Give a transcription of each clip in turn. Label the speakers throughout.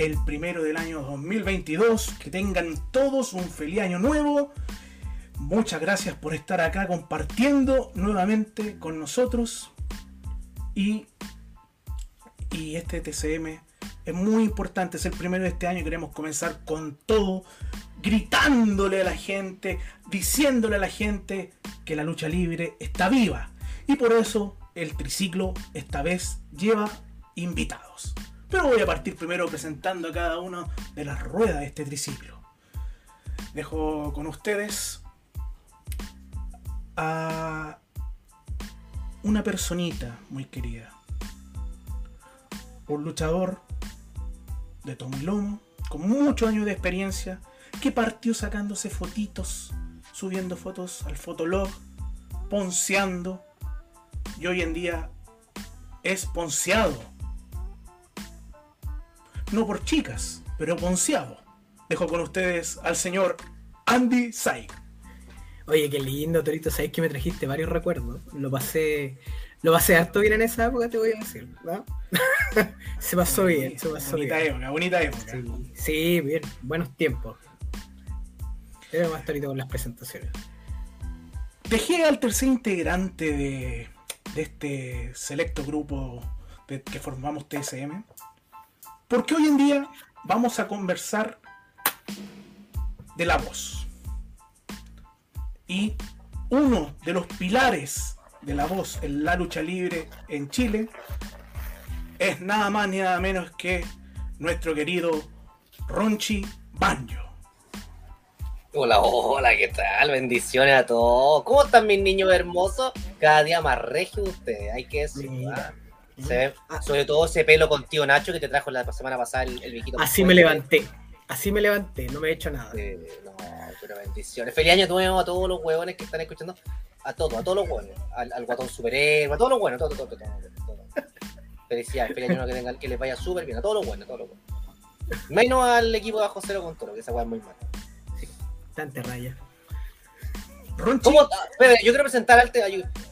Speaker 1: el primero del año 2022. Que tengan todos un feliz año nuevo. Muchas gracias por estar acá compartiendo nuevamente con nosotros. Y, y este TCM es muy importante, es el primero de este año. Queremos comenzar con todo, gritándole a la gente, diciéndole a la gente que la lucha libre está viva. Y por eso el triciclo esta vez lleva invitados. Pero voy a partir primero presentando a cada una de las ruedas de este triciclo. Dejo con ustedes a una personita muy querida. Un luchador de tomo y lomo, con muchos años de experiencia, que partió sacándose fotitos, subiendo fotos al fotolog, ponceando, y hoy en día es ponceado. No por chicas, pero ponceado. Dejo con ustedes al señor Andy Saik.
Speaker 2: Oye, qué lindo, Torito. Sabes que me trajiste varios recuerdos. Lo pasé, lo pasé harto bien en esa época, te voy a decir. ¿no? se pasó bien, se pasó
Speaker 1: bonita
Speaker 2: bien.
Speaker 1: época, bonita época.
Speaker 2: Sí, sí, bien, buenos tiempos. Era más Torito con las presentaciones.
Speaker 1: Dejé al tercer integrante de, de este selecto grupo de- que formamos TSM. Porque hoy en día vamos a conversar de la voz. Y uno de los pilares de la voz en la lucha libre en Chile es nada más ni nada menos que nuestro querido Ronchi Banjo.
Speaker 3: Hola, hola, ¿qué tal? Bendiciones a todos. ¿Cómo están mis niños hermosos? Cada día más regio ustedes, hay que decirlo.
Speaker 2: Mira.
Speaker 3: ¿Ah? Se ve- sobre todo ese pelo con tío Nacho que te trajo la semana pasada el, el viejito.
Speaker 2: Así me levanté. Así me levanté, no me he hecho nada.
Speaker 3: Eh, no, pero bendiciones. Feliz año nuevo a todos los huevones que están escuchando. A todos, a todos los huevones. Al, al guatón superhéroe, a todos los buenos, todo, todo, todo, todo, todo. Felicidades, feliz año nuevo que, tengan, que les vaya súper bien. A todos los buenos, a todos los. Menos al equipo de Bajo Cero con Toro, que esa hueá es muy mala.
Speaker 2: Tanta raya.
Speaker 3: ¿Cómo? Yo quiero presentar al te-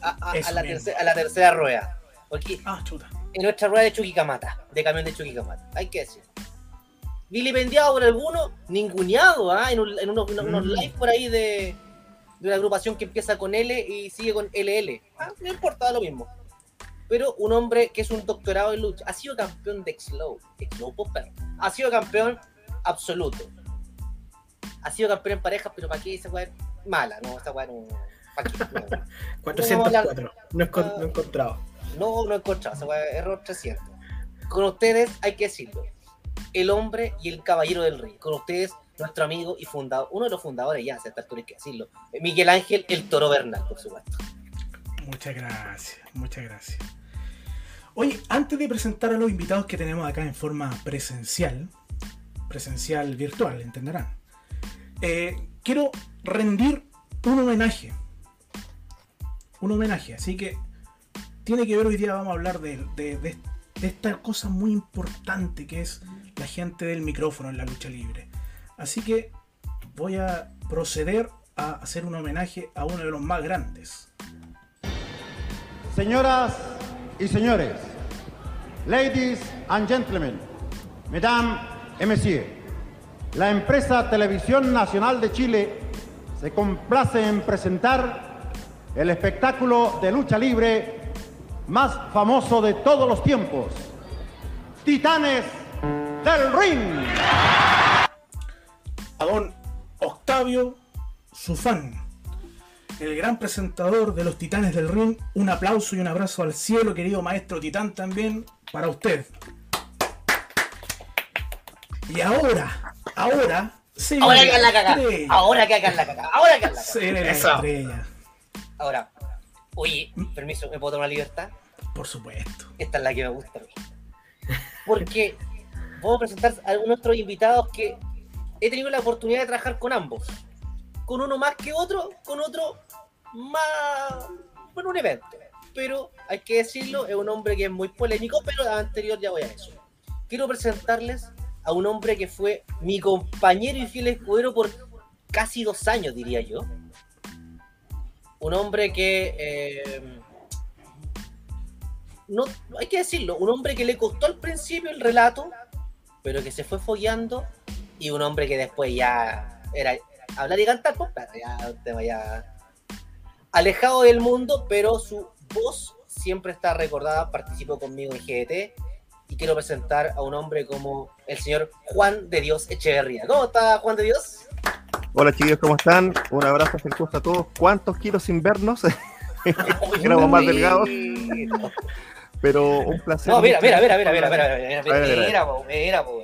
Speaker 3: a, a- la tercera, a la tercera rueda. Porque
Speaker 1: Ah, chuta.
Speaker 3: en nuestra rueda de Chuquicamata, de camión de Chuquicamata, hay que decir. Vilipendiado por algunos, ninguneado, ¿ah? en, un- en unos,
Speaker 1: Mm.
Speaker 3: live por ahí de, de una agrupación que empieza con L y sigue con LL. Ah, no importa, da lo mismo. Pero un hombre que es un doctorado en lucha, ha sido campeón de X-Low, X-Low Popper, ha sido campeón absoluto. Ha sido campeón en parejas, pero ¿para qué esa weá? Mala, no, esa weá no. No.
Speaker 2: 404. No, he encon- no he encontrado.
Speaker 3: No, no he encontrado, esa weá, error 300. Con ustedes, hay que decirlo, el hombre y el caballero del ring. Con ustedes, nuestro amigo y fundador, uno de los fundadores ya, altura hay que decirlo, Miguel Ángel, el toro Bernal, por supuesto.
Speaker 1: Muchas gracias, muchas gracias. Oye, antes de presentar a los invitados que tenemos acá en forma presencial, presencial virtual, entenderán, eh, quiero rendir un homenaje. Un homenaje, así que tiene que ver hoy día, vamos a hablar de, esta cosa muy importante que es la gente del micrófono en la lucha libre. Así que voy a proceder a hacer un homenaje a uno de los más grandes.
Speaker 4: Señoras y señores, ladies and gentlemen, mesdames et messieurs, la empresa Televisión Nacional de Chile se complace en presentar el espectáculo de lucha libre más famoso de todos los tiempos, Titanes del Ring.
Speaker 1: a don Octavio Sufán, el gran presentador de los Titanes del Ring. Un aplauso y un abrazo al cielo, querido maestro Titán, también para usted. Y ahora, ahora, se
Speaker 3: Ahora que hagan la cagada,
Speaker 1: estrella.
Speaker 3: ahora que hagan la cagada, ahora que hagan la
Speaker 1: Se
Speaker 3: cagada.
Speaker 1: viene la
Speaker 2: Eso.
Speaker 1: estrella,
Speaker 3: Ahora, oye, permiso, ¿me puedo tomar libertad?
Speaker 1: por supuesto.
Speaker 3: Esta es la que me gusta a mí. Porque vamos a presentar a nuestros invitados que he tenido la oportunidad de trabajar con ambos. Con uno más que otro, con otro más con un evento. Pero hay que decirlo, es un hombre que es muy polémico, pero anterior ya voy a eso. Quiero presentarles a un hombre que fue mi compañero y fiel escudero por casi dos años, diría yo. Un hombre que eh, no, hay que decirlo, un hombre que le costó al principio el relato, pero que se fue follando y un hombre que después ya era hablar y cantar, pues, ya tema ya alejado del mundo, pero su voz siempre está recordada, participó conmigo en GDT y quiero presentar a un hombre como el señor Juan de Dios Echeverría. ¿Cómo está Juan de Dios?
Speaker 5: Hola chiquillos, ¿cómo están? Un abrazo afectuoso a todos. ¿Cuántos kilos sin vernos? Éramos más delgados. Pero un placer.
Speaker 3: No, mira, mira, mira, mira, mira, mira, mira, mira, mira, po, mira, po.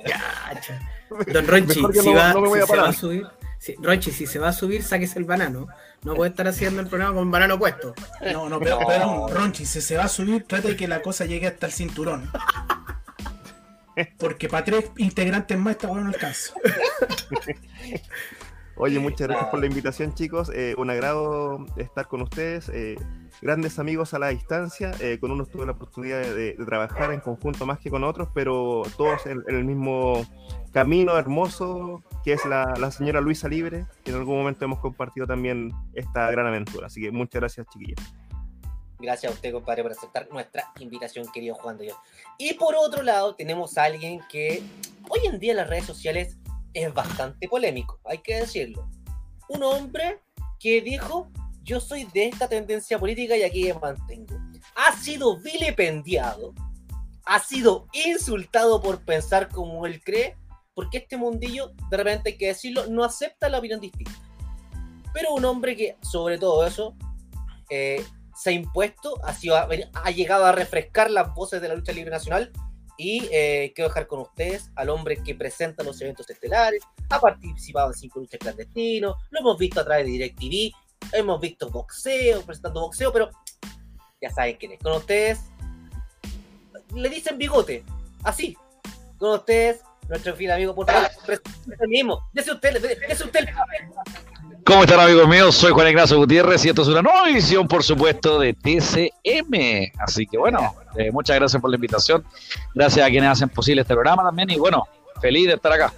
Speaker 2: Don Ronchi, si,
Speaker 5: no-
Speaker 2: va,
Speaker 5: no
Speaker 2: si se va a subir, si- Ronchi, si se va a subir, sáquese el banano. No puede estar haciendo el programa con banano puesto.
Speaker 1: No, no, pero,
Speaker 3: No.
Speaker 1: pero aún, Ronchi, si se va a subir, trata de que la cosa llegue hasta el cinturón. Porque para tres integrantes más esta weá no alcanza.
Speaker 5: Oye, muchas gracias por la invitación, chicos. Eh, un agrado estar con ustedes. eh, grandes amigos a la distancia. eh, con unos tuve la oportunidad de, de trabajar en conjunto más que con otros, pero todos en, en el mismo camino hermoso que es la, la señora Luisa Libre, que en algún momento hemos compartido también esta gran aventura. Así que muchas gracias, chiquillos.
Speaker 3: Gracias a usted, compadre, por aceptar nuestra invitación, querido Juan de Dios. Y por otro lado, tenemos a alguien que hoy en día en las redes sociales es bastante polémico, hay que decirlo. Un hombre que dijo, yo soy de esta tendencia política y aquí me mantengo. Ha sido vilipendiado, ha sido insultado por pensar como él cree, porque este mundillo, de repente hay que decirlo, no acepta la opinión distinta. Pero un hombre que, sobre todo eso, eh, se ha impuesto, ha, sido, ha llegado a refrescar las voces de la lucha libre nacional y eh, quiero dejar con ustedes al hombre que presenta los eventos estelares, ha participado en cinco luchas clandestinos, lo hemos visto a través de DirecTV, hemos visto boxeo, presentando boxeo, pero ya saben quién es. Con ustedes le dicen bigote, así. Con ustedes, nuestro fiel amigo, por favor, presente mismo. Dese usted, dese usted.
Speaker 6: ¿Cómo están amigos míos? Soy Juan Ignacio Gutiérrez y esto es una nueva edición, por supuesto, de TCM. Así que bueno, eh, muchas gracias por la invitación. Gracias a quienes hacen posible este programa también y bueno, feliz de estar acá.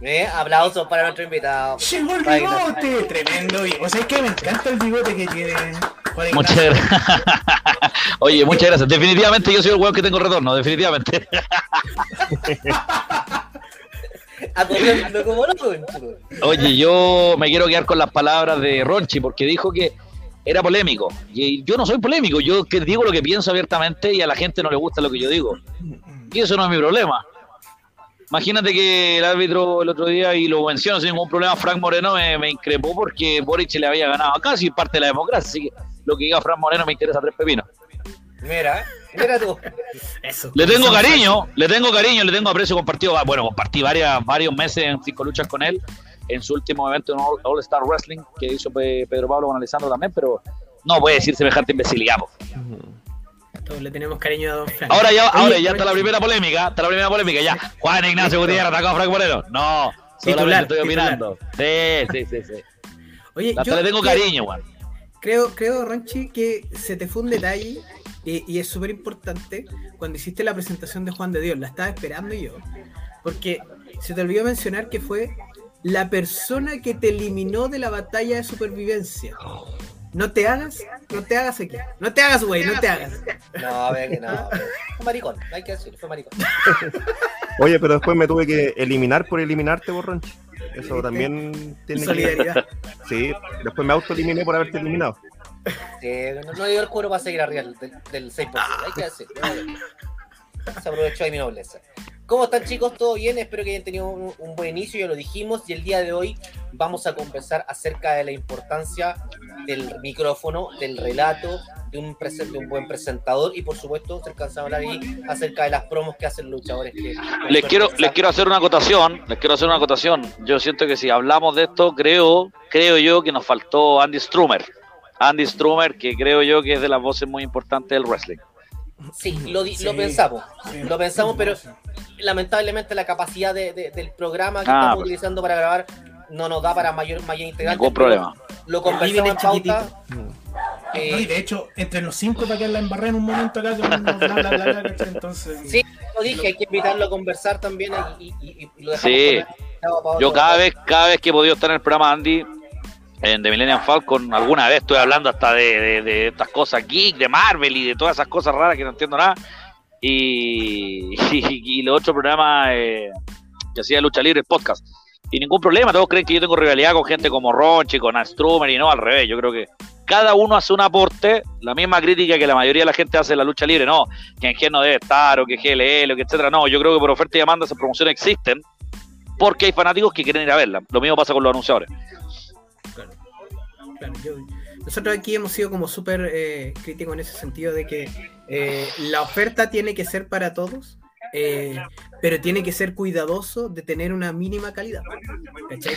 Speaker 3: Eh, aplausos para nuestro invitado.
Speaker 1: ¡Llegó el bigote! Tremendo bigote. O sea, es que me encanta el bigote que tiene
Speaker 6: Muchas gracias. Oye, muchas gracias. Definitivamente yo soy el hueón que tengo retorno, definitivamente.
Speaker 3: Como loco, chico.
Speaker 6: Oye, yo me quiero quedar con las palabras de Ronchi porque dijo que era polémico. Y yo no soy polémico, yo que digo lo que pienso abiertamente y a la gente no le gusta lo que yo digo. Y eso no es mi problema. Imagínate que el árbitro el otro día, y lo menciono sin ningún problema, Frank Moreno me, me increpó porque Boric le había ganado acá, si parte de la democracia. Así que lo que diga Frank Moreno me interesa tres pepinos.
Speaker 3: Mira, mira tú.
Speaker 2: Eso.
Speaker 6: Le tengo
Speaker 2: Eso.
Speaker 6: cariño, le tengo cariño, le tengo aprecio compartido. Ah, Bueno, compartí varias, varios meses en cinco luchas con él en su último evento en All, All Star Wrestling que hizo Pe- Pedro Pablo con Alessandro también, pero no puede decir semejante imbecilidad. po.
Speaker 2: Todos le tenemos cariño a Don Frank.
Speaker 6: Ahora ya,
Speaker 2: Oye,
Speaker 6: ahora ya está la primera polémica, está la primera polémica, ya. Juan Ignacio Gutiérrez atacó a Frank Moreno. No, solamente
Speaker 2: Titular,
Speaker 6: estoy
Speaker 2: titular.
Speaker 6: opinando. Sí, sí, sí, sí.
Speaker 2: Oye,
Speaker 6: Hasta
Speaker 2: yo
Speaker 6: le tengo
Speaker 2: creo-
Speaker 6: cariño, Juan.
Speaker 2: Creo, creo, Ronchi, que se te fue un detalle y, y es súper importante cuando hiciste la presentación de Juan de Dios. La estaba esperando yo. Porque se te olvidó mencionar que fue la persona que te eliminó de la batalla de supervivencia. No te hagas, no te hagas aquí. No te hagas, güey, no te hagas.
Speaker 3: No, a ver que no. ver. Fue maricón, hay que decir, fue maricón.
Speaker 5: Oye, pero después me tuve que eliminar por eliminarte, Borronchi. Eso también tiene que...
Speaker 2: Solidaridad.
Speaker 5: Sí, después me autoeliminé por haberte eliminado.
Speaker 3: Sí, no, no le dio el cuero para seguir arriba del, del 6%, hay que decir. Se aprovechó de mi nobleza. ¿Cómo están chicos? ¿Todo bien? Espero que hayan tenido un, un buen inicio, ya lo dijimos, y el día de hoy vamos a conversar acerca de la importancia del micrófono, del relato, de un, de un buen presentador y por supuesto se alcanza a hablar ahí acerca de las promos que hacen los luchadores. Que,
Speaker 6: Les quiero, les quiero hacer una acotación, les quiero hacer una acotación. Yo siento que si hablamos de esto, creo, creo yo que nos faltó Andy Strumer. Andy Strumer, que creo yo que es de las voces muy importantes del wrestling.
Speaker 3: Sí, lo, di- lo
Speaker 1: Sí,
Speaker 3: pensamos,
Speaker 1: sí.
Speaker 3: lo pensamos, pero lamentablemente la capacidad de- de- del programa que
Speaker 6: Ah,
Speaker 3: estamos
Speaker 6: pues.
Speaker 3: utilizando para grabar no nos da para mayor, mayor integrante.
Speaker 6: Ningún problema.
Speaker 3: Lo conversamos en pauta.
Speaker 1: No, y
Speaker 3: eh,
Speaker 1: de hecho, entre los cinco para que la embarré en un momento acá con bla, bla, bla, bla, bla, entonces.
Speaker 3: Sí, lo dije, hay que invitarlo a conversar también y, y- y- y lo dejamos
Speaker 6: Sí. Yo cada vez, cada vez que he podido estar en el programa Andy, en The Millennium Falcon, alguna vez estoy hablando hasta de, de- estas cosas geek, de Marvel y de todas esas cosas raras que no entiendo nada. y, y, los otros programas eh, que hacía Lucha Libre, el podcast. Y ningún problema, todos creen que yo tengo rivalidad con gente como Ronchi, con Astrumer y no, al revés. Yo creo que cada uno hace un aporte, la misma crítica que la mayoría de la gente hace en la lucha libre, no, que en G no debe estar, o que GLL, o que etcétera, no, yo creo que por oferta y demanda esas promociones existen, porque hay fanáticos que quieren ir a verla. Lo mismo pasa con los anunciadores.
Speaker 2: Claro, claro nosotros aquí hemos sido como súper eh, críticos en ese sentido de que eh, la oferta tiene que ser para todos, eh, pero tiene que ser cuidadoso de tener una mínima calidad.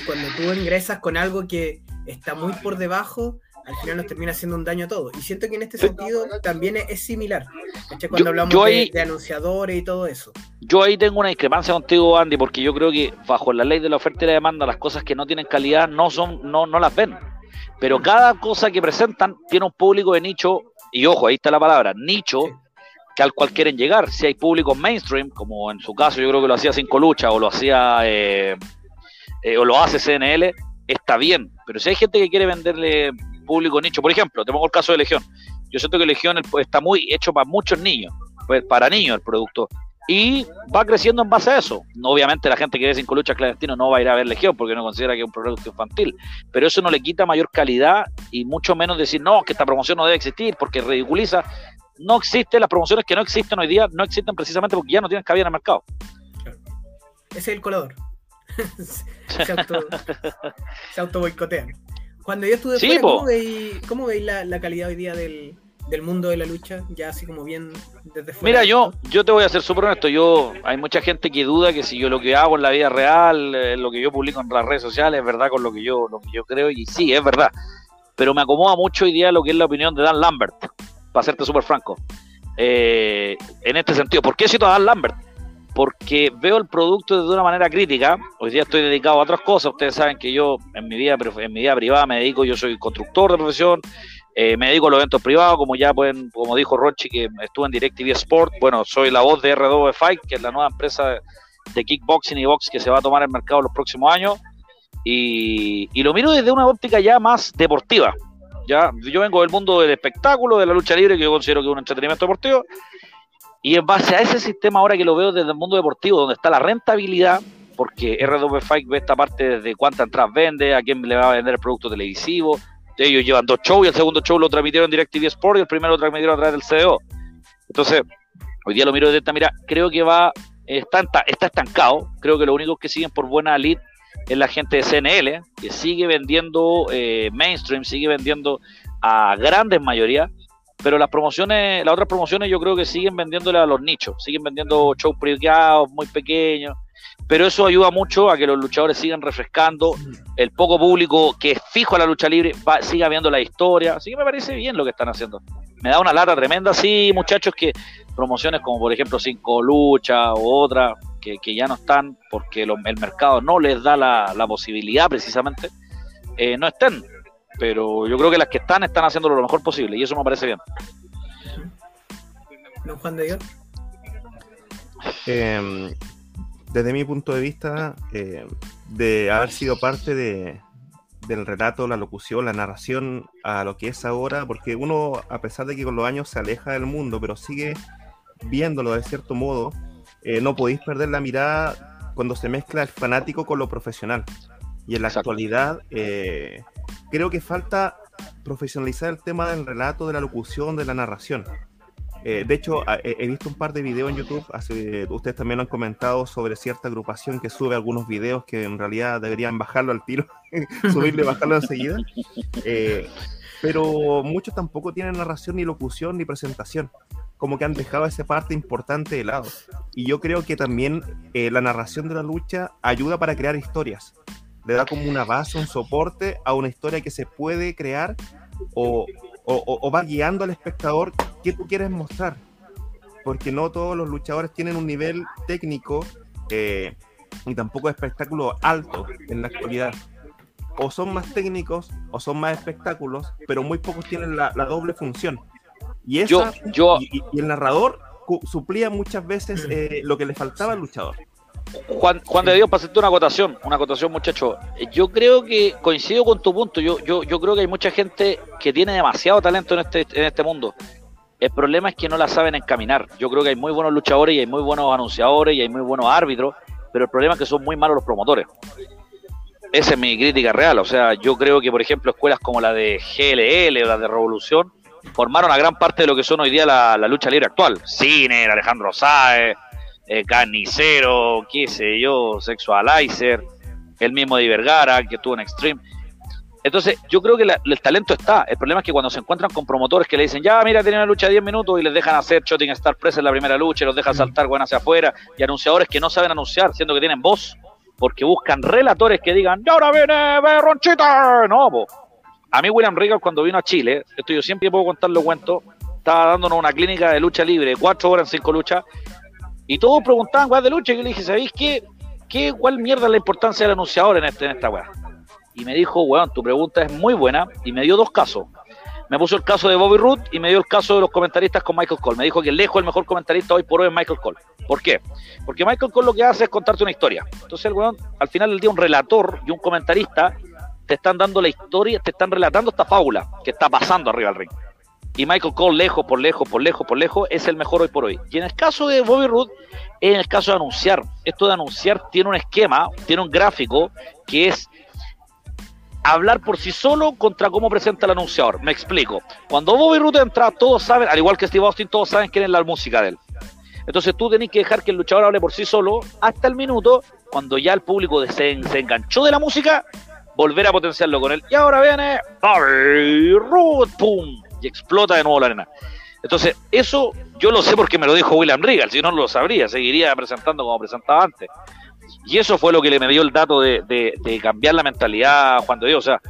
Speaker 2: Cuando tú ingresas con algo que está muy por debajo, al final nos termina haciendo un daño a todos. Y siento que en este sentido también es, similar. Cuando hablamos de, anunciadores y todo eso.
Speaker 6: Yo ahí tengo una discrepancia contigo, Andy, porque yo creo que bajo la ley de la oferta y la demanda, las cosas que no tienen calidad no son, no, no las ven. Pero cada cosa que presentan tiene un público de nicho, y ojo, ahí está la palabra, nicho, que al cual quieren llegar. Si hay público mainstream, como en su caso yo creo que lo hacía Cinco Lucha o lo hacía eh, eh, o lo hace CNL, está bien. Pero si hay gente que quiere venderle público nicho, por ejemplo, te pongo el caso de Legión. Yo siento que Legión está muy hecho para muchos niños, pues, para niños el producto. Y va creciendo en base a eso. Obviamente la gente que ve Cinco Luchas Clandestino no va a ir a ver Legión porque no considera que es un producto infantil. Pero eso no le quita mayor calidad y mucho menos decir, no, que esta promoción no debe existir porque ridiculiza no existe, las promociones que no existen hoy día no existen precisamente porque ya no tienen cabida en el mercado.
Speaker 2: Ese es el colador. se, auto, boicotean. Cuando yo estuve fuera, ¿cómo veis, la, calidad hoy día del, mundo de la lucha? Ya así como bien desde fuera.
Speaker 6: Mira, yo, yo te voy a ser súper honesto. Yo, hay mucha gente que duda que si yo lo que hago en la vida real, eh, lo que yo publico en las redes sociales, es verdad con lo que yo, lo que yo creo, y sí, es verdad. Pero me acomoda mucho hoy día lo que es la opinión de Dan Lambert para serte súper franco. Eh, en este sentido, ¿por qué cito a Dan Lambert? Porque veo el producto de una manera crítica. Hoy día estoy dedicado a otras cosas. Ustedes saben que yo en mi vida, en mi vida privada me dedico, yo soy constructor de profesión, eh, me dedico a los eventos privados, como ya pueden, como dijo Rochi, que estuve en DirecTV Sport. Bueno, soy la voz de R2 Fight, que es la nueva empresa de kickboxing y box que se va a tomar el mercado los próximos años. Y, y lo miro desde una óptica ya más deportiva. Ya, yo vengo del mundo del espectáculo, de la lucha libre, que yo considero que es un entretenimiento deportivo. Y en base a ese sistema, ahora que lo veo desde el mundo deportivo, donde está la rentabilidad, porque R2 Fight ve esta parte desde cuántas entradas vende, a quién le va a vender el producto televisivo. Ellos llevan dos shows y el segundo show lo transmitieron en DirecTV Sport y el primero lo transmitieron a través del CDO. Entonces, hoy día lo miro desde esta mira, creo que va, está, está estancado. Creo que lo único que siguen por buena lead es la gente de CNL, que sigue vendiendo eh, mainstream, sigue vendiendo a grandes mayoría, pero las promociones, las otras promociones yo creo que siguen vendiéndole a los nichos, siguen vendiendo shows privados muy pequeños, pero eso ayuda mucho a que los luchadores sigan refrescando, el poco público que es fijo a la lucha libre siga viendo la historia, así que me parece bien lo que están haciendo. Me da una lata tremenda, sí, muchachos, que promociones como por ejemplo Cinco Lucha o otra, que, ya no están porque el mercado no les da la, posibilidad precisamente, eh, no estén. Pero yo creo que las que están están haciendo lo mejor posible y eso me parece bien.
Speaker 2: ¿No, Juan de Dios?
Speaker 5: Em, desde mi punto de vista, eh, de haber sido parte de, del relato, la locución, la narración a lo que es ahora, porque uno, a pesar de que con los años se aleja del mundo, pero sigue viéndolo de cierto modo, eh, no podéis perder la mirada cuando se mezcla el fanático con lo profesional. Y en la actualidad eh, creo que falta profesionalizar el tema del relato, de la locución, de la narración. Eh, de hecho, he visto un par de videos en YouTube, ustedes también lo han comentado sobre cierta agrupación que sube algunos videos que en realidad deberían bajarlo al tiro, subirlo y bajarlo enseguida. pero muchos tampoco tienen narración, ni locución, ni presentación como que han dejado esa parte importante de lado. Y yo creo que también eh, la narración de la lucha ayuda para crear historias. Le da como una base, un soporte a una historia que se puede crear o, va guiando al espectador qué tú quieres mostrar. Porque no todos los luchadores tienen un nivel técnico eh, y tampoco de espectáculo alto en la actualidad. O son más técnicos o son más espectáculos, pero muy pocos tienen la doble función y, esa, yo, Y, el narrador suplía muchas veces eh, lo que le faltaba al luchador.
Speaker 6: Juan, Juan de Dios, para hacerte una acotación, una acotación, muchacho. Yo creo que coincido con tu punto. Yo, yo, yo creo que hay mucha gente que tiene demasiado talento en este, en este mundo. El problema es que no la saben encaminar. Yo creo que hay muy buenos luchadores y hay muy buenos anunciadores y hay muy buenos árbitros, pero el problema es que son muy malos los promotores. Esa es mi crítica real. O sea, yo creo que, por ejemplo, escuelas como la de GLL o la de Revolución formaron a gran parte de lo que son hoy día la, lucha libre actual. Cine, Alejandro Sáez, eh, Carnicero, qué sé yo, Sexualizer, el mismo de Vergara, que estuvo en Extreme. Entonces, yo creo que la- el talento está. El problema es que cuando se encuentran con promotores que le dicen, ya, mira, tienen una lucha de 10 minutos y les dejan hacer Shooting Star Press en la primera lucha y los dejan saltar bueno hacia afuera, y anunciadores que no saben anunciar, siendo que tienen voz, porque buscan relatores que digan, y ahora viene Berronchita. No, po. A mí, William Regal, cuando vino a Chile, esto yo siempre puedo contar los cuentos, estaba dándonos una clínica de lucha libre, cuatro horas en cinco luchas, y todos preguntaban, weá, de lucha, y yo le dije, ¿sabéis qué? ¿Qué, ¿Cuál mierda es la importancia del anunciador en, este, en esta weá? Y me dijo, weón, tu pregunta es muy buena, y me dio dos casos. Me puso el caso de Bobby Roode y me dio el caso de los comentaristas con Michael Cole. Me dijo que lejos el mejor comentarista hoy por hoy es Michael Cole. ¿Por qué? Porque Michael Cole lo que hace es contarte una historia. Entonces el weón, al final del día, un relator y un comentarista te están dando la historia, te están relatando esta fábula que está pasando arriba del ring. Y Michael Cole, lejos, por lejos, por lejos, por lejos, es el mejor hoy por hoy. Y en el caso de Bobby Roode, en el caso de anunciar, esto de anunciar tiene un esquema, tiene un gráfico que es hablar por sí solo contra cómo presenta el anunciador. Me explico. Cuando Bobby Roode entra, todos saben, al igual que Steve Austin, todos saben quién es la música de él. Entonces tú tenés que dejar que el luchador hable por sí solo hasta el minuto, cuando ya el público se, enganchó de la música, volver a potenciarlo con él. Y ahora viene Bobby Roode, ¡pum! Y explota de nuevo la arena. Entonces, eso yo lo sé porque me lo dijo William Regal, si no lo sabría, seguiría presentando como presentaba antes. Y eso fue lo que le me dio el dato de, de- de cambiar la mentalidad, Juan de Dios. O sea,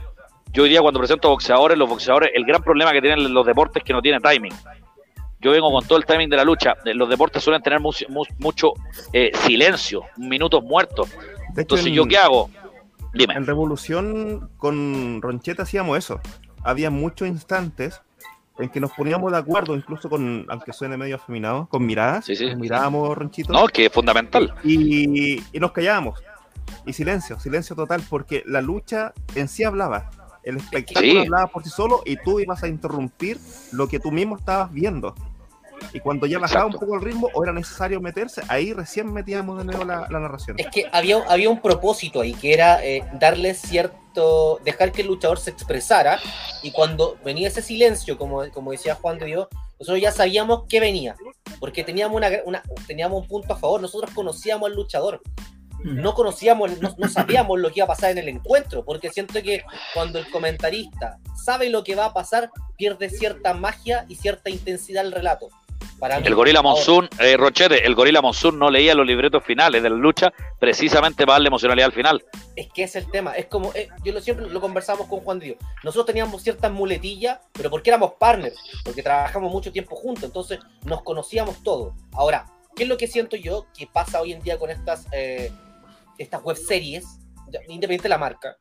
Speaker 6: yo hoy día cuando presento boxeadores, los boxeadores, el gran problema que tienen los deportes es que no tienen timing. Yo vengo con todo el timing de la lucha. Los deportes suelen tener mu- mu- mucho eh, silencio, minutos muertos.
Speaker 5: Hecho,
Speaker 6: Entonces,
Speaker 5: en-
Speaker 6: ¿yo qué hago? Dime.
Speaker 5: En Revolución con Roncheta hacíamos eso. Había muchos instantes en que nos poníamos de acuerdo, incluso con, aunque suene medio afeminado, con miradas.
Speaker 6: Sí, sí.
Speaker 5: Nos mirábamos, Ronchito.
Speaker 6: No, que es fundamental.
Speaker 5: y, y nos callábamos. Y silencio, silencio total, porque la lucha en sí hablaba. El espectáculo
Speaker 6: Sí.
Speaker 5: hablaba por sí solo y tú ibas a interrumpir lo que tú mismo estabas viendo. Y cuando ya bajaba un poco el ritmo o era necesario meterse, ahí recién metíamos de nuevo la, la narración.
Speaker 3: Es que había, había un propósito ahí, que era eh, darle cierto, dejar que el luchador se expresara, y cuando venía ese silencio, como, como decía Juan de Dios, nosotros ya sabíamos que venía, porque teníamos, una, una- teníamos un punto a favor, nosotros conocíamos al luchador, no conocíamos, no, no sabíamos lo que iba a pasar en el encuentro, porque siento que cuando el comentarista sabe lo que va a pasar, pierde cierta magia y cierta intensidad el relato. Para.
Speaker 6: El Gorila Monsoon, eh, Rochete, el Gorila Monsoon no leía los libretos finales de la lucha precisamente para darle emocionalidad al final.
Speaker 3: Es que es el tema, es como, eh, yo lo siempre lo conversamos con Juan Dios. Nosotros teníamos ciertas muletillas, pero porque éramos partners, porque trabajamos mucho tiempo juntos, entonces nos conocíamos todos. Ahora, ¿qué es lo que siento yo que pasa hoy en día con estas, eh, estas web series, independiente de la marca?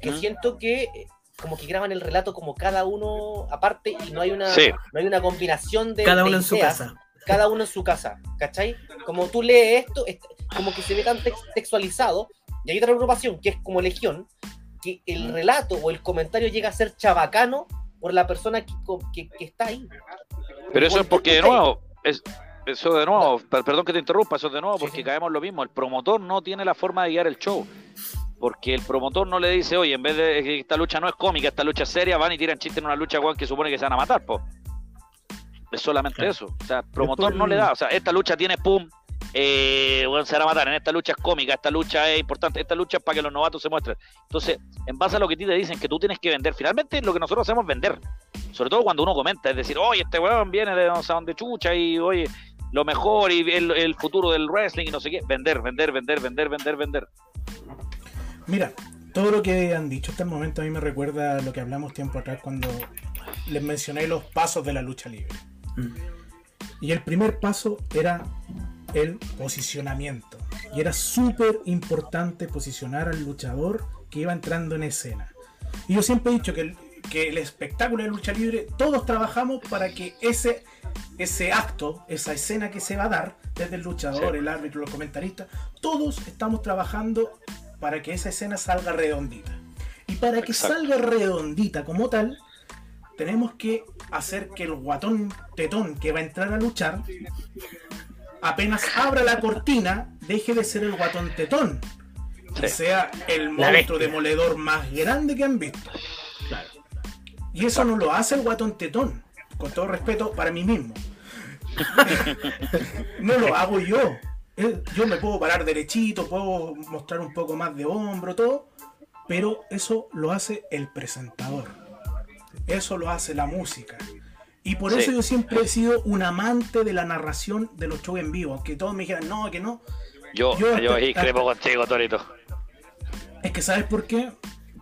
Speaker 3: Que
Speaker 6: ¿Mm?
Speaker 3: siento que eh, como que graban el relato como cada uno aparte y no hay una,
Speaker 6: Sí.
Speaker 3: no hay una combinación de
Speaker 2: Cada
Speaker 3: de
Speaker 2: uno en su casa.
Speaker 3: cada uno en su casa, ¿cachai? Como tú lees esto, es como que se ve tan tex- textualizado, y hay otra preocupación, que es como Legión, que el relato o el comentario llega a ser chabacano por la persona que, que- que está ahí.
Speaker 6: Pero eso es porque, de nuevo, es, eso de nuevo, per- perdón que te interrumpa, eso de nuevo,
Speaker 3: Sí,
Speaker 6: porque
Speaker 3: sí.
Speaker 6: caemos en lo mismo. El promotor no tiene la forma de guiar el show. Porque el promotor no le dice, oye, en vez de que esta lucha no es cómica, esta lucha es seria, van y tiran chistes en una lucha, weón, que supone que se van a matar, po. Es solamente
Speaker 2: Claro.
Speaker 6: eso. O sea, el promotor
Speaker 5: Después-
Speaker 6: no le da. O sea, esta lucha tiene pum, eh, weón, se van a matar. En esta lucha es cómica, esta lucha es importante, esta lucha es para que los novatos se muestren. Entonces, en base a lo que a ti te dicen que tú tienes que vender, finalmente lo que nosotros hacemos es vender. Sobre todo cuando uno comenta, es decir, oye, este weón viene de no sé dónde chucha y oye, lo mejor y el, el futuro del wrestling y no sé qué. Vender, vender, vender, vender, vender, vender.
Speaker 1: Mira, todo lo que han dicho hasta el momento a mí me recuerda a lo que hablamos tiempo atrás cuando les mencioné los pasos de la lucha libre.
Speaker 2: Mm.
Speaker 1: Y el primer paso era el posicionamiento. Y era súper importante posicionar al luchador que iba entrando en escena. Y yo siempre he dicho que el, que el espectáculo de lucha libre, todos trabajamos para que ese, ese acto, esa escena que se va a dar, desde el luchador,
Speaker 6: Sí.
Speaker 1: el árbitro, los comentaristas, todos estamos trabajando para que esa escena salga redondita. Y para que
Speaker 6: Exacto.
Speaker 1: salga redondita como tal, tenemos que hacer que el guatón tetón que va a entrar a luchar, apenas abra la cortina, deje de ser el guatón tetón.
Speaker 6: Sí.
Speaker 1: Que sea el monstruo demoledor más grande que han visto. Y eso no lo hace el guatón tetón. Con todo respeto para mí mismo. no lo hago yo. Eh, Yo me puedo parar derechito, puedo mostrar un poco más de hombro, todo. Pero eso lo hace el presentador. Eso lo hace la música. Y por
Speaker 6: Sí.
Speaker 1: eso yo siempre he sido un amante de la narración de los shows en vivo. Aunque todos me dijeran, no, que no.
Speaker 6: Yo,
Speaker 1: Yo
Speaker 6: yo discrepo contigo, Torito.
Speaker 1: Es que ¿sabes por qué?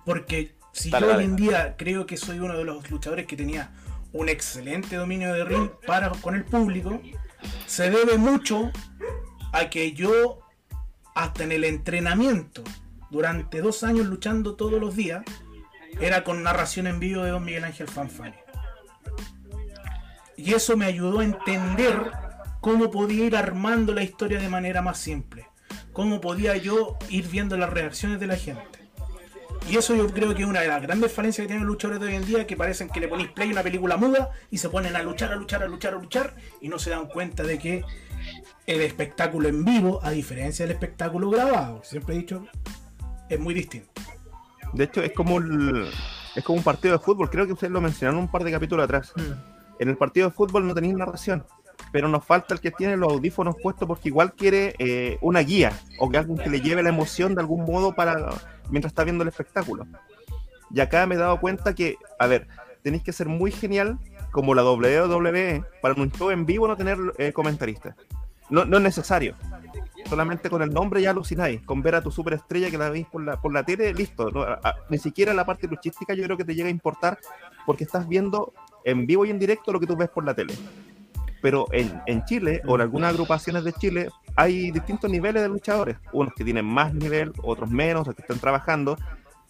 Speaker 1: Porque si
Speaker 6: Dale,
Speaker 1: yo
Speaker 6: dale.
Speaker 1: hoy en día creo que soy uno de los luchadores que tenía un excelente dominio de ring para con el público, se debe mucho que yo hasta en el entrenamiento durante dos años luchando todos los días era con narración en vivo de Don Miguel Ángel Fanfani. Y eso me ayudó a entender cómo podía ir armando la historia de manera más simple. Cómo podía yo ir viendo las reacciones de la gente. Y eso yo creo que es una de las grandes falencias que tienen los luchadores de hoy en día, que parecen que le ponéis play a una película muda y se ponen a luchar, a luchar, a luchar, a luchar, y no se dan cuenta de que el espectáculo en vivo, a diferencia del espectáculo grabado, siempre he dicho, es muy distinto.
Speaker 5: De hecho, es como, el- es como un partido de fútbol. Creo que ustedes lo mencionaron un par de capítulos atrás. En el partido de fútbol no tenéis narración, pero nos falta el que tiene los audífonos puestos porque igual quiere eh, una guía o que alguien que le lleve la emoción de algún modo para mientras está viendo el espectáculo. Y acá me he dado cuenta que, a ver, tenéis que ser muy genial como la WWE para un show en vivo no tener eh, comentaristas. No, no es necesario. Solamente con el nombre ya alucináis. Con ver a tu superestrella que la veis por la, por la tele, listo. No, a- ni siquiera la parte luchística yo creo que te llega a importar porque estás viendo en vivo y en directo lo que tú ves por la tele. Pero en, en Chile o en algunas agrupaciones de Chile hay distintos niveles de luchadores. Unos que tienen más nivel, otros menos, o que están trabajando.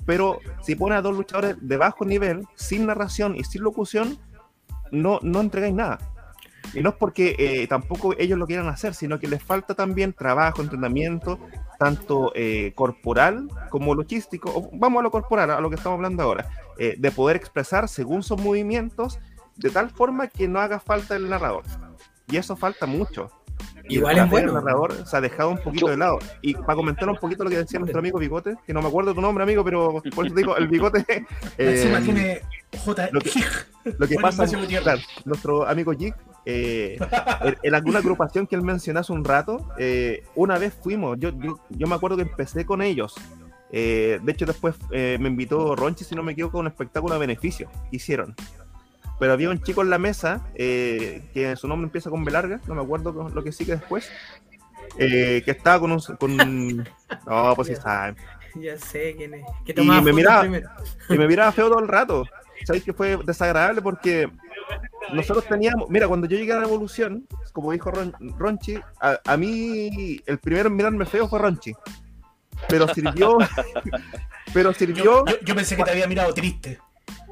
Speaker 5: Pero si pones a dos luchadores de bajo nivel, sin narración y sin locución, no, no entregáis nada. Y no es porque eh, tampoco ellos lo quieran hacer, sino que les falta también trabajo, entrenamiento, tanto eh, corporal como logístico. O vamos a lo corporal, a lo que estamos hablando ahora, eh, de poder expresar según sus movimientos de tal forma que no haga falta el narrador. Y eso falta mucho.
Speaker 2: Igual
Speaker 5: el
Speaker 2: es bueno.
Speaker 5: El narrador se ha dejado un poquito de lado. Y para comentar un poquito lo que decía nuestro amigo Bigote, que no me acuerdo tu nombre, amigo, pero por eso digo, el Bigote. eh, lo que- Lo que pasa, claro, nuestro amigo Jig, eh, en, alguna agrupación que él mencionó hace un rato, eh, una vez fuimos, yo, yo, yo me acuerdo que empecé con ellos. eh, de hecho, después eh, me invitó Ronchi, si no me equivoco, a un espectáculo a beneficio que hicieron. Pero había un chico en la mesa, eh, que su nombre empieza con B larga, no me acuerdo lo que sigue después, eh, que estaba con un... Con, no, pues sí saben.
Speaker 2: Ya sé quién es. Que
Speaker 5: Y me miraba-
Speaker 2: primero.
Speaker 5: y me miraba feo todo el rato. ¿Sabéis que fue desagradable? Porque nosotros teníamos, mira, cuando yo llegué a la evolución, como dijo Ron- Ronchi, a, a mí el primero en mirarme feo fue Ronchi. Pero sirvió, pero sirvió,
Speaker 1: Yo, yo- yo pensé que te había mirado triste.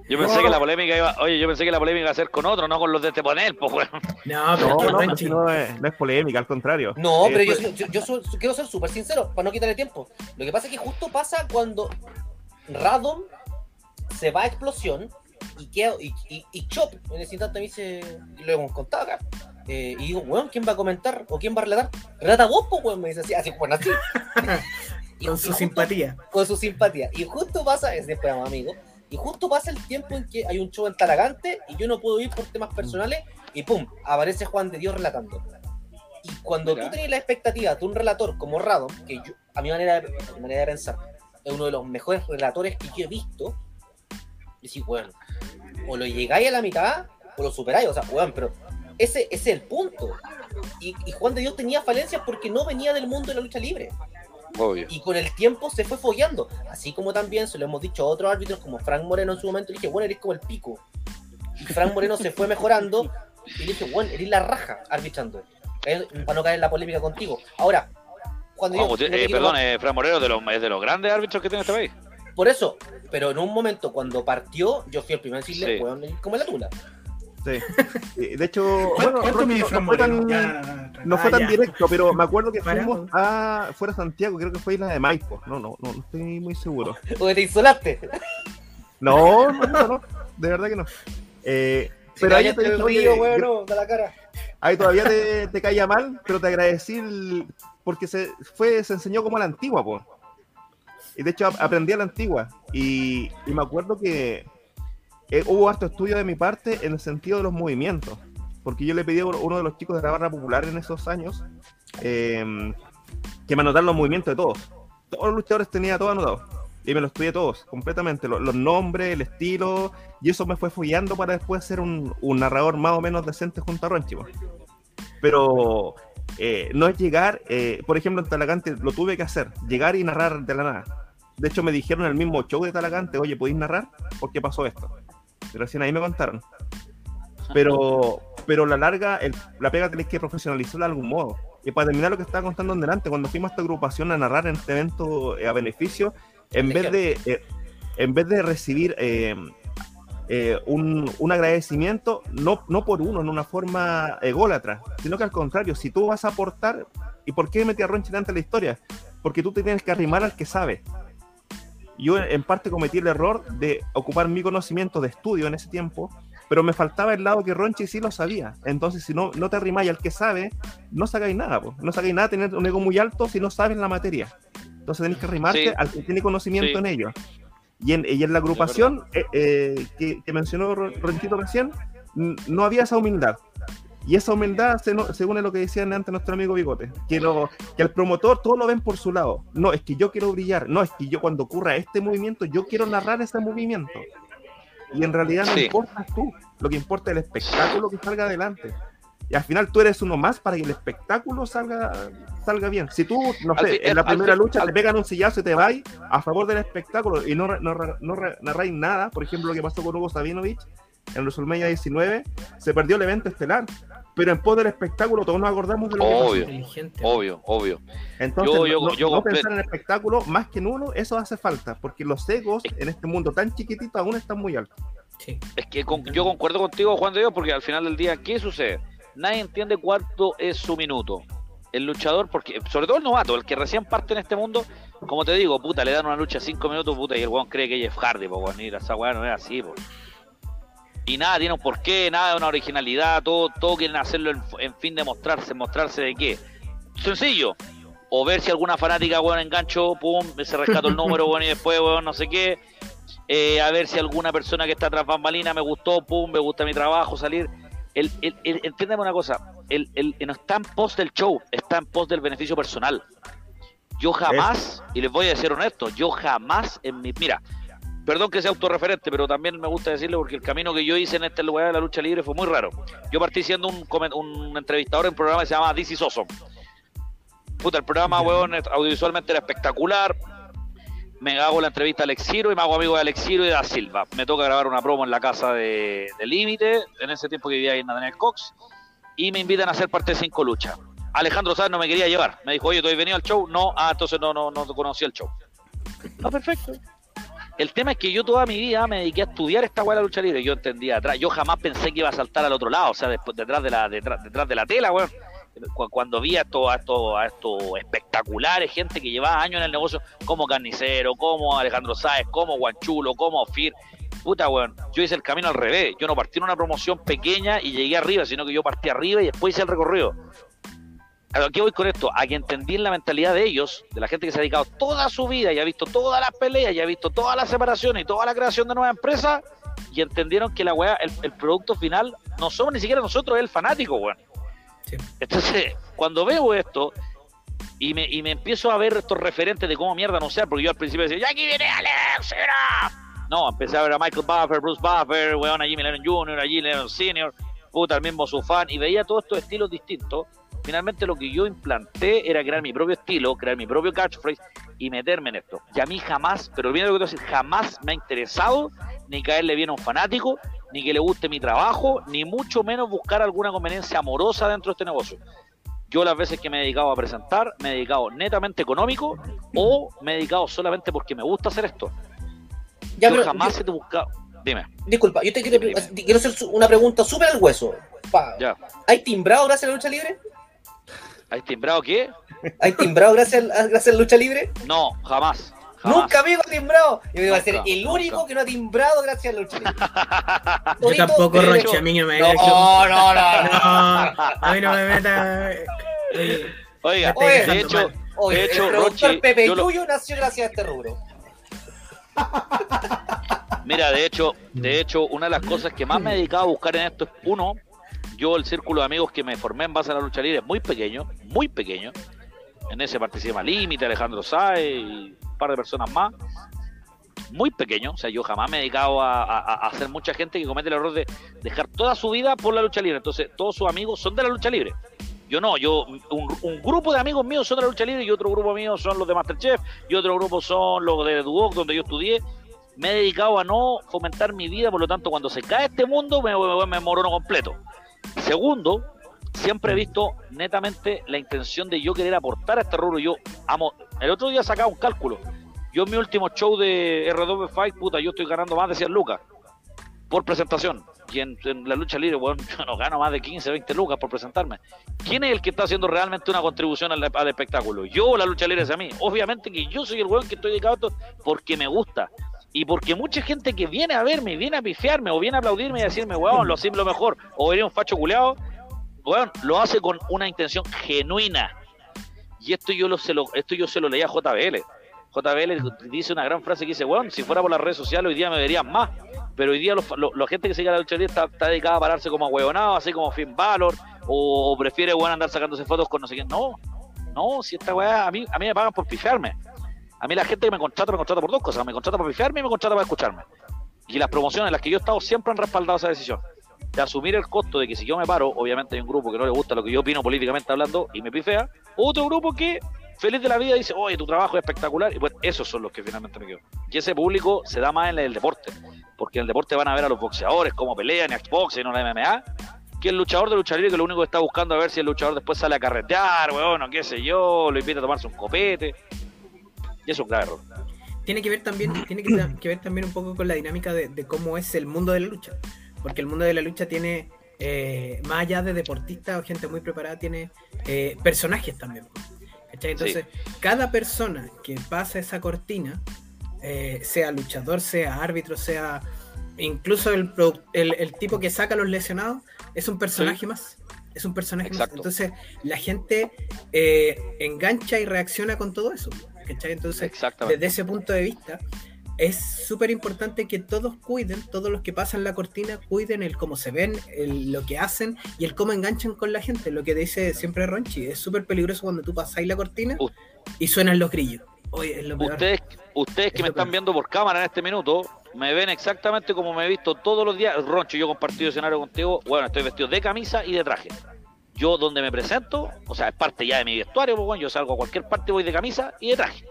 Speaker 6: Yo pensé que la polémica iba, oye, yo pensé que la polémica iba a ser con otro, no con los de este panel, pues.
Speaker 2: No, pero
Speaker 5: no, no,
Speaker 2: Ronchi-
Speaker 5: si no, es, no es polémica, al contrario.
Speaker 3: No,
Speaker 5: Eh,
Speaker 3: pero yo,
Speaker 5: fue-
Speaker 3: yo, quiero ser súper sincero, para no quitarle tiempo. Lo que pasa es que justo pasa cuando Radom se va a explosión y, queda, y, y, y Chop en ese instante me dice, y lo hemos contado acá, eh, y digo, weón, ¿quién va a comentar o quién va a relatar? Relata vos, pues, weón, me dice así, así, bueno, así. Y-
Speaker 2: con
Speaker 3: y
Speaker 2: su
Speaker 3: justo-
Speaker 2: simpatía.
Speaker 3: con su simpatía. Y justo pasa, es después amigo, y justo pasa el tiempo en que hay un show en Talagante y yo no puedo ir por temas personales y pum, aparece Juan de Dios relatando. Y cuando
Speaker 6: Mira.
Speaker 3: tú tenías la expectativa de un relator como Radom, que yo, a mi manera de, a mi manera de pensar, es uno de los mejores relatores que yo he visto, y decís, bueno, o lo llegáis a la mitad o lo superáis, o sea, weón, pero ese, ese es el punto. Y, y Juan de Dios tenía falencias porque no venía del mundo de la lucha libre
Speaker 6: Obvio.
Speaker 3: y con el tiempo se fue fogueando. Así como también se lo hemos dicho a otros árbitros como Frank Moreno en su momento, le dije, bueno, eres como el pico. Y Frank Moreno se fue mejorando y le dije, bueno, eres la raja arbitrando. Eh, Para no caer en la polémica contigo. Ahora, cuando
Speaker 6: Vamos,
Speaker 3: yo.
Speaker 6: eh, perdón, eh, Fran Moreno de los, es de los grandes árbitros que tiene este país.
Speaker 3: Por eso, pero en un momento cuando partió, yo fui el primero en decirle,
Speaker 6: Sí.
Speaker 3: weón, eres como la tula.
Speaker 5: Sí. Eh, De hecho,
Speaker 1: ¿Cuánto,
Speaker 5: bueno, no- fue tan-?
Speaker 1: Ya,
Speaker 5: No
Speaker 2: Ah,
Speaker 5: fue tan
Speaker 2: ya.
Speaker 5: directo, pero me acuerdo que fuimos a fuera de Santiago, creo que fue Isla de Maipo. No, no, no, no estoy muy seguro.
Speaker 3: O te insolaste.
Speaker 5: No, no, no, no, de verdad que no. Eh,
Speaker 3: Si
Speaker 5: pero ahí, te
Speaker 3: río,
Speaker 5: oye,
Speaker 3: weón, no, de la cara.
Speaker 5: ahí todavía te, te caía mal, pero te agradecí el- porque se, fue, se enseñó como a la antigua, po. Y de hecho ap- aprendí a la antigua. Y, me acuerdo que eh, hubo harto estudio de mi parte en el sentido de los movimientos. Porque yo le pedí a uno de los chicos de la barra popular en esos años eh, que me anotaran los movimientos de todos. Todos los luchadores tenía todo anotado. Y me los estudié todos, completamente. Los, nombres, el estilo. Y eso me fue follando para después ser un, narrador más o menos decente junto a Ronchi. Pero eh, no es llegar, eh, por ejemplo, en Talagante lo tuve que hacer, llegar y narrar de la nada. De hecho, me dijeron en el mismo show de Talagante, oye, ¿podéis narrar? ¿Por qué pasó esto? Y recién ahí me contaron. Pero, pero a la larga, el- la pega tenéis que profesionalizarla de algún modo. Y para terminar lo que estaba contando en delante, cuando fuimos a esta agrupación a narrar en este evento eh, a beneficio, en vez de, eh, en vez de recibir eh, eh, un, un agradecimiento, no, no por uno, en una forma ególatra, sino que al contrario, si tú vas a aportar, ¿y por qué metí a Ronchi delante de la historia? Porque tú te tienes que arrimar al que sabe. Yo en parte cometí el error de ocupar mi conocimiento de estudio en ese tiempo, pero me faltaba el lado que Ronchi sí lo sabía. Entonces, si no, no te arrimáis al que sabe, no sacáis nada, po. no sacáis nada, tener un ego muy alto si no sabes la materia. Entonces tenés que arrimarte
Speaker 6: Sí.
Speaker 5: al que tiene conocimiento
Speaker 6: Sí.
Speaker 5: en ello. Y en, y en la agrupación eh, eh, que, que mencionó Ro- Ronchito recién, no había esa humildad. Y esa humildad, se no- según lo que decía antes nuestro amigo Bigote, que, lo, que el promotor todo lo ven por su lado. No, es que yo quiero brillar. No, es que yo cuando ocurra este movimiento, yo quiero narrar ese movimiento. Y en realidad no
Speaker 6: Sí.
Speaker 5: importa tú, lo que importa es el espectáculo que salga adelante. Y al final tú eres uno más para que el espectáculo salga, salga bien. Si tú, no
Speaker 6: Al
Speaker 5: sé, en la
Speaker 6: al
Speaker 5: primera lucha
Speaker 6: al-
Speaker 5: te pegan un sillazo y te vas a favor del espectáculo y no, no, no re- narráis nada, por ejemplo, lo que pasó con Hugo Sabinovich en WrestleMania 19, se perdió el evento estelar. Pero en pos del espectáculo todos nos acordamos de lo que.
Speaker 6: Obvio,
Speaker 2: Inteligente.
Speaker 6: obvio, obvio.
Speaker 5: Entonces,
Speaker 6: Yo- yo-
Speaker 5: no,
Speaker 6: yo
Speaker 5: no
Speaker 6: comple-
Speaker 5: pensar en el espectáculo más que en uno, eso hace falta, porque los egos en este mundo tan chiquitito aún están muy altos.
Speaker 2: Sí.
Speaker 6: Es que con- yo concuerdo contigo, Juan de Dios, porque al final del día, ¿qué sucede? Nadie entiende cuánto es su minuto. El luchador, porque sobre todo el novato, el que recién parte en este mundo, como te digo, puta, le dan una lucha cinco minutos, puta, y el weón cree que ella es Hardy, pues, weón, esa weá no es así, pues. Y nada tiene un porqué, nada de una originalidad, todo, todo quieren hacerlo en, en fin de mostrarse, mostrarse de qué. Sencillo. O ver si alguna fanática, weón, engancho, pum, se rescató el número, weón, y después, weón, no sé qué. Eh, a ver si alguna persona que está tras bambalina me gustó, pum, me gusta mi trabajo, salir. El, el, el- entiéndeme una cosa, el, el, no está en pos del show, está en pos del beneficio personal. Yo jamás, y les voy a ser honesto, yo jamás en mi... Mira, perdón que sea autorreferente, pero también me gusta decirlo porque el camino que yo hice en este lugar de la lucha libre fue muy raro. Yo partí siendo un, un entrevistador en un programa que se llama This is Awesome. Puta, el programa, weón, audiovisualmente era espectacular. Me hago la entrevista a Alex Ciro y me hago amigo de Alex Ciro y de Da Silva. Me toca grabar una promo en la casa de, de Límite, en ese tiempo que vivía ahí en Daniel Cox, y me invitan a ser parte de Cinco Luchas. Alejandro Sáenz no me quería llevar. Me dijo, oye, ¿tú has venido al show? No, ah, entonces no, no, no conocí el show. Ah, perfecto. El tema es que yo toda mi vida me dediqué a estudiar esta weá de lucha libre. Yo entendía atrás. Yo jamás pensé que iba a saltar al otro lado, o sea, después, detrás de la, detrás, detrás de la tela, weón. Cu- Cuando vi a estos a esto, a esto espectaculares, gente que llevaba años en el negocio, como Carnicero, como Alejandro Sáez, como Guanchulo, como Ofir. Puta, weón, yo hice el camino al revés. Yo no partí en una promoción pequeña y llegué arriba, sino que yo partí arriba y después hice el recorrido. ¿A qué voy con esto? A que entendí en la mentalidad de ellos, de la gente que se ha dedicado toda su vida y ha visto todas las peleas y ha visto todas las separaciones y toda la creación de nuevas empresas y entendieron que la weá, el, el producto final, no somos ni siquiera nosotros, es el fanático, weón.
Speaker 2: Sí.
Speaker 6: Entonces, cuando veo esto y me, y me empiezo a ver estos referentes de cómo mierda no sea, porque yo al principio decía, ya aquí viene Alex, era". No, empecé a ver a Michael Buffer, Bruce Buffer, weón, a Jimmy Lennon Jr., a Jimmy Lennon Sr., puta, el mismo Sufan, y veía todos estos estilos distintos. Finalmente lo que yo implanté era crear mi propio estilo, crear mi propio catchphrase y meterme en esto. Y a mí jamás, pero olvídate lo que te voy a decir, jamás me ha interesado ni caerle bien a un fanático, ni que le guste mi trabajo, ni mucho menos buscar alguna conveniencia amorosa dentro de este negocio. Yo las veces que me he dedicado a presentar, me he dedicado netamente económico o me he dedicado solamente porque me gusta hacer esto.
Speaker 3: Ya,
Speaker 6: yo
Speaker 3: pero,
Speaker 6: jamás
Speaker 3: yo-
Speaker 6: he buscado... Dime,
Speaker 3: disculpa, yo te quiero, quiero hacer una pregunta súper al hueso. Pa-
Speaker 6: ya.
Speaker 3: ¿Hay timbrado gracias a la lucha libre?
Speaker 6: ¿Has timbrado qué?
Speaker 3: ¿Hay timbrado gracias a, gracias a la lucha libre?
Speaker 6: No, jamás. Jamás.
Speaker 3: Nunca amigo ha timbrado. Yo iba a ser el único
Speaker 6: nunca.
Speaker 3: que no ha timbrado gracias a la lucha libre.
Speaker 2: Yo tampoco,
Speaker 3: hecho-
Speaker 2: a mí no me
Speaker 3: No, no, no, no.
Speaker 2: No, a mí no me meta. Oye,
Speaker 6: Oiga, de hecho.
Speaker 3: Oye,
Speaker 6: de hecho,
Speaker 3: el productor
Speaker 6: Rochi,
Speaker 3: Pepe
Speaker 6: yo lo-
Speaker 3: Yuyo nació gracias a este rubro.
Speaker 6: Mira, de hecho, de hecho, una de las cosas que más me he dedicado a buscar en esto es uno, yo el círculo de amigos que me formé en base a la lucha libre es muy pequeño, muy pequeño. En ese participa Límite, Alejandro Sáez y un par de personas más. Muy pequeño, o sea, yo jamás me he dedicado a, hacer mucha gente que comete el error de dejar toda su vida por la lucha libre. Entonces, todos sus amigos son de la lucha libre. Yo no, yo, un, un grupo de amigos míos son de la lucha libre y otro grupo mío son los de Masterchef y otro grupo son los de Duoc, donde yo estudié me he dedicado a no fomentar mi vida, por lo tanto, cuando se cae este mundo, me, me, me morono completo. Segundo, siempre he visto netamente la intención de yo querer aportar a este rubro. Yo amo. El otro día sacaba un cálculo. Yo en mi último show de R2 Fight, puta, yo estoy ganando más de 100 lucas por presentación. Y en, la lucha libre, bueno, yo no gano más de 15, 20 lucas por presentarme. ¿Quién es el que está haciendo realmente una contribución al, espectáculo? ¿Yo la lucha libre es a mí? Obviamente que yo soy el weón que estoy dedicado a esto porque me gusta. Y porque mucha gente que viene a verme, viene a pifiarme, o viene a aplaudirme y a decirme, weón, lo hacemos lo mejor, o venía un facho culeado, weón, lo hace con una intención genuina. Y esto yo lo se lo, esto yo se lo leía a JBL. JBL dice una gran frase que dice, weón, si fuera por las redes sociales hoy día me verían más. Pero hoy día los- lo- la gente que sigue a la lucha libre está, dedicada a pararse como huevonado, así como Finn Balor, o, o prefiere weón andar sacándose fotos con no sé quién. No, no, si esta weá, a mí, a mí me pagan por pifiarme. A mí la gente que me contrata, me contrata por dos cosas. Me contrata por pifiarme y me contrata para escucharme. Y las promociones en las que yo he estado siempre han respaldado esa decisión. De asumir el costo de que si yo me paro, obviamente hay un grupo que no le gusta lo que yo opino políticamente hablando y me pifea. Otro grupo que, feliz de la vida, dice, oye, tu trabajo es espectacular. Y pues esos son los que finalmente me quedo. Y ese público se da más en el deporte. Porque en el deporte van a ver a los boxeadores, cómo pelean, en Xbox, en una MMA. Que el luchador de lucha libre que lo único que está buscando a ver si el luchador después sale a carretear, weón, o qué sé yo, lo invita a tomarse un copete. Y eso error.
Speaker 2: tiene que ver también, tiene que, ver también un poco con la dinámica de, de cómo es el mundo de la lucha. Porque el mundo de la lucha tiene, eh, más allá de deportistas o gente muy preparada, tiene eh, personajes también. ¿cachai? Entonces, cada persona que pasa esa cortina, eh, sea luchador, sea árbitro, sea incluso el, produ- el, el tipo que saca a los lesionados, es un personaje más. Es un personaje más.
Speaker 6: Exacto.
Speaker 2: Entonces, la gente eh, engancha y reacciona con todo eso. ¿Cachai? Entonces, desde ese punto de vista, es súper importante que todos cuiden, todos los que pasan la cortina, cuiden el cómo se ven, el- lo que hacen y el cómo enganchan con la gente. Lo que dice siempre Ronchi, es súper peligroso cuando tú pasáis la cortina y suenan los grillos. Oye, es lo peor.
Speaker 6: Ustedes, ustedes que
Speaker 2: Es
Speaker 6: me
Speaker 2: lo
Speaker 6: están
Speaker 2: peor.
Speaker 6: viendo por cámara en este minuto, me ven exactamente como me he visto todos los días. Roncho, yo compartido escenario contigo. Bueno, estoy vestido de camisa y de traje. Yo donde me presento, o sea, es parte ya de mi vestuario, pues bueno, yo salgo a cualquier parte, voy de camisa y de traje.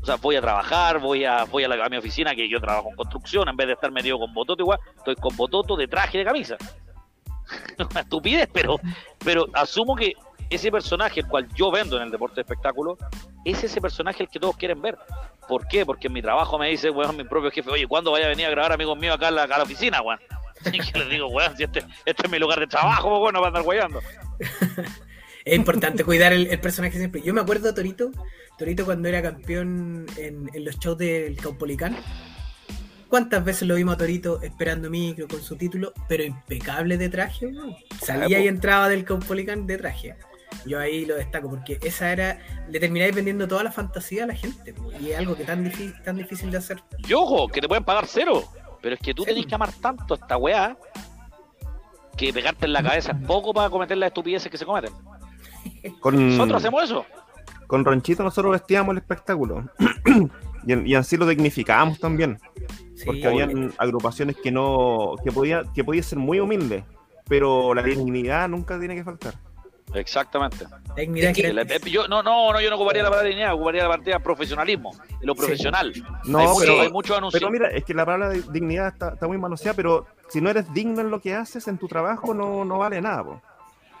Speaker 6: O sea, voy a trabajar, voy a, voy a, la- a mi oficina, que yo trabajo en construcción, en vez de estar metido con bototo igual, estoy con bototo de traje y de camisa. Una estupidez, pero, pero asumo que ese personaje, el cual yo vendo en el deporte de espectáculo, es ese personaje el que todos quieren ver. ¿Por qué? Porque en mi trabajo me dice, weón, mi propio jefe, oye, ¿cuándo vaya a venir a grabar amigos míos acá a la, a la oficina, weón? Y yo les digo, weón, si este, este es mi lugar de trabajo, bueno, va a andar weyando.
Speaker 2: Es importante cuidar el, el personaje siempre. Yo me acuerdo de Torito, Torito cuando era campeón en, en los shows del Caupolicán. ¿Cuántas veces lo vimos a Torito esperando micro con su título, pero impecable de traje? weón? Salía y entraba del Caupolicán de traje. Yo ahí lo destaco porque esa era. Le termináis vendiendo toda la fantasía a la gente. Y es algo que tan difícil, tan difícil de hacer.
Speaker 6: Y ojo, que te pueden pagar cero. Pero es que tú tenés que amar tanto a esta weá que pegarte en la cabeza es poco para cometer las estupideces que se cometen.
Speaker 5: Con,
Speaker 6: Nosotros hacemos eso.
Speaker 5: con Ronchito nosotros vestíamos el espectáculo. y, así lo dignificábamos también.
Speaker 2: Sí,
Speaker 5: Porque habían agrupaciones que no. que podía, que podía ser muy humilde. Pero la dignidad nunca tiene que faltar.
Speaker 6: Exactamente.
Speaker 2: dignidad
Speaker 3: Es que
Speaker 6: el- yo, no, no, no, yo no ocuparía la palabra dignidad, ocuparía la palabra profesionalismo, lo profesional.
Speaker 5: No,
Speaker 6: hay, mucho-
Speaker 5: pero-
Speaker 6: hay muchos anuncios.
Speaker 5: Pero mira, es que la palabra de dignidad está, está muy manoseada, pero si no eres digno en lo que haces, en tu trabajo, no, no vale nada. po.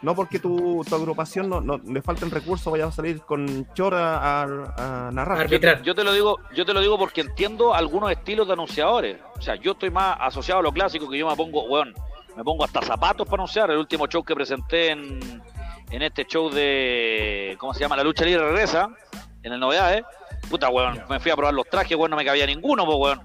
Speaker 5: No porque tu, tu agrupación no, no le falten recursos, vayas a salir con chora a, a narrar.
Speaker 2: Arbitrar.
Speaker 6: Yo te lo digo, yo te lo digo porque entiendo algunos estilos de anunciadores. O sea, yo estoy más asociado a lo clásico que yo me pongo, weón, me pongo hasta zapatos para anunciar. El último show que presenté en, en este show de, ¿cómo se llama? La lucha libre regresa, en el novedades. Puta, weón, me fui a probar los trajes, weón, no me cabía ninguno, pues, weón.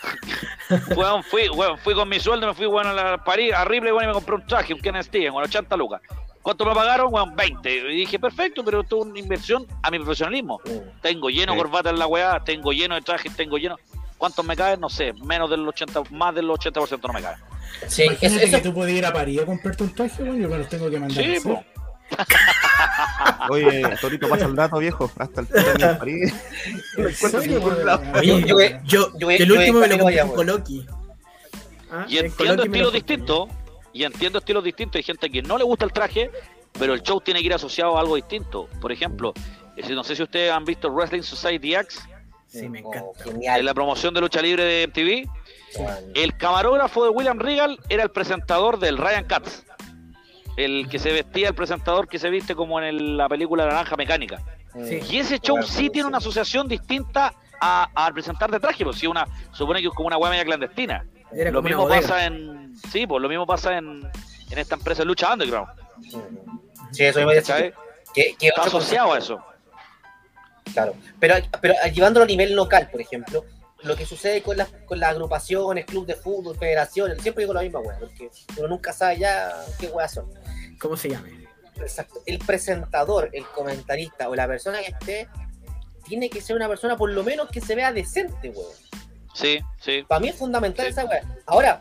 Speaker 6: weón, fui, weón, fui con mi sueldo, me fui, weón, a la París, a Ripley, weón, y me compré un traje, un Ken Steven, con 80 lucas. ¿Cuánto me pagaron? Weón, 20. Y dije, perfecto, pero esto es una inversión a mi profesionalismo. Tengo lleno
Speaker 5: Sí.
Speaker 6: corbata en la weá, tengo lleno de trajes, tengo lleno. ¿Cuántos me caen? No sé, menos del 80, más del 80% no me caen.
Speaker 3: Sí, eso-
Speaker 1: que tú puedes ir a París a comprarte un traje, weón, yo me los tengo que mandar.
Speaker 6: Sí, po.
Speaker 5: Oye, Torito, pasa el dato, viejo. Hasta el puto en París.
Speaker 3: Yo-
Speaker 2: yo, yo,
Speaker 3: yo-
Speaker 2: el último
Speaker 3: yo-
Speaker 2: me lo compré en Coloqui. Ah,
Speaker 6: Y
Speaker 2: en
Speaker 6: entiendo estilos distintos, y entiendo estilos distintos. Hay gente que no le gusta el traje, pero el show tiene que ir asociado a algo distinto. Por ejemplo, eh, no sé si ustedes han visto Wrestling Society X,
Speaker 2: Sí, me
Speaker 3: Oh,
Speaker 2: encanta.
Speaker 6: en la promoción de lucha libre de MTV.
Speaker 3: weón.
Speaker 6: El camarógrafo de William Regal era el presentador del Ryan Katz. El que se vestía, el presentador que se viste como en el- la película Naranja Mecánica.
Speaker 2: Sí.
Speaker 6: Y ese show sí tiene una asociación distinta a, a presentar de traje, pues si una, supone que es como una hueá media clandestina.
Speaker 2: Era
Speaker 6: Lo mismo pasa en. Sí, pues lo mismo pasa en, en esta empresa de lucha underground.
Speaker 3: Sí, eso decía.
Speaker 6: ¿cachai?
Speaker 3: Que, que
Speaker 6: Está asociado a eso.
Speaker 3: Claro, pero, pero llevándolo a nivel local, por ejemplo, lo que sucede con las, con las agrupaciones, club de fútbol, federaciones, siempre digo la misma weá, porque uno nunca sabe ya qué weá son.
Speaker 2: ¿Cómo se llama?
Speaker 3: Exacto. El presentador, el comentarista o la persona que esté, tiene que ser una persona por lo menos que se vea decente, weón.
Speaker 6: Sí, sí.
Speaker 3: Para mí es fundamental
Speaker 6: Sí.
Speaker 3: esa weá. Ahora,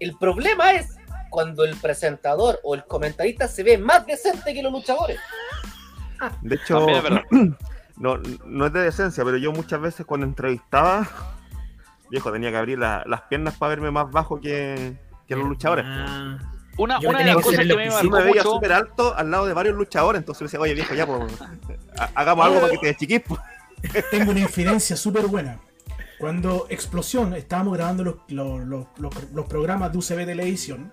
Speaker 3: el problema es cuando el presentador o el comentarista se ve más decente que los luchadores.
Speaker 5: De hecho. no, no es de decencia, pero yo muchas veces cuando entrevistaba, viejo, tenía que abrir la- las piernas para verme más bajo que, que los luchadores.
Speaker 2: Ah,
Speaker 6: Una,
Speaker 2: Yo
Speaker 6: una de las
Speaker 2: que
Speaker 6: cosas
Speaker 2: el
Speaker 6: que me
Speaker 5: me veía súper alto al lado de varios luchadores, entonces me decía, oye viejo, ya, pues, ha- hagamos algo para que te deschiquís. pues".
Speaker 1: Tengo una infidencia súper buena. Cuando Explosión estábamos grabando los, los, los- los- los programas de UCB Televisión,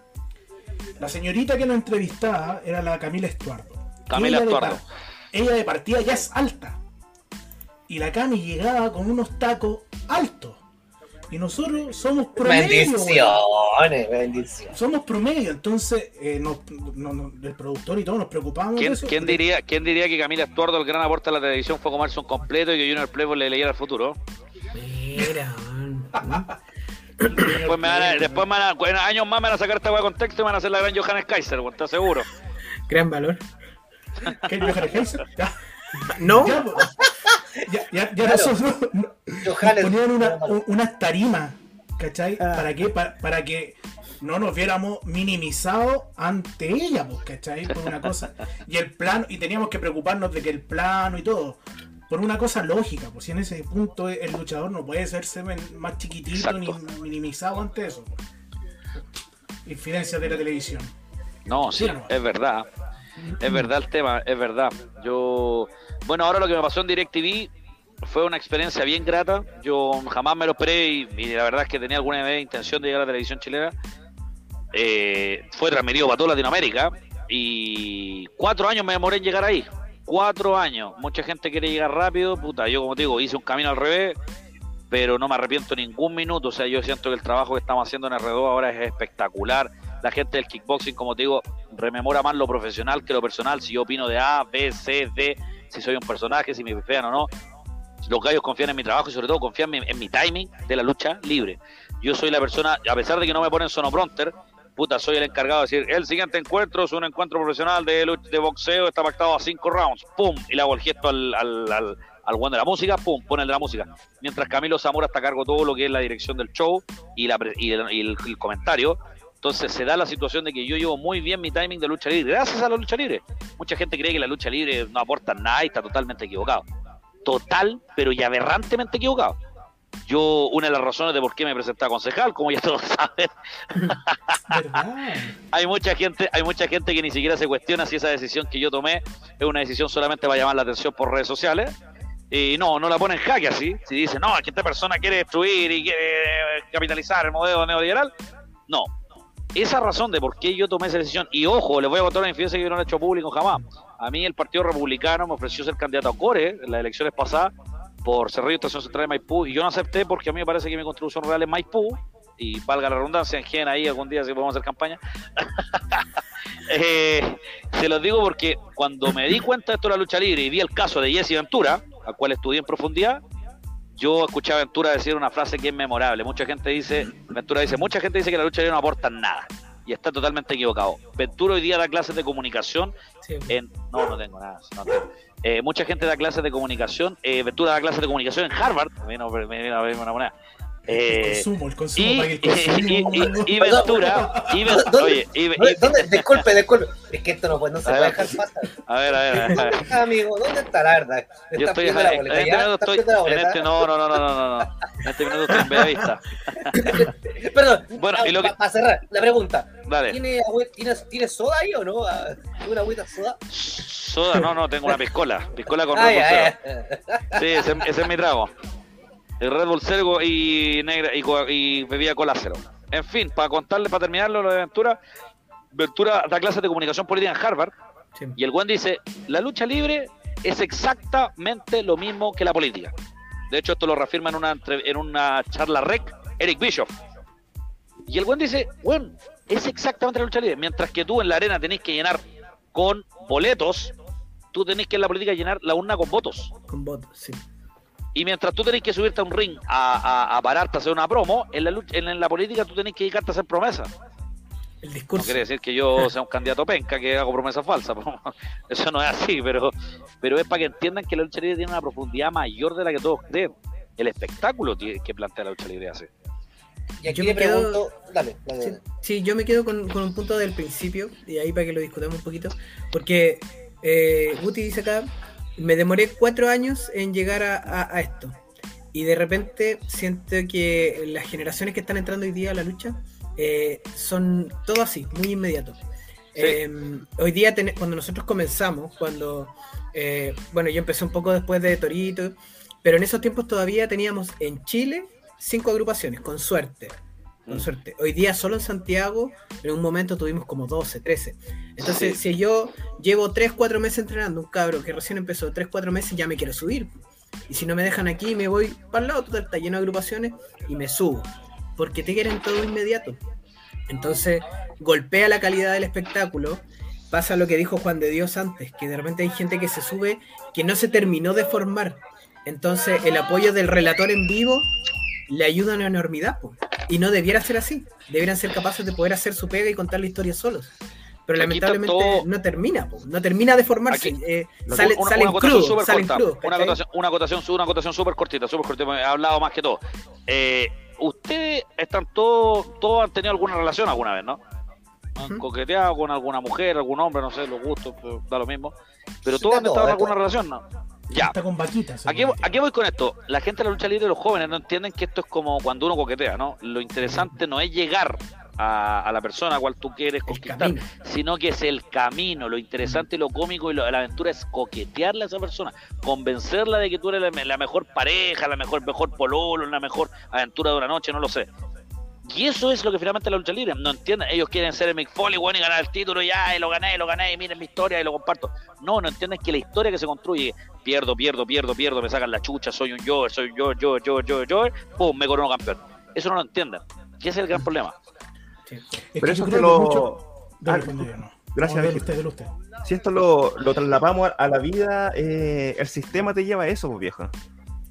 Speaker 1: la señorita que nos entrevistaba era la Camila Estuardo.
Speaker 6: Camila
Speaker 1: Ella
Speaker 6: Estuardo.
Speaker 1: ella de partida ya es alta. Y la Cami llegaba con unos tacos altos. Y nosotros somos promedio.
Speaker 3: Bendiciones, bendiciones.
Speaker 1: Somos promedio, entonces eh, nos- no- no- el productor y todo nos preocupamos.
Speaker 6: ¿Quién,
Speaker 1: de eso.
Speaker 6: quién diría, ¿Quién diría que Camila Estuardo, el gran aporte a la televisión, fue comerse un completo y que Junior Playboy le leyera el futuro?
Speaker 2: mira, man.
Speaker 6: Después, me van a, después me van a- en años más me van a sacar esta weá de contexto y me van a hacer la gran Johannes Kaiser, weón, ¿estás seguro?
Speaker 2: Gran valor.
Speaker 1: ¿Qué, Johannes Kaiser? Ya,
Speaker 2: No,
Speaker 1: ya, po. Ya, ya, ya
Speaker 3: Claro.
Speaker 1: nosotros nos ponían una, un- unas tarimas, ¿cachai?
Speaker 2: Ah.
Speaker 1: ¿Para qué? Pa- Para, que no nos viéramos minimizados ante ella, pues, ¿cachai? Por una cosa. Y el plano, y teníamos que preocuparnos de que el plano y todo. Por una cosa lógica, pues si en ese punto el luchador no puede hacerse más chiquitito ni minimizado ante eso. pues. Infidencias de la televisión.
Speaker 6: No, sí, es verdad. Es verdad el tema, es verdad. Yo, bueno, ahora lo que me pasó en DirecTV fue una experiencia bien grata. Yo jamás me lo esperé y, la verdad es que tenía alguna vez intención de llegar a la televisión chilena. Eh, fue transmitido para toda Latinoamérica y cuatro años me demoré en llegar ahí. Cuatro años. Mucha gente quiere llegar rápido. Puta, yo como te digo, hice un camino al revés, pero no me arrepiento ningún minuto. O sea, yo siento que el trabajo que estamos haciendo en R2 ahora es espectacular. La gente del kickboxing, como te digo, rememora más lo profesional que lo personal. Si yo opino de A, B, C, D, si soy un personaje, si me fean o no. Los gallos confían en mi trabajo y sobre todo confían en mi, timing de la lucha libre. Yo soy la persona, a pesar de que no me ponen sonopronter, puta, soy el encargado de decir, el siguiente encuentro es un encuentro profesional de, luch- de boxeo, está pactado a cinco rounds, pum, y le hago el gesto al, al, al, al de la música, pum, pone el de la música. Mientras Camilo Zamora está a cargo de todo lo que es la dirección del show y, la, y, y el- el comentario. Entonces se da la situación de que yo llevo muy bien mi timing de lucha libre, gracias a la lucha libre. Mucha gente cree que la lucha libre no aporta nada y está totalmente equivocado. Total, pero y aberrantemente equivocado. Yo, una de las razones de por qué me presenté a concejal, como ya todos saben, hay mucha gente, hay mucha gente que ni siquiera se cuestiona si esa decisión que yo tomé es una decisión solamente para llamar la atención por redes sociales. Y no, no la pone en jaque así. Si dice, no, es que esta persona quiere destruir y quiere capitalizar el modelo neoliberal. No. Esa razón de por qué yo tomé esa decisión, y ojo, les voy a contar una infidencia que yo no he hecho público jamás. A mí el Partido Republicano me ofreció ser candidato a Core en las elecciones pasadas por Cerrillo Estación Central de Maipú, y yo no acepté porque a mí me parece que mi contribución real es Maipú, y valga la redundancia, en Gen ahí algún día si podemos hacer campaña. Eh, se los digo porque cuando me di cuenta de esto de la lucha libre y vi el caso de Jesse Ventura, al cual estudié en profundidad, yo escuché a Ventura decir una frase que es memorable. Mucha gente dice, Ventura dice, mucha gente dice que la lucha libre no aporta nada. Y está totalmente equivocado. Ventura hoy día da clases de comunicación
Speaker 2: Sí.
Speaker 6: en... No, no tengo nada. no tengo. Eh, mucha gente da clases de comunicación. Eh, Ventura da clases de comunicación en Harvard. Me vino, me vino a verme una moneda.
Speaker 1: El
Speaker 6: Eh,
Speaker 1: consumo, el consumo,
Speaker 6: y,
Speaker 1: pague el
Speaker 6: y- y-
Speaker 1: consumo.
Speaker 6: y- y Ventura... y
Speaker 3: ¿Dónde-
Speaker 6: oye, y- y-
Speaker 3: ¿Dónde- ¿Dónde? Disculpe, disculpe. Es que esto no, puede- no se
Speaker 6: A
Speaker 3: puede
Speaker 6: ver.
Speaker 3: dejar pasar.
Speaker 6: a ver, a ver, a ver.
Speaker 3: Amigo, ¿dónde está la verdad? ¿Me
Speaker 6: Yo estoy en
Speaker 3: la
Speaker 6: este
Speaker 3: boleta
Speaker 6: minuto
Speaker 3: ¿Estás
Speaker 6: estoy en este no no no no no no en este minuto estoy en Bellavista
Speaker 3: Perdón,
Speaker 6: Bueno, y lo que-
Speaker 3: para cerrar, la pregunta.
Speaker 6: dale
Speaker 3: ¿Tiene, tiene, ¿Tiene soda ahí o no? Ah, ¿Una agüita soda?
Speaker 6: soda no no tengo una piscola piscola con
Speaker 3: Ah, ya, ya.
Speaker 6: sí ese, ese es mi trago el Red Bull cero y negra y, bebida cola cero en fin para contarle para terminarlo lo de Ventura Ventura da clases de comunicación política en Harvard
Speaker 2: Sí.
Speaker 6: y el buen dice la lucha libre es exactamente lo mismo que la política de hecho esto lo reafirma en una en una charla rec Eric Bischoff Y el buen dice, bueno, es exactamente la lucha libre. Mientras que tú en la arena tenés que llenar con boletos, tú tenés que en la política llenar la urna con votos.
Speaker 2: Con votos, sí.
Speaker 6: Y mientras tú tenés que subirte a un ring a, a- a pararte a hacer una promo, en la, lucha- en, en la política tú tenés que dedicarte a hacer promesas.
Speaker 2: El
Speaker 6: No
Speaker 2: discurso.
Speaker 6: quiere decir que yo sea un candidato penca, que hago promesas falsas. Eso no es así, pero, pero es para que entiendan que la lucha libre tiene una profundidad mayor de la que todos creen. El espectáculo que plantea la lucha libre hace.
Speaker 3: Y aquí
Speaker 2: Yo me quedo-
Speaker 3: pregunto, dale, dale,
Speaker 2: Sí,
Speaker 3: dale.
Speaker 2: sí, yo me quedo con, con un punto del principio, y ahí para que lo discutamos un poquito, porque eh, Guti dice acá, me demoré cuatro años en llegar a, a- a esto, y de repente siento que las generaciones que están entrando hoy día a la lucha eh, son todo así, muy inmediato. Eh, hoy día, ten- cuando nosotros comenzamos, cuando, eh, bueno, yo empecé un poco después de Torito, pero en esos tiempos todavía teníamos en Chile cinco agrupaciones, con suerte. Con
Speaker 6: Mm.
Speaker 2: suerte. Hoy día solo en Santiago, en un momento tuvimos como 12, 13. Entonces,
Speaker 6: Sí.
Speaker 2: si yo llevo 3, 4 meses entrenando, un cabro que recién empezó 3, 4 meses, ya me quiero subir. Y si no me dejan aquí, me voy para el lado, total, está lleno de agrupaciones y me subo. Porque te quieren todo inmediato. Entonces, golpea la calidad del espectáculo. Pasa lo que dijo Juan de Dios antes, que de repente hay gente que se sube que no se terminó de formar. Entonces, el apoyo del relator en vivo le ayuda a una enormidad. po. Y no debiera ser así. Debieran ser capaces de poder hacer su pega y contar la historia solos. Pero
Speaker 6: Aquí
Speaker 2: lamentablemente
Speaker 6: todo-
Speaker 2: no termina, po. no termina de formarse.
Speaker 6: Aquí-
Speaker 2: eh, sale,
Speaker 6: una,
Speaker 2: salen
Speaker 6: una
Speaker 2: crudos,
Speaker 6: una acotación, una acotación, una acotación súper cortita, súper cortita, he hablado más que todo. Eh, ustedes están todos, todos han tenido alguna relación alguna vez, ¿no? Han coqueteado con alguna mujer, algún hombre, no sé, los gustos, pero da lo mismo. Pero
Speaker 3: Sí,
Speaker 6: todos han estado en alguna
Speaker 3: todo.
Speaker 6: relación, ¿no? Ya.
Speaker 1: Está con vaquitas.
Speaker 6: Aquí, aquí voy con esto. La gente de la lucha libre, los jóvenes, no entienden que esto es como cuando uno coquetea, ¿no? Lo interesante no es llegar a, a la persona a cual tú quieres conquistar, sino que es el camino. Lo interesante lo cómico y lo- la aventura es coquetearle a esa persona, convencerla de que tú eres la, la mejor pareja, la mejor, mejor pololo, la mejor aventura de una noche, no lo sé. Y eso es lo que finalmente la lucha libre. No entienden. Ellos quieren ser el Mick Foley, bueno, y ganar el título, ya, y lo gané, y lo gané, y miren mi historia, y lo comparto. No, no entienden que la historia que se construye, pierdo, pierdo, pierdo, pierdo, me sacan la chucha, soy un yo, soy un yo, yo, yo, yo, yo, pum, me corono campeón. Eso no lo entienden. Y ese es el gran problema.
Speaker 2: Sí.
Speaker 1: Es
Speaker 5: Pero
Speaker 1: que
Speaker 5: eso te
Speaker 1: creo
Speaker 5: lo-
Speaker 1: que mucho... Dale,
Speaker 5: Ah,
Speaker 1: no.
Speaker 5: gracias, Ángel.
Speaker 1: usted, usted.
Speaker 5: Si esto lo, lo trasladamos a, a la vida, eh, el sistema te lleva a eso, pues, viejo.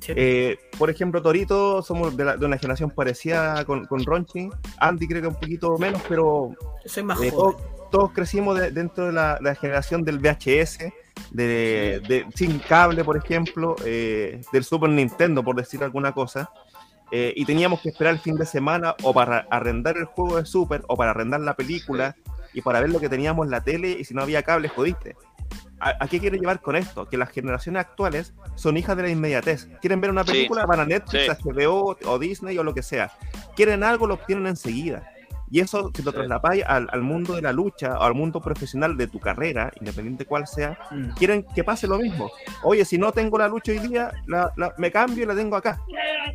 Speaker 2: Sí.
Speaker 5: Eh, por ejemplo, Torito, somos de, la- de una generación parecida con, con Ronchi. Andy creo que un poquito menos, pero
Speaker 2: Soy más
Speaker 5: eh, todos, todos crecimos de- dentro de la, la generación del VHS, de, de- sin cable, por ejemplo, eh, del Super Nintendo, por decir alguna cosa. eh, y teníamos que esperar el fin de semana o para arrendar el juego de Super o para arrendar la película y para ver lo que teníamos en la tele y si no había cable, jodiste. ¿A, a qué quiero llevar con esto? Que las generaciones actuales son hijas de la inmediatez. Quieren ver una
Speaker 6: Sí.
Speaker 5: película, van a Netflix,
Speaker 6: Sí.
Speaker 5: HBO o Disney o lo que sea. Quieren algo, lo obtienen enseguida. Y eso, si lo
Speaker 6: Sí.
Speaker 5: trasladáis al, al mundo de la lucha o al mundo profesional de tu carrera, independiente cuál sea,
Speaker 2: Mm.
Speaker 5: quieren que pase lo mismo. Oye, si no tengo la lucha hoy día, la- la- me cambio y la tengo acá.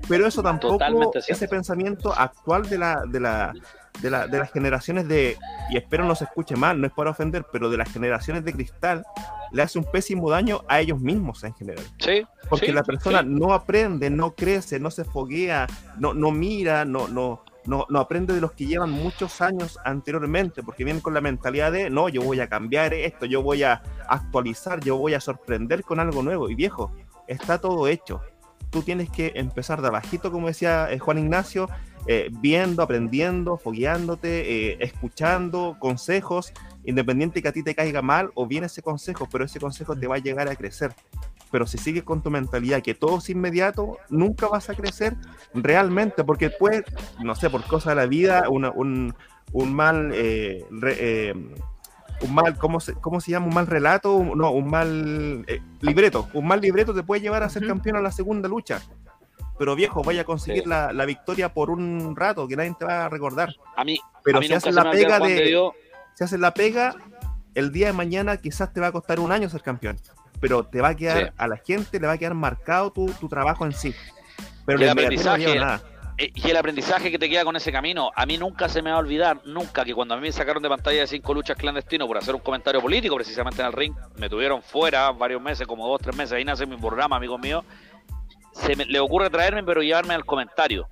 Speaker 5: Pero eso tampoco,
Speaker 6: Totalmente cierto.
Speaker 5: ese pensamiento actual de, la, de, la, de, la- de las generaciones de, y espero no se escuche mal, no es para ofender, pero de las generaciones de cristal, le hace un pésimo daño a ellos mismos en general.
Speaker 6: Sí.
Speaker 5: Porque
Speaker 6: sí,
Speaker 5: la persona
Speaker 6: sí.
Speaker 5: no aprende, no crece, no se foguea, no, no mira, no, no, no, no aprende de los que llevan muchos años anteriormente, porque vienen con la mentalidad de, no, yo voy a cambiar esto, yo voy a actualizar, yo voy a sorprender con algo nuevo. Y viejo, está todo hecho. Tú tienes que empezar de abajito, como decía eh, Juan Ignacio, eh, viendo, aprendiendo, fogueándote, eh, escuchando consejos, independiente que a ti te caiga mal o bien ese consejo, pero ese consejo te va a llegar a crecer. Pero si sigues con tu mentalidad que todo es inmediato, nunca vas a crecer realmente, porque puede, no sé, por cosas de la vida, una- un, un mal, re- un mal, ¿cómo se, ¿cómo se llama? Un mal relato, Un- no, un mal eh, libreto. Un mal libreto te puede llevar a ser campeón a la segunda lucha. Pero viejo, vaya a conseguir
Speaker 6: Sí.
Speaker 5: la, la victoria por un rato que nadie te va a recordar.
Speaker 6: A mí,
Speaker 5: Pero
Speaker 6: a mí
Speaker 5: si haces la pega de, si haces la pega, el día de mañana quizás te va a costar un año ser campeón. Pero te va a quedar,
Speaker 6: Sí.
Speaker 5: a la gente le va a quedar marcado tu, tu trabajo en sí. Pero
Speaker 6: el
Speaker 5: no
Speaker 6: aprendizaje-
Speaker 5: lleva nada.
Speaker 6: Eh, Y el aprendizaje que te queda con ese camino, a mí nunca se me va a olvidar, nunca, que cuando a mí me sacaron de pantalla de cinco luchas clandestino por hacer un comentario político precisamente en el ring, me tuvieron fuera varios meses, como dos, tres meses, ahí nace mi programa, amigo mío, se me- le ocurre traerme, pero llevarme al comentario.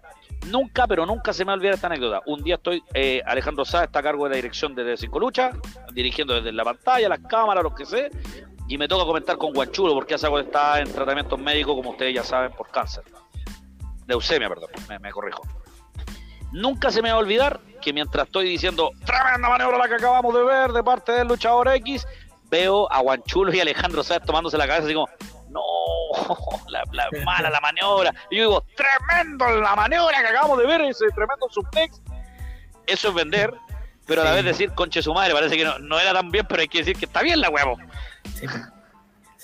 Speaker 6: Nunca, pero nunca se me va a olvidar esta anécdota. Un día estoy, eh, Alejandro Sá está a cargo de la dirección de Cinco Luchas, dirigiendo desde la pantalla, las cámaras, lo que sé, y me toca comentar con Guanchulo, porque esa cosa está en tratamientos médicos, como ustedes ya saben, por cáncer. Leucemia, perdón, me, me corrijo. Nunca se me va a olvidar que mientras estoy diciendo tremenda maniobra la que acabamos de ver de parte del luchador X, veo a Guanchulo y Alejandro Sáez tomándose la cabeza así como, no, la, la- mala la maniobra. Y yo digo, tremendo la maniobra que acabamos de ver, ese tremendo suplex. Eso es vender, pero a la vez decir, conche su madre, parece que no, no era tan bien, pero hay que decir que está bien la huevo.
Speaker 2: Sí.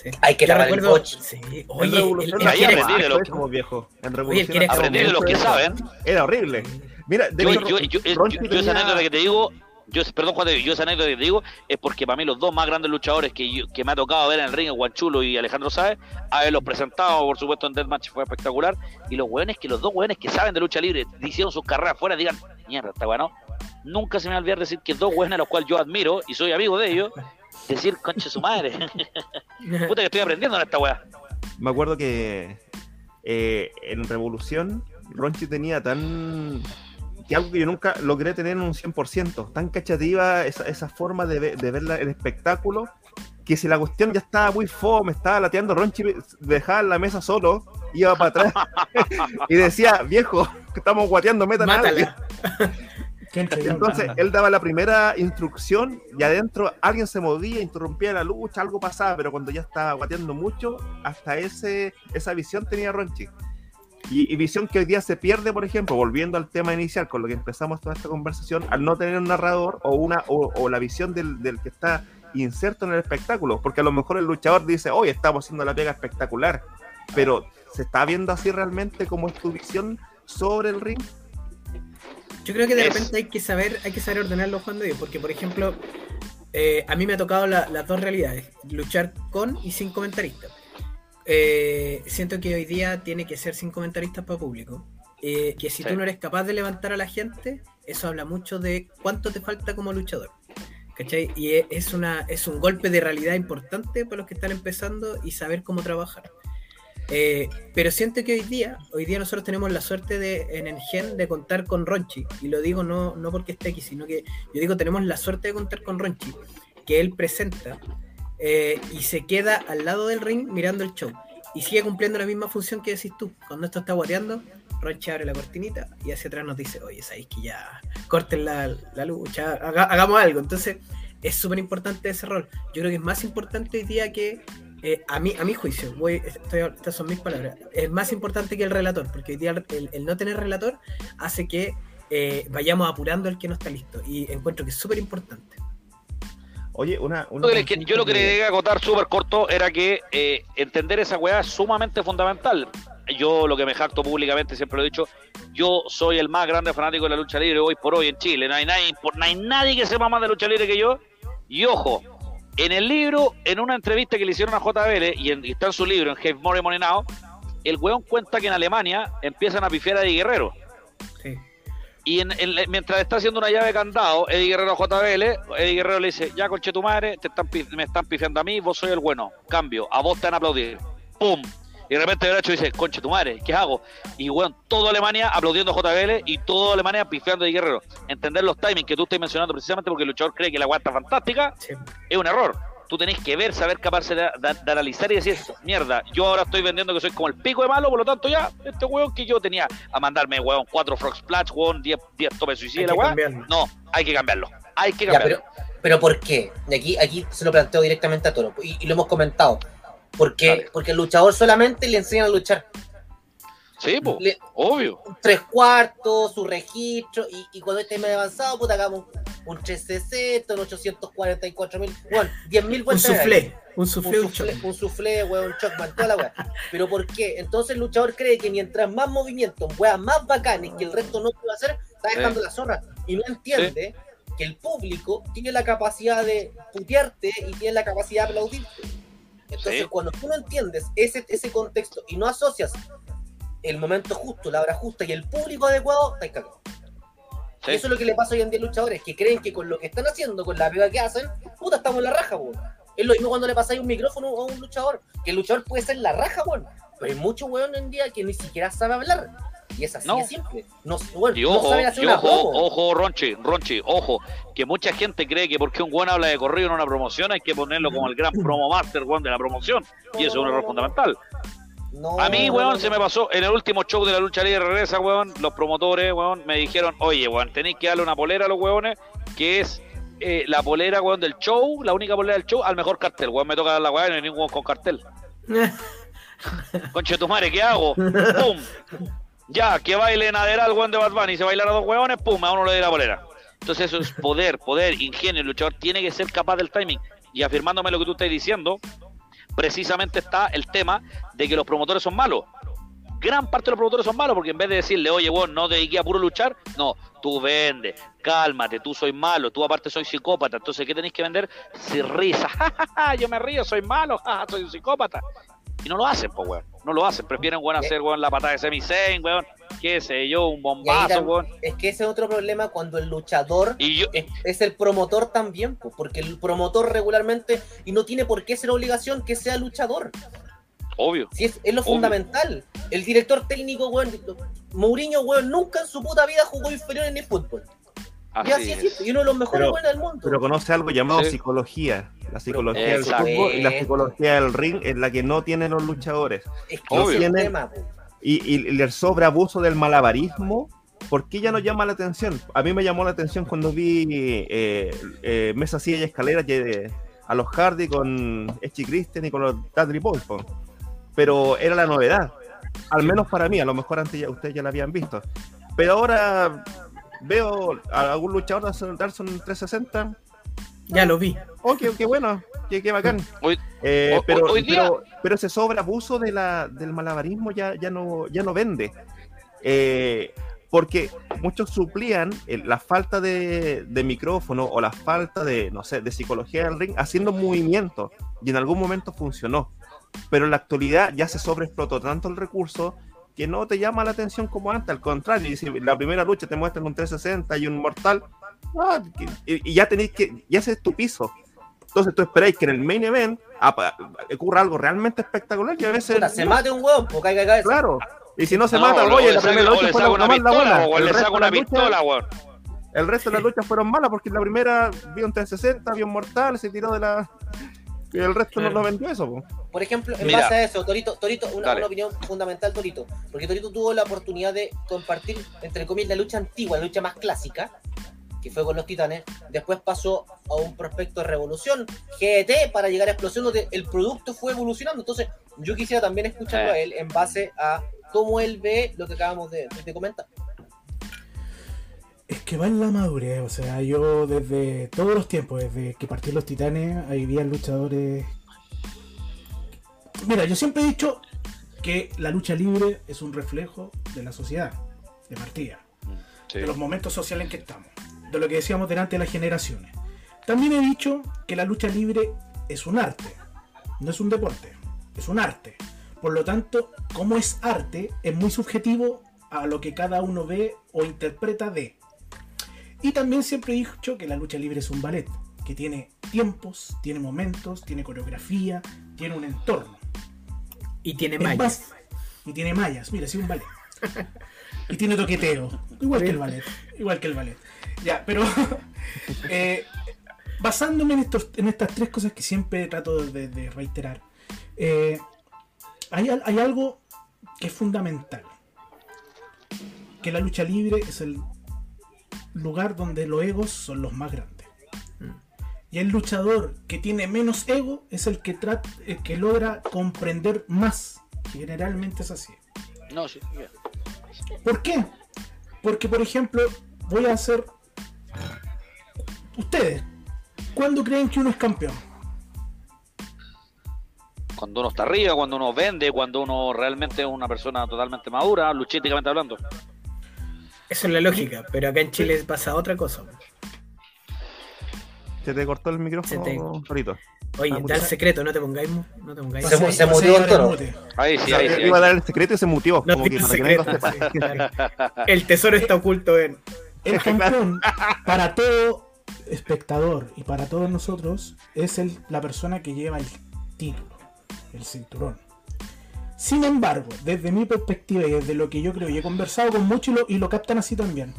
Speaker 2: Sí.
Speaker 3: Hay que lavar el coche.
Speaker 2: Sí. Oye, el,
Speaker 5: Revolución
Speaker 2: el
Speaker 6: ahí aprendí de lo
Speaker 5: viejo. En Revolución
Speaker 2: ¿quieres
Speaker 5: hacíamos
Speaker 6: Aprendí de los que saben.
Speaker 5: Era horrible. Mira, de
Speaker 6: Yo,
Speaker 5: hecho,
Speaker 6: yo, yo, yo-
Speaker 5: Ronchi
Speaker 6: yo- yo
Speaker 5: tenía-
Speaker 6: esa anécdota que te digo, yo, perdón Juan, yo esa anécdota que te digo es porque para mí los dos más grandes luchadores que, yo- que me ha tocado ver en el ring, Guanchulo y Alejandro Sáez, haberlos presentado, por supuesto, en Deathmatch fue espectacular. Y los hueones que los dos hueones que saben de lucha libre, hicieron sus carreras afuera, digan, mierda, está bueno. Nunca se me va a olvidar decir que dos hueones a los cuales yo admiro y soy amigo de ellos, decir, conche su madre, puta que estoy aprendiendo en esta weá.
Speaker 5: me acuerdo que eh, en Revolución Ronchi tenía tan que algo que yo nunca logré tener en un 100%, tan cachativa esa, esa forma de, ve- de ver la- el espectáculo, que si la cuestión ya estaba muy fome, estaba lateando Ronchi, dejaba la mesa solo, iba para atrás y decía, viejo, que estamos guateando, metan a alguien".
Speaker 2: Mátala.
Speaker 5: Entonces él daba la primera instrucción y adentro alguien se movía, interrumpía la lucha, algo pasaba, pero cuando ya estaba guateando mucho, hasta ese, esa visión tenía Ronchi. Y, y visión que hoy día se pierde, por ejemplo, volviendo al tema inicial con lo que empezamos toda esta conversación, al no tener un narrador o, una, o, o la visión del, del que está inserto en el espectáculo, porque a lo mejor el luchador dice, hoy estamos haciendo la pega espectacular, pero ¿se está viendo así realmente como es tu visión sobre el ring?
Speaker 2: Yo creo que de
Speaker 6: Es-
Speaker 2: repente hay que saber, hay que saber ordenarlo Juan de Dios, porque por ejemplo, eh, a mí me ha tocado la- las dos realidades, luchar con y sin comentaristas. Eh, siento que hoy día tiene que ser sin comentaristas para público. Eh, que si
Speaker 6: Sí.
Speaker 2: tú no eres capaz de levantar a la gente, eso habla mucho de cuánto te falta como luchador. ¿Cachai? Y es, una, es un golpe de realidad importante para los que están empezando y saber cómo trabajar. Eh, pero siento que hoy día, hoy día nosotros tenemos la suerte de, en el gen de contar con Ronchi, y lo digo no, no porque esté aquí, sino que yo digo tenemos la suerte de contar con Ronchi, que él presenta eh, y se queda al lado del ring mirando el show, y sigue cumpliendo la misma función que decís tú, cuando esto está guateando, Ronchi abre la cortinita y hacia atrás nos dice, oye, sabéis que ya corten la, la lucha, haga- hagamos algo, entonces es súper importante ese rol, yo creo que es más importante hoy día que eh, a, mi, a mi juicio, voy, estoy- estas son mis palabras, es más importante que el relator, porque hoy día el, el no tener relator hace que eh, vayamos apurando al que no está listo. Y encuentro que es súper importante.
Speaker 5: Oye, una... una
Speaker 6: Yo lo que- yo lo que le quería acotar súper corto era que eh, entender esa weá es sumamente fundamental. Yo lo que me jacto públicamente, siempre lo he dicho, yo soy el más grande fanático de la lucha libre hoy por hoy en Chile. No hay nadie, por- no hay nadie que sepa más de lucha libre que yo. Y ojo, en el libro, en una entrevista que le hicieron a JBL, y, en- y está en su libro, en Have More Money Now, el weón cuenta que en Alemania empiezan a pifiar a Eddie Guerrero.
Speaker 2: Sí.
Speaker 6: Y en- en- mientras está haciendo una llave de candado, Eddie Guerrero a JBL, Eddie Guerrero le dice, ya conche tu madre, te están, me están pifiando a mí, vos soy el bueno, cambio, a vos te van a aplaudir. ¡Pum! Y de repente Derecho dice, conche tu madre, ¿qué hago? Y bueno, toda Alemania aplaudiendo a JBL y toda Alemania pifiando a Eddie Guerrero. Entender los timings que tú estás mencionando precisamente porque el luchador cree que la está fantástica,
Speaker 2: Sí.
Speaker 6: es un error. tú tenés que ver, saber capaz de, de- de analizar y decir, mierda, yo ahora estoy vendiendo que soy como el pico de malo, por lo tanto ya, este weón que yo tenía a mandarme, weón, cuatro frog splash, weón, 10, 10 topes weá.
Speaker 2: cambiarlo.
Speaker 6: No, hay que cambiarlo. Hay que
Speaker 3: Ya,
Speaker 6: cambiarlo.
Speaker 3: pero, pero ¿por qué? Y aquí, aquí se lo planteo directamente a Toro, y, y lo hemos comentado. Porque,
Speaker 6: Dale.
Speaker 3: porque el luchador solamente le enseñan a luchar.
Speaker 6: Sí, po,
Speaker 3: Le-
Speaker 6: obvio.
Speaker 3: tres cuartos, su registro, y, y cuando esté medio avanzado, puta, hagamos un, un 360, un 844 mil, bueno, 10 mil
Speaker 2: Un
Speaker 3: vueltas.
Speaker 2: Un
Speaker 3: un
Speaker 2: soufflé, un
Speaker 3: suflé, un suflé, weón, un chocman, toda la weá. Pero ¿por qué? Entonces el luchador cree que mientras más movimientos, weas más bacanes que el resto no puede hacer, está
Speaker 6: Sí.
Speaker 3: dejando la zorra. Y no entiende que el público tiene la capacidad de putearte y tiene la capacidad de aplaudirte. Entonces,
Speaker 6: Sí.
Speaker 3: cuando tú no entiendes ese, ese contexto y no asocias el momento justo, la hora justa y el público adecuado, estás cagado.
Speaker 6: Sí.
Speaker 3: Eso es lo que le pasa hoy en día a luchadores, que creen que con lo que están haciendo, con la pega que hacen, puta, estamos en la raja, weón. Es lo mismo cuando le pasáis un micrófono a un luchador, que el luchador puede ser la raja, weón. Pero hay muchos weón hoy en día que ni siquiera sabe hablar. Y es así
Speaker 6: No.
Speaker 3: de simple. No, bueno,
Speaker 6: Y
Speaker 3: no
Speaker 6: ojo,
Speaker 3: saben hacer
Speaker 6: y
Speaker 3: una
Speaker 6: ojo, ojo, Ronchi, Ronchi, ojo, que mucha gente cree que porque un weón habla de corrido en una promoción hay que ponerlo como el gran promo master, weón, de la promoción. Y eso es un error fundamental.
Speaker 3: No,
Speaker 6: A mí,
Speaker 3: no,
Speaker 6: weón,
Speaker 3: no,
Speaker 6: se me pasó en el último show de la lucha libre regresa, weón, los promotores, weón, me dijeron, oye, weón, tenéis que darle una polera a los weones, que es eh, la polera, weón, del show, la única polera del show, al mejor cartel, weón, me toca dar la weón, no hay ningún weón con cartel. Conche tu madre, ¿qué hago? ¡Pum! Ya, que bailen Aderal, weón de Bad Bunny, y se bailan a dos weones, ¡pum! A uno le doy la polera. Entonces eso es poder, poder, ingenio. El luchador tiene que ser capaz del timing. Y afirmándome lo que tú estás diciendo, precisamente está el tema de que los promotores son malos. Gran parte de los promotores son malos porque en vez de decirle, oye, vos no te dediques a puro luchar, no, tú vendes, cálmate, tú soy malo, tú aparte soy psicópata, entonces ¿qué tenéis que vender? Si risa, yo me río, soy malo, soy un psicópata. Y no lo hacen, pues, weón. No lo hacen. Prefieren, weón, hacer, weón, la patada de semi weón. Qué sé yo, un bombazo,
Speaker 3: tam-
Speaker 6: weón.
Speaker 3: Es que ese es otro problema cuando el luchador
Speaker 6: Y yo,
Speaker 3: es, es el promotor también, po, porque el promotor regularmente, y no tiene por qué ser obligación que sea luchador.
Speaker 6: obvio.
Speaker 3: Si es, es lo
Speaker 6: Obvio.
Speaker 3: fundamental. El director técnico, weón, Mourinho, weón, nunca en su puta vida jugó inferior en el fútbol. Y así
Speaker 6: Así
Speaker 3: es,
Speaker 6: es.
Speaker 3: y uno de los mejores
Speaker 5: Pero-
Speaker 3: del mundo.
Speaker 5: Pero conoce algo llamado
Speaker 6: Sí.
Speaker 5: psicología. La psicología del
Speaker 6: Exacto.
Speaker 5: fútbol y la psicología del ring es la que no tienen los luchadores.
Speaker 3: es que
Speaker 6: obvio.
Speaker 3: ese es el
Speaker 5: Tiene-
Speaker 3: tema.
Speaker 5: Y, y el sobreabuso del malabarismo, ¿por qué ya no llama la atención? A mí me llamó la atención cuando vi eh, eh, Mesa, Silla y Escaleras que, a los Hardy con Echi Christian y con los Dudley po. Pero era la novedad. Al menos para mí, a lo mejor antes ya, ustedes ya la habían visto. Pero ahora veo a algún luchador darse un 360.
Speaker 2: Ya lo vi.
Speaker 5: Oh, qué, qué bueno, qué, qué bacán.
Speaker 6: Hoy-
Speaker 5: Eh,
Speaker 6: Hoy-
Speaker 5: pero,
Speaker 6: hoy día-
Speaker 5: pero, pero ese sobreabuso de la, del malabarismo ya, ya, no, ya no vende. Eh, porque muchos suplían el- la falta de, de micrófono o la falta de, no sé, de psicología del ring haciendo movimientos. Y en algún momento funcionó. Pero en la actualidad ya se sobreexplotó tanto el recurso que no te llama la atención como antes. Al contrario, y si la primera lucha te muestran un 360 y un mortal, ah, que- y, y ya tenéis que, ya ese es tu piso. Entonces tú esperáis que en el main event apa- ocurra algo realmente espectacular y a veces
Speaker 3: Puta, se
Speaker 5: no,
Speaker 3: mate un weón, porque hay que caer.
Speaker 5: claro. Y si no se
Speaker 6: No,
Speaker 5: mata, oye,
Speaker 6: le
Speaker 5: la
Speaker 6: saca-
Speaker 5: primera lucha fue
Speaker 6: una pistola, o
Speaker 5: El
Speaker 6: le
Speaker 5: de
Speaker 6: una
Speaker 5: las luchas-
Speaker 6: pistola, weón.
Speaker 5: el resto de las luchas fueron malas porque la primera vio un 360, vio un mortal, se tiró de la. Y el resto no lo vendió eso. po.
Speaker 3: Por ejemplo, en
Speaker 6: Mira.
Speaker 3: base a eso, Torito, Torito una, opinión fundamental, Torito. Porque Torito tuvo la oportunidad de compartir, entre comillas, la lucha antigua, la lucha más clásica, que fue con los titanes. Después pasó a un prospecto de revolución, GT, para llegar a explosión, donde el producto fue evolucionando. Entonces, yo quisiera también escucharlo
Speaker 6: Eh.
Speaker 3: a él en base a cómo él ve lo que acabamos de, de comentar.
Speaker 1: Es que va en la madurez, o sea, yo desde todos los tiempos, desde que partí los titanes, había luchadores. Mira, yo siempre he dicho que la lucha libre es un reflejo de la sociedad, de partida,
Speaker 6: Sí.
Speaker 1: de los momentos sociales en que estamos, de lo que decíamos delante de las generaciones. También he dicho que la lucha libre es un arte, no es un deporte, es un arte. Por lo tanto, como es arte, es muy subjetivo a lo que cada uno ve o interpreta de. Y también siempre he dicho que la lucha libre es un ballet, que tiene tiempos, tiene momentos, tiene coreografía, tiene un entorno.
Speaker 2: Y tiene mallas.
Speaker 1: y tiene mallas, mira, sí, un ballet. y tiene toqueteo, igual que el ballet, igual que el ballet. Ya, pero eh, basándome en, estos, en estas tres cosas que siempre trato de, de reiterar, eh, hay, hay algo que es fundamental. Que la lucha libre es el lugar donde los egos son los más grandes. Y el luchador que tiene menos ego es el que, trata, el que logra comprender más. Generalmente es así.
Speaker 6: No, sí.
Speaker 1: ¿Por qué? Porque, por ejemplo, voy a hacer. Ustedes, ¿cuándo creen que uno es campeón?
Speaker 6: Cuando uno está arriba, cuando uno vende, cuando uno realmente es una persona totalmente madura, luchísticamente hablando.
Speaker 2: Eso es la lógica, pero acá en Chile pasa otra cosa.
Speaker 5: ¿Se te cortó el micrófono,
Speaker 2: Se te-
Speaker 5: Torito?
Speaker 2: Oye,
Speaker 5: Ah,
Speaker 2: da el secreto, no te pongáis, no te pongáis.
Speaker 3: Se se murió el toro.
Speaker 6: Ahí sí, ahí sí. ahí
Speaker 5: iba a dar el secreto y se mutió.
Speaker 2: No
Speaker 5: como
Speaker 2: di
Speaker 5: que
Speaker 2: el
Speaker 5: para que nadie lo
Speaker 2: secreto,
Speaker 5: sepa.
Speaker 2: sí, claro. El tesoro está oculto en.
Speaker 1: El campeón, para todo espectador y para todos nosotros, es el, la persona que lleva el título, el cinturón. Sin embargo, desde mi perspectiva y desde lo que yo creo, y he conversado con muchos y lo, y lo captan así también,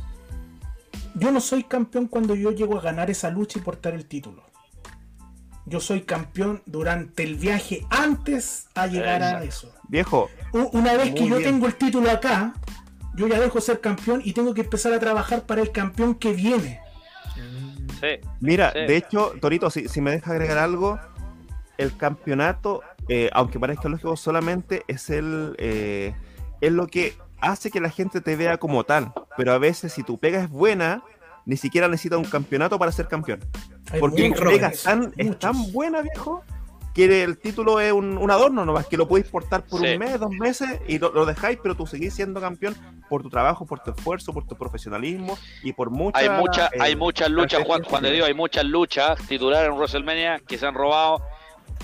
Speaker 1: yo no soy campeón cuando yo llego a ganar esa lucha y portar el título. Yo soy campeón durante el viaje antes a llegar a
Speaker 6: Exacto.
Speaker 1: eso.
Speaker 5: Viejo,
Speaker 1: Una vez que yo
Speaker 5: bien.
Speaker 1: tengo el título acá, yo ya dejo de ser campeón y tengo que empezar a trabajar para el campeón que viene.
Speaker 6: Sí.
Speaker 5: Mira,
Speaker 6: Sí.
Speaker 5: de hecho, Torito, si, si me deja agregar algo, el campeonato, eh, aunque parezca lógico, solamente es el eh, es lo que hace que la gente te vea como tal. Pero a veces, si tu pega es buena, ni siquiera necesitas un campeonato para ser campeón.
Speaker 1: Hay
Speaker 5: Porque tu pega es tan, es tan buena, viejo, que el título es un, un adorno nomás, que lo podéis portar por
Speaker 6: Sí.
Speaker 5: un mes, dos meses, y lo, lo dejáis, pero tú seguís siendo campeón por tu trabajo, por tu esfuerzo, por tu profesionalismo y por mucha...
Speaker 6: Hay, mucha,
Speaker 5: eh,
Speaker 6: hay muchas luchas, Juan, Juan de Dios, hay muchas luchas titulares en WrestleMania que se han robado,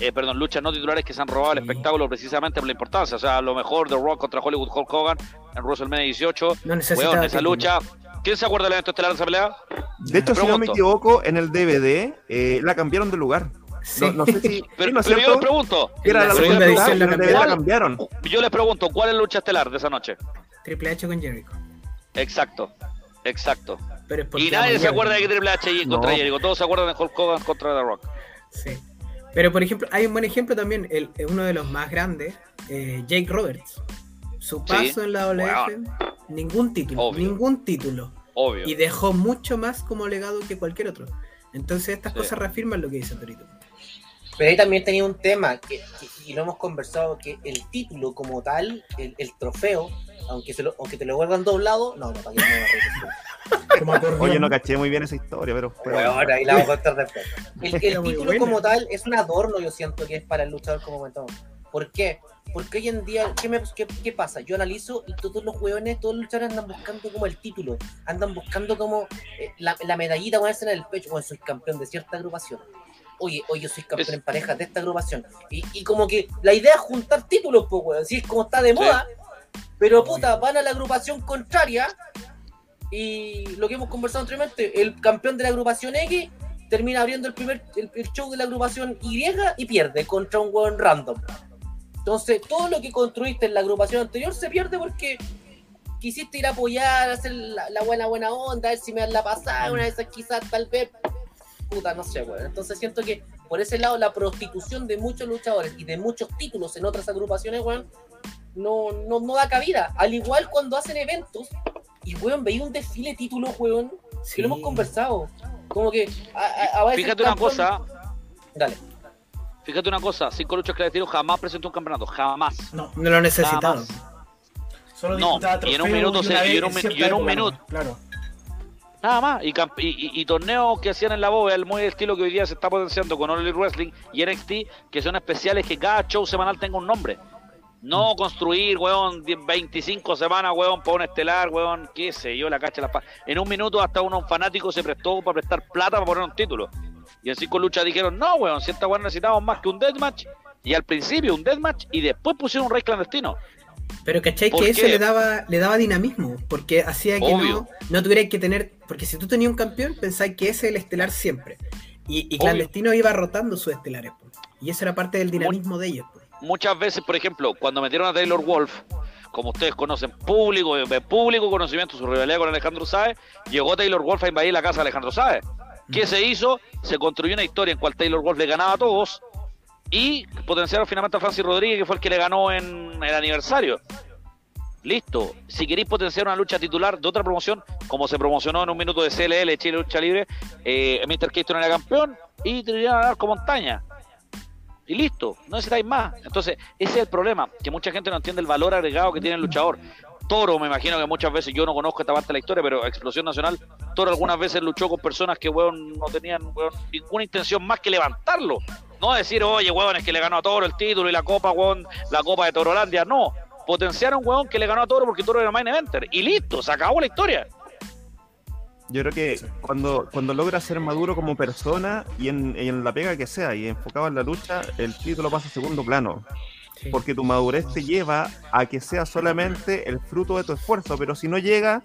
Speaker 6: eh, perdón, luchas no titulares que se han robado el espectáculo precisamente por la importancia. O sea, a lo mejor The Rock contra Hollywood Hulk Hogan en WrestleMania 18.
Speaker 2: No
Speaker 6: Weón, esa lucha. ¿Quién se acuerda del evento estelar de esa pelea?
Speaker 5: De hecho, si no me equivoco, en el DVD eh, la cambiaron de lugar.
Speaker 2: Sí.
Speaker 5: No, no sé si.
Speaker 6: Pero,
Speaker 5: sí, ¿no es
Speaker 6: pero yo les
Speaker 5: cierto?
Speaker 6: pregunto,
Speaker 5: era
Speaker 2: la segunda edición la
Speaker 6: cambiaron. yo les pregunto, ¿cuál es la lucha estelar de esa noche?
Speaker 2: Triple H con Jericho.
Speaker 6: Exacto, exacto.
Speaker 2: Pero
Speaker 6: Y nadie se acuerda de que Triple H y contra
Speaker 5: No.
Speaker 6: Jericho, todos se acuerdan de Hulk Hogan contra The Rock.
Speaker 2: Sí. Pero por ejemplo, hay un buen ejemplo también, el, eh, uno de los más grandes, eh, Jake Roberts. Su
Speaker 6: Sí.
Speaker 2: paso en la WF, ningún título,
Speaker 6: Obvio.
Speaker 2: ningún título.
Speaker 6: Obvio.
Speaker 2: Y dejó mucho más como legado que cualquier otro. Entonces estas
Speaker 6: Sí.
Speaker 2: cosas reafirman lo que dice Torito.
Speaker 3: Pero ahí también tenía un tema, que, que- y lo hemos conversado, que el título como tal, el, el trofeo, aunque, se lo, aunque te lo vuelvan doblado, no, no, para que no
Speaker 5: Oye, no caché muy bien esa historia, pero. pero-
Speaker 3: Bueno, ahí la vamos a contar después. El, el título
Speaker 2: buena.
Speaker 3: como tal es un adorno, yo siento que es para el luchador como comentamos. ¿Por qué? Porque hoy en día, ¿qué, me- qué- qué pasa? Yo analizo y todos los hueones, todos los luchadores andan buscando como el título, andan buscando como eh, la, la medallita, ponerse en el pecho, bueno, soy campeón de cierta agrupación. Oye, oye, yo soy campeón
Speaker 6: Es-
Speaker 3: en parejas de esta agrupación. Y, y como que la idea es juntar títulos, pues, weón, así es como está de moda. Pero puta, van a la agrupación contraria y lo que hemos conversado anteriormente, el campeón de la agrupación X termina abriendo el primer el, el show de la agrupación Y y pierde contra un weón random. Entonces, todo lo que construiste en la agrupación anterior se pierde porque quisiste ir a apoyar, hacer la, la buena buena onda, a ver si me dan la pasada, una de esas quizás tal vez. Puta, no sé, weón. Entonces siento que por ese lado la prostitución de muchos luchadores y de muchos títulos en otras agrupaciones, weón, no, no, no da cabida. Al igual cuando hacen eventos, y weón, veía un desfile de títulos, weón, que lo hemos conversado. Como que a, a- a
Speaker 6: Fíjate una cosa,
Speaker 3: Dale.
Speaker 6: fíjate una cosa, cinco luchas clandestinos jamás presentó un campeonato, jamás.
Speaker 1: No,
Speaker 2: No lo necesitaba.
Speaker 6: más.
Speaker 1: solo
Speaker 6: No, y en un minuto
Speaker 1: una
Speaker 6: se-
Speaker 1: vez
Speaker 6: y en un y en minuto.
Speaker 1: Claro.
Speaker 6: Nada más. Y, y- y torneos que hacían en la bóveda, el muy estilo que hoy día se está potenciando con All Elite Wrestling y NXT, que son especiales que cada show semanal tenga un nombre. No construir, weón, 10, 25 semanas, weón, para un estelar, weón, qué sé yo, la cacha la pa- En un minuto hasta uno fanático se prestó para prestar plata para poner un título. Y en cinco luchas dijeron, no, weón, si esta weón necesitamos más que un deathmatch. Y al principio un deathmatch y después pusieron un rey clandestino.
Speaker 2: Pero ¿cachai
Speaker 6: ¿Por
Speaker 2: que eso
Speaker 6: qué?
Speaker 2: le daba, le daba dinamismo? Porque hacía que no, no tuvierais que tener. Porque si tú tenías un campeón, pensáis que ese es el estelar siempre. Y, y
Speaker 6: Obvio.
Speaker 2: Clandestino iba rotando sus estelares. Y eso era parte del dinamismo de ellos. po.
Speaker 6: Muchas veces, por ejemplo, cuando metieron a Taylor Wolf, como ustedes conocen, público, de público conocimiento, su rivalidad con Alejandro Sáez, llegó Taylor Wolf a invadir la casa de Alejandro Sáez. ¿Qué se hizo? Se construyó una historia en cual Taylor Wolf le ganaba a todos y potenciaron finalmente a Francis Rodríguez, que fue el que le ganó en el aniversario. Listo. Si queréis potenciar una lucha titular de otra promoción, como se promocionó en un minuto de CLL, Chile Lucha Libre, eh, Mr. Keystone era campeón y te iban a dar como montaña. Y listo, no necesitáis más. Entonces, ese es el problema, que mucha gente no entiende el valor agregado que tiene el luchador. Toro, me imagino que muchas veces, yo no conozco esta parte de la historia, pero Explosión Nacional, Toro algunas veces luchó con personas que, weón, no tenían ninguna intención más que levantarlo. No decir, oye, weón, es que le ganó a Toro el título y la copa, weón, la copa de Torolandia. No, potenciar a un weón que le ganó a Toro porque Toro era main eventer. Y listo, se acabó la historia.
Speaker 5: Yo creo que cuando, cuando logras ser maduro como persona y en, en la pega que sea y enfocado en la lucha, el título pasa a segundo plano.
Speaker 2: Sí.
Speaker 5: Porque tu madurez te lleva a que sea solamente el fruto de tu esfuerzo, pero si no llega,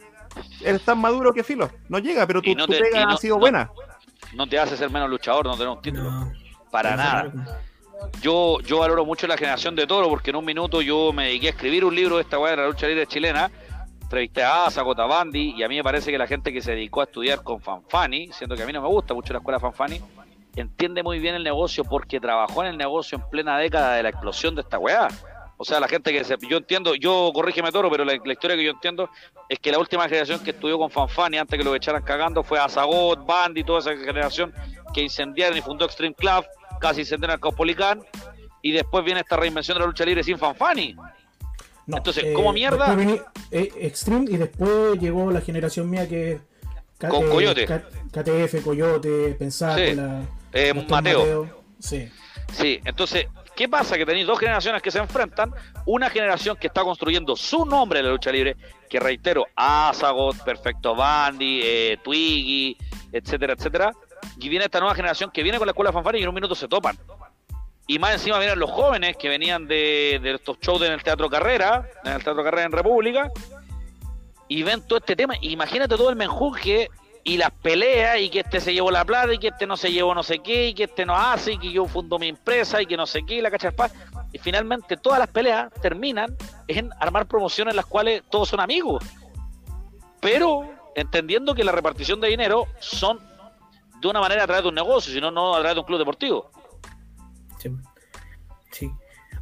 Speaker 5: eres tan maduro que filo. No llega, pero tu, tu pega
Speaker 6: no-
Speaker 5: ha sido
Speaker 6: no-
Speaker 5: buena.
Speaker 6: No te hace ser menos luchador, no tener un título.
Speaker 2: No,
Speaker 6: Para nada. Yo, yo valoro mucho la generación de Toro porque en un minuto yo me dediqué a escribir un libro de esta weá de la lucha libre chilena. Entrevisté a Asa, Cotabandi y a mí me parece que la gente que se dedicó a estudiar con Fanfani, siendo que a mí no me gusta mucho la escuela Fanfani, entiende muy bien el negocio porque trabajó en el negocio en plena década de la explosión de esta weá. O sea, la gente que se, yo entiendo, yo corrígeme Toro, pero la, la historia que yo entiendo es que la última generación que estudió con Fanfani antes que lo echaran cagando fue Azagot, Bandy, toda esa generación que incendiaron y fundó Extreme Club, casi incendiaron el Caupolicán, y después viene esta reinvención de la lucha libre sin Fanfani.
Speaker 1: No,
Speaker 6: Entonces, ¿cómo mierda?
Speaker 1: vení- eh, Extreme y después llegó la generación mía que es K-
Speaker 6: Con Coyote.
Speaker 1: K- KTF, Coyote, Pensácola.
Speaker 6: Eh,
Speaker 1: Doctor
Speaker 6: Mateo.
Speaker 1: Sí.
Speaker 6: Sí, entonces, ¿qué pasa? Que tenéis dos generaciones que se enfrentan. Una generación que está construyendo su nombre en la lucha libre, que reitero, Azagot, Perfecto Bandy, eh, Twiggy, etcétera, etcétera. Y viene esta nueva generación que viene con la escuela fanfare y en un minuto se topan. Y más encima vienen los jóvenes que venían de, estos shows en el Teatro Carrera, en el Teatro Carrera en República, y ven todo este tema. Imagínate todo el menjunje y las peleas, y que este se llevó la plata, y que este no se llevó no sé qué, y que este no hace, y que yo fundo mi empresa, y que no sé qué, y la cachaspa. Y finalmente todas las peleas terminan en armar promociones en las cuales todos son amigos. Pero entendiendo que la repartición de dinero son de una manera a través de un negocio, sino no a través de un club deportivo.
Speaker 2: Sí. Sí.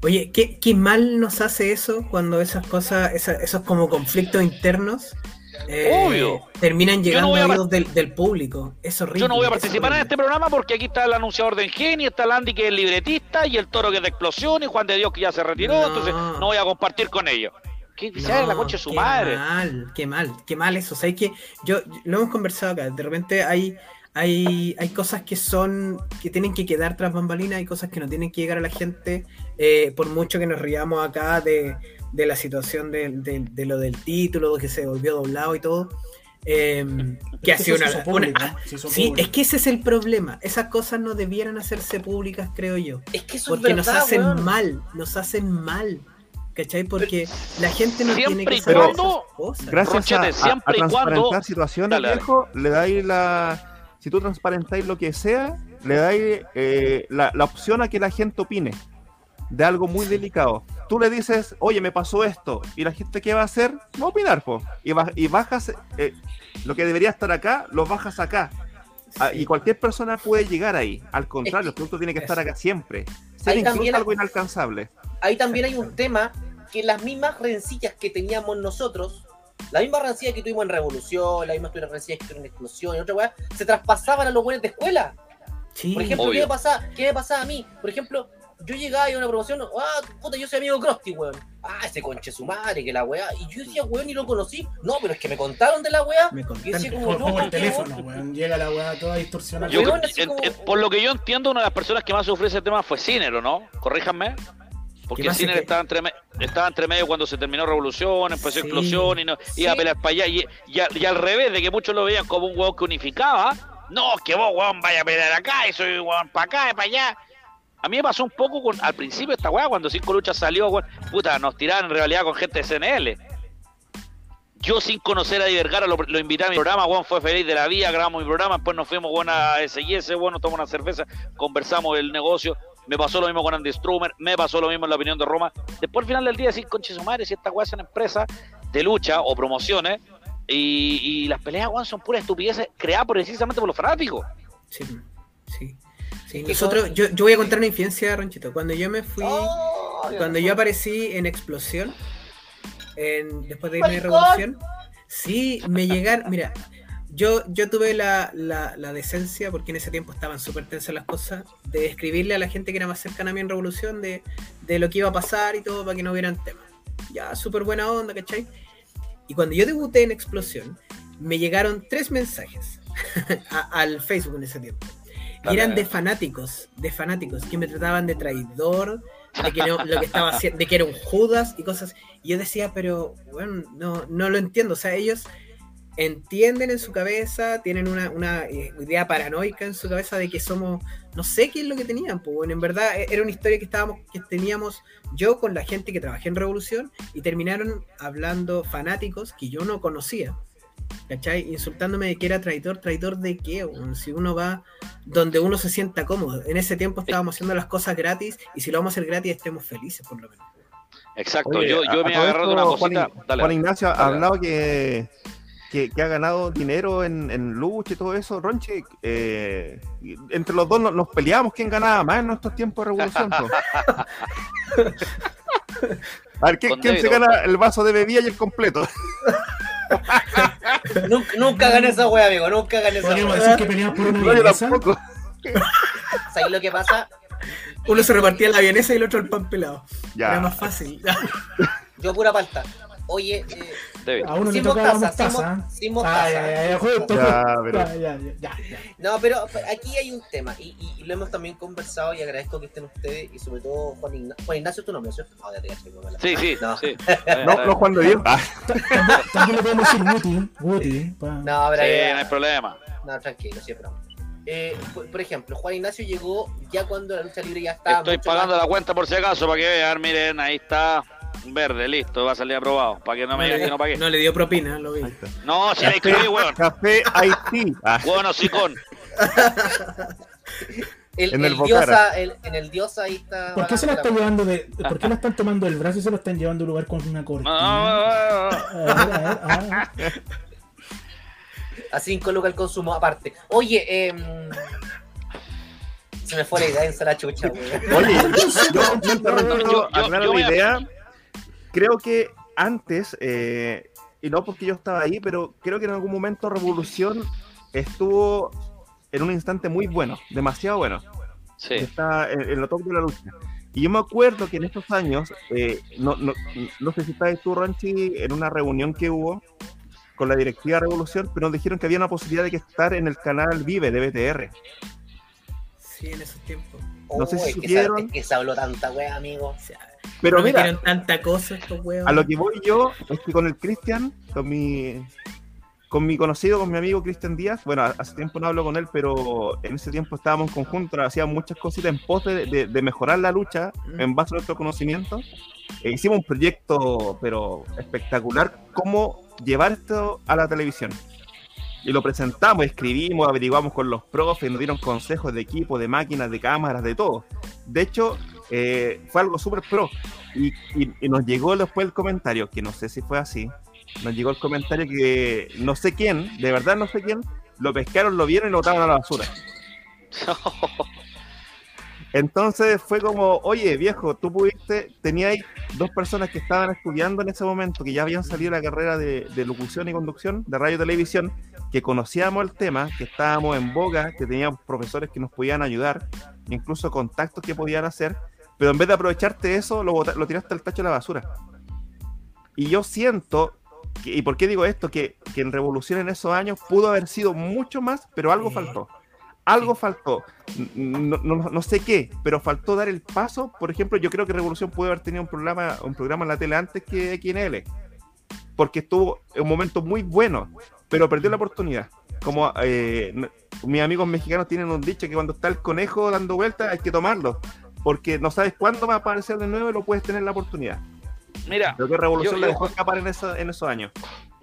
Speaker 2: Oye, ¿qué, qué mal nos hace eso cuando esas cosas, esos como conflictos internos eh,
Speaker 6: Obvio.
Speaker 2: terminan
Speaker 6: Yo no
Speaker 2: llegando
Speaker 6: a
Speaker 2: oídos del, del público? Es horrible.
Speaker 6: Yo no voy a
Speaker 2: es
Speaker 6: participar en este programa porque aquí está el anunciador de Engenio, está el Andy que es el libretista y el Toro que es de explosión y Juan de Dios que ya se retiró,
Speaker 2: No.
Speaker 6: entonces no voy a compartir con ellos. ¿Qué
Speaker 2: No,
Speaker 6: la de su
Speaker 2: qué
Speaker 6: madre?
Speaker 2: mal, qué mal, qué mal eso. O sea, hay que yo lo hemos conversado acá. De repente hay, hay, hay cosas que son que tienen que quedar tras bambalinas, hay cosas que no tienen que llegar a la gente. eh, por mucho que nos riamos acá de, de la situación de, de- de lo del título, que se volvió doblado y todo. eh, que ha
Speaker 1: Es que
Speaker 2: sido
Speaker 1: eso
Speaker 2: una, una-
Speaker 1: público,
Speaker 2: ah, sí,
Speaker 1: público.
Speaker 2: es que ese es el problema. Esas cosas no debieran hacerse públicas, creo yo.
Speaker 3: Es que eso
Speaker 2: Porque
Speaker 3: es verdad,
Speaker 2: nos hacen
Speaker 3: weón.
Speaker 2: mal, nos hacen mal. ¿Cachai? Porque la gente no
Speaker 6: Siempre
Speaker 2: tiene que
Speaker 6: y
Speaker 2: saber
Speaker 6: cuando-
Speaker 2: esas cosas.
Speaker 5: Gracias
Speaker 6: Rochete,
Speaker 5: a, a-
Speaker 6: siempre
Speaker 5: a
Speaker 6: y cuando-
Speaker 5: transparentar situaciones,
Speaker 6: Dale, dale.
Speaker 5: viejo, le dais la... Si tú transparentáis lo que sea, le dais eh, la, la opción a que la gente opine de algo muy delicado. Tú le dices, oye, me pasó esto, y la gente, ¿qué va a hacer? Va a opinar, po. Y, y bajas, eh, lo que debería estar acá, lo bajas acá. Ah. Y cualquier persona puede llegar ahí. Al contrario, el producto tiene que estar acá siempre. Ser incluso algo inalcanzable.
Speaker 3: ahí también hay un tema que las mismas rencillas que teníamos nosotros, la misma rencilla que tuvimos en Revolución, la misma rencilla que tuvimos en Explosión y otra weá, se traspasaban a los buenos de escuela.
Speaker 2: Sí.
Speaker 3: Por ejemplo, ¿qué me, pasaba, ¿qué me pasaba a mí? Por ejemplo, yo llegaba y a una promoción, ah, puta, yo soy amigo de Krusty, weón. Ah, ese conche su madre, que la weá. Y yo decía, weón, ni lo conocí. No, pero es que me contaron de la weá.
Speaker 2: Me
Speaker 3: Y
Speaker 2: contaron.
Speaker 3: decía como,
Speaker 1: Por,
Speaker 3: no,
Speaker 1: por
Speaker 3: ¿por
Speaker 1: el teléfono,
Speaker 3: weón?
Speaker 1: weón. Llega la weá toda distorsionada.
Speaker 6: Yo-
Speaker 3: Weón, así
Speaker 6: en-
Speaker 3: como-
Speaker 6: en- por lo que yo entiendo, una de las personas que más sufrió ese tema fue Ciner, ¿o no? Corríjanme. Porque
Speaker 2: ¿Qué pasa
Speaker 6: Ciner
Speaker 2: que-
Speaker 6: estaba, entre estaba entre medio cuando se terminó Revolución, empezó
Speaker 2: Sí,
Speaker 6: Explosión y no,
Speaker 3: sí.
Speaker 6: iba a pelear para allá. Y, y a- y al revés, de que muchos lo veían como un huevón que unificaba. No, que vos, huevón, vaya a pelear acá y soy huevón para acá y para allá. A mí me pasó un poco con, al principio esta weá, cuando Cinco Luchas salió, weón, puta, nos tiraban en realidad con gente de CNL. Yo sin conocer a Di Vergara lo, lo invité a mi programa, Juan fue feliz de la vida, grabamos mi programa, después nos fuimos Juan a S&S, bueno, tomamos una cerveza, conversamos del negocio, me pasó lo mismo con Andy Strumer, me pasó lo mismo en la opinión de Roma. Después al final del día decir, conche su madre, si esta weá es una empresa de lucha o promociones, y, y las peleas, weón, son puras estupideces creadas precisamente por los fanáticos.
Speaker 2: Sí, sí. Nosotros, yo, yo voy a contar una infidencia, Ronchito. Cuando yo me fui,
Speaker 3: Oh,
Speaker 2: cuando yo aparecí en Explosión, en, después de irme de. Revolución, sí, me llegaron, mira, yo, yo tuve la, la, la decencia, porque en ese tiempo estaban súper tensas las cosas, de escribirle a la gente que era más cercana a mí en Revolución de, de lo que iba a pasar y todo para que no hubieran temas. Ya, súper buena onda, ¿cachai? Y cuando yo debuté en Explosión, me llegaron tres mensajes a- al Facebook en ese tiempo. Y eran de fanáticos, de fanáticos, que me trataban de traidor, de que no- lo que estaba haciendo, de que era un Judas y cosas. Y yo decía, pero bueno, no, no lo entiendo. O sea, ellos entienden en su cabeza, tienen una, una, eh, idea paranoica en su cabeza de que somos, no sé qué es lo que tenían, pues bueno, en verdad eh, era una historia que estábamos, que teníamos yo con la gente que trabajé en Revolución y terminaron hablando fanáticos que yo no conocía. ¿Cachai? Insultándome de que era traidor, traidor de qué, si uno va donde uno se sienta cómodo. En ese tiempo estábamos haciendo las cosas gratis y si lo vamos a hacer gratis estemos felices por lo menos.
Speaker 6: Exacto,
Speaker 5: Oye,
Speaker 6: yo,
Speaker 5: a-
Speaker 6: yo
Speaker 5: a
Speaker 6: me he agarrado de una cosita.
Speaker 5: Juan Ignacio ha
Speaker 6: dale.
Speaker 5: hablado que, que, que ha ganado dinero en, en lucha y todo eso. Ronche, eh, entre los dos nos, nos peleamos quién ganaba más en nuestros tiempos de revolución. A ver, ¿quién, se gana el vaso de bebida y el completo?
Speaker 3: Nunca, nunca gané esa wea, amigo. Nunca gané esa wea.
Speaker 1: decir que peleamos por una
Speaker 5: No, yo tampoco.
Speaker 3: ¿Sabes lo que pasa?
Speaker 2: Uno se repartía la vienesa y el otro el pan pelado.
Speaker 5: Ya.
Speaker 2: Era más fácil.
Speaker 3: Yo pura palta. Oye, eh,
Speaker 6: David.
Speaker 1: A uno le
Speaker 3: Sin
Speaker 1: tocaba
Speaker 3: mostaza,
Speaker 1: mostaza.
Speaker 3: sin mo- sin mostaza.
Speaker 1: Ah, ya, ya, ya, justo,
Speaker 5: Ya,
Speaker 1: justo.
Speaker 5: pero-
Speaker 1: Ya, ya, ya, ya, ya.
Speaker 3: no, pero aquí hay un tema y, y- y lo hemos también conversado y agradezco que estén ustedes y sobre todo Juan Ignacio. Juan Ignacio tu nombre, ¿cierto? No, ya te
Speaker 6: Sí, sí,
Speaker 3: No.
Speaker 6: sí.
Speaker 5: No, no Juan de Dios. Ah,
Speaker 1: También, le podemos decir. Woody. pa-
Speaker 3: No, pero
Speaker 6: Sí, no hay problema.
Speaker 3: No, tranquilo, siempre. Eh, por, por ejemplo, Juan Ignacio llegó ya cuando la lucha libre ya estaba.
Speaker 6: Estoy pagando
Speaker 3: más-
Speaker 6: la cuenta por si acaso para que vean, miren, ahí está. Verde, listo, va a salir aprobado. Para que no me
Speaker 2: le,
Speaker 6: digan que no pagué.
Speaker 2: no le dio propina, lo vi.
Speaker 6: No, si le escribí, weón.
Speaker 5: Café Haití. Ah,
Speaker 6: Bueno, sicón.
Speaker 3: El,
Speaker 5: En el
Speaker 3: el diosa, el- en el diosa ahí está.
Speaker 1: ¿Por qué se la
Speaker 3: bajando
Speaker 1: están llevando de.? ¿Por qué la están tomando del brazo y se lo están llevando a un lugar con una cortina? A ver, a ver, ah.
Speaker 3: A 5 lucas el consumo aparte. Oye, eh, se me fue la idea en la chucha, weón.
Speaker 5: Oye, yo,
Speaker 6: Yo- yo- yo
Speaker 5: la
Speaker 6: voy a-
Speaker 5: idea, creo que antes, eh, y no porque yo estaba ahí, pero creo que en algún momento Revolución estuvo en un instante muy bueno, demasiado bueno.
Speaker 6: Sí.
Speaker 5: Está en, en lo top de la lucha. Y yo me acuerdo que en estos años, eh, no, no, no sé si estabas tú, Ranchi, en una reunión que hubo con la directiva Revolución, pero nos dijeron que había una posibilidad de que estar en el canal Vive de BTR.
Speaker 2: Sí, en esos tiempos.
Speaker 5: No sé si
Speaker 3: que,
Speaker 5: supieron.
Speaker 3: se, es que se habló tanta wea, amigo.
Speaker 2: O sea,
Speaker 5: Pero mira,
Speaker 2: tanta cosa estos huevos.
Speaker 5: A lo que voy yo es que con el Cristian, con mi, con mi conocido, con mi amigo Cristian Díaz, bueno, hace tiempo no hablo con él, pero en ese tiempo estábamos en conjunto, hacíamos muchas cositas en pos de, de- de mejorar la lucha
Speaker 2: Mm.
Speaker 5: en base a nuestro conocimiento. E hicimos un proyecto, pero espectacular, cómo llevar esto a la televisión. Y lo presentamos, escribimos, averiguamos con los profes, nos dieron consejos de equipo, de máquinas, de cámaras, de todo. De hecho, eh, fue algo súper pro. Y, y- y nos llegó después el comentario, que no sé si fue así, nos llegó el comentario que no sé quién, de verdad no sé quién, lo pescaron, lo vieron y lo botaron a la basura. Entonces fue como, oye viejo, tú pudiste, teníais dos personas que estaban estudiando en ese momento, que ya habían salido de la carrera de, de locución y conducción, de radio y televisión, que conocíamos el tema, que estábamos en boga, que teníamos profesores que nos podían ayudar, incluso contactos que podían hacer, pero en vez de aprovecharte eso, lo, lo tiraste al tacho de la basura. Y yo siento, que- ¿y por qué digo esto? Que, que en Revolución en esos años pudo haber sido mucho más, pero algo faltó. Algo faltó. No, no- no sé qué, pero faltó dar el paso. Por ejemplo, yo creo que Revolución pudo haber tenido un programa, un programa en la tele antes que XNL. Porque estuvo en un momento muy bueno, pero perdió la oportunidad. Como eh, mis amigos mexicanos tienen un dicho que cuando está el conejo dando vueltas hay que tomarlo. Porque no sabes cuándo va a aparecer de nuevo y lo puedes tener la oportunidad.
Speaker 6: Mira,
Speaker 5: Creo que Revolución
Speaker 6: Yo- yo-
Speaker 5: dejó escapar en, esa- en esos años.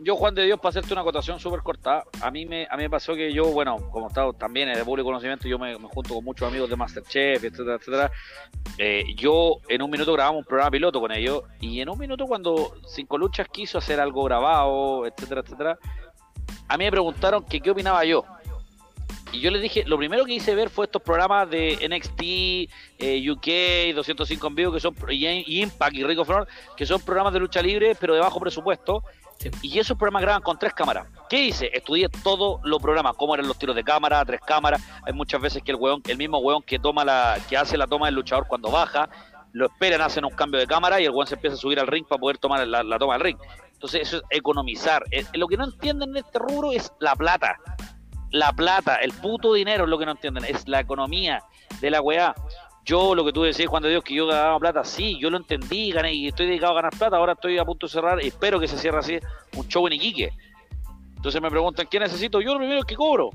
Speaker 6: Yo Juan de Dios, para hacerte una acotación súper corta, a mí me a mí me pasó que yo, bueno, como estaba también en el público conocimiento, yo me, me junto con muchos amigos de Masterchef, etcétera, etcétera. Eh, yo en un minuto grabamos un programa piloto con ellos y en un minuto cuando Cinco Luchas quiso hacer algo grabado, etcétera, etcétera, a mí me preguntaron que qué opinaba yo. Y yo les dije, lo primero que hice ver fue estos programas de NXT, eh, UK, 205 en vivo, que son, y Impact y Rico Front, que son programas de lucha libre, pero de bajo presupuesto. Y esos programas graban con tres cámaras. ¿Qué hice? Estudié todos los programas, cómo eran los tiros de cámara, tres cámaras. Hay muchas veces que el weón, el mismo weón que toma la, que hace la toma del luchador cuando baja, lo esperan, hacen un cambio de cámara y el weón se empieza a subir al ring para poder tomar la, la toma del ring. Entonces, eso es economizar. Eh, lo que no entienden en este rubro es la plata. La plata, el puto dinero es lo que no entienden, es la economía de la weá. Yo, lo que tú decías cuando Dios que yo ganaba plata, sí, yo lo entendí, gané y estoy dedicado a ganar plata. Ahora estoy a punto de cerrar, y espero que se cierre así un show en Iquique. Entonces me preguntan, ¿qué necesito? Yo lo primero es que cobro.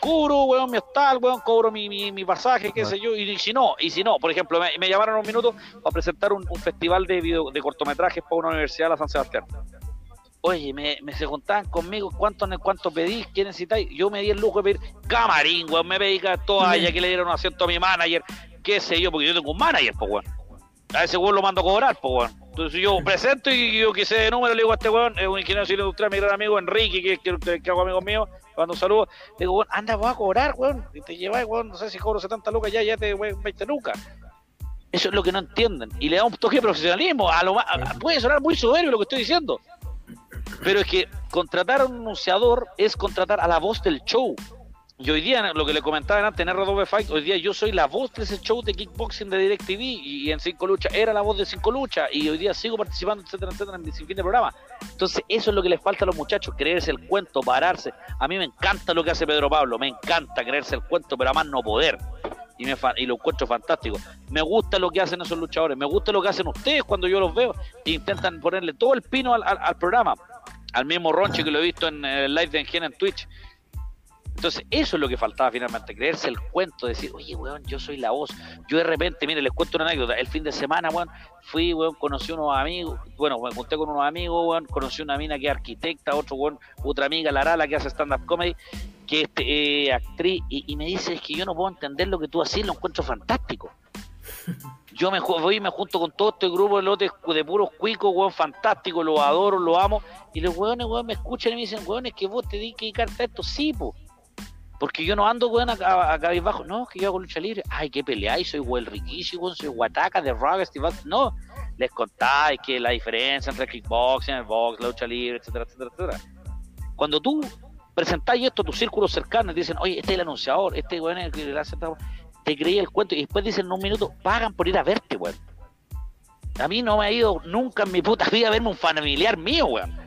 Speaker 6: Cobro, weón, mi hostal, weón, cobro mi, mi, mi pasaje, qué sé yo. Y, si no, y si no, por ejemplo, me, me llamaron un minuto para presentar un, un festival de, video, de cortometrajes para una universidad de la San Sebastián. Oye, me, me se juntaban conmigo, ¿cuánto, cuánto pedís? ¿Qué necesitáis? Yo me di el lujo de pedir camarín, weón, me pedí toalla, que le dieron un asiento a mi manager, qué sé yo, porque yo tengo un manager, pues, weón. A ese weón lo mando a cobrar, pues, weón. Entonces yo presento y yo quise de número, le digo a este weón, es un ingeniero civil industrial, mi gran amigo Enrique, que, que, que, que hago amigo mío, le mando un saludo. Le digo, weón, anda, voy a cobrar, weón. Y te llevas, weón, no sé si cobro 70 lucas, ya, ya te, weón, 20 lucas. Eso es lo que no entienden. Y le da un toque de profesionalismo. A lo más, puede sonar muy soberbio lo que estoy diciendo. Pero es que contratar a un anunciador es contratar a la voz del show. Y hoy día, lo que le comentaba antes en R2B Fight, hoy día yo soy la voz de ese show de kickboxing de DirecTV y, en Cinco Lucha era la voz de Cinco Lucha y hoy día sigo participando, etcétera, etcétera, en sin fin de programa. Entonces, eso es lo que les falta a los muchachos, creerse el cuento, pararse. A mí me encanta lo que hace Pedro Pablo, me encanta creerse el cuento, pero a más no poder. Y, me fa- y lo encuentro fantástico. Me gusta lo que hacen esos luchadores, me gusta lo que hacen ustedes cuando yo los veo. E intentan ponerle todo el pino al programa. Al mismo Ronchi que lo he visto en el live de Engine en Twitch. Entonces, eso es lo que faltaba finalmente, creerse el cuento, decir, oye, weón, yo soy la voz. Yo de repente, mire, les cuento una anécdota. El fin de semana, weón, fui, weón, conocí unos amigos, bueno, me junté con unos amigos, weón, conocí una mina que es arquitecta, otro, weón, otra amiga, Larala, que hace stand-up comedy, que es eh, actriz, y, y me dice, es que yo no puedo entender lo que tú haces, lo encuentro fantástico. Yo me voy y me junto con todo este grupo de lotes de puros cuicos, weón, fantásticos, los adoro, los amo, y los weones, weón, me escuchan y me dicen, weón, es que vos te di que dedicarte a esto, sí, po. Porque yo no ando, weón, a, a, a cabizbajo. No, es que yo hago lucha libre. Ay, qué peleáis, soy weón riquísimo, soy guataca de rock, festival. No, les contáis que la diferencia entre el kickboxing, el box, la lucha libre, etcétera, etcétera, etcétera. Cuando tú presentáis esto a tus círculos cercanos, dicen, oye, este es el anunciador, este weón es el que le hace esta weá", te creí el cuento y después dicen en un minuto, pagan por ir a verte, weón. A mí no me ha ido nunca en mi puta vida a verme un familiar mío, weón.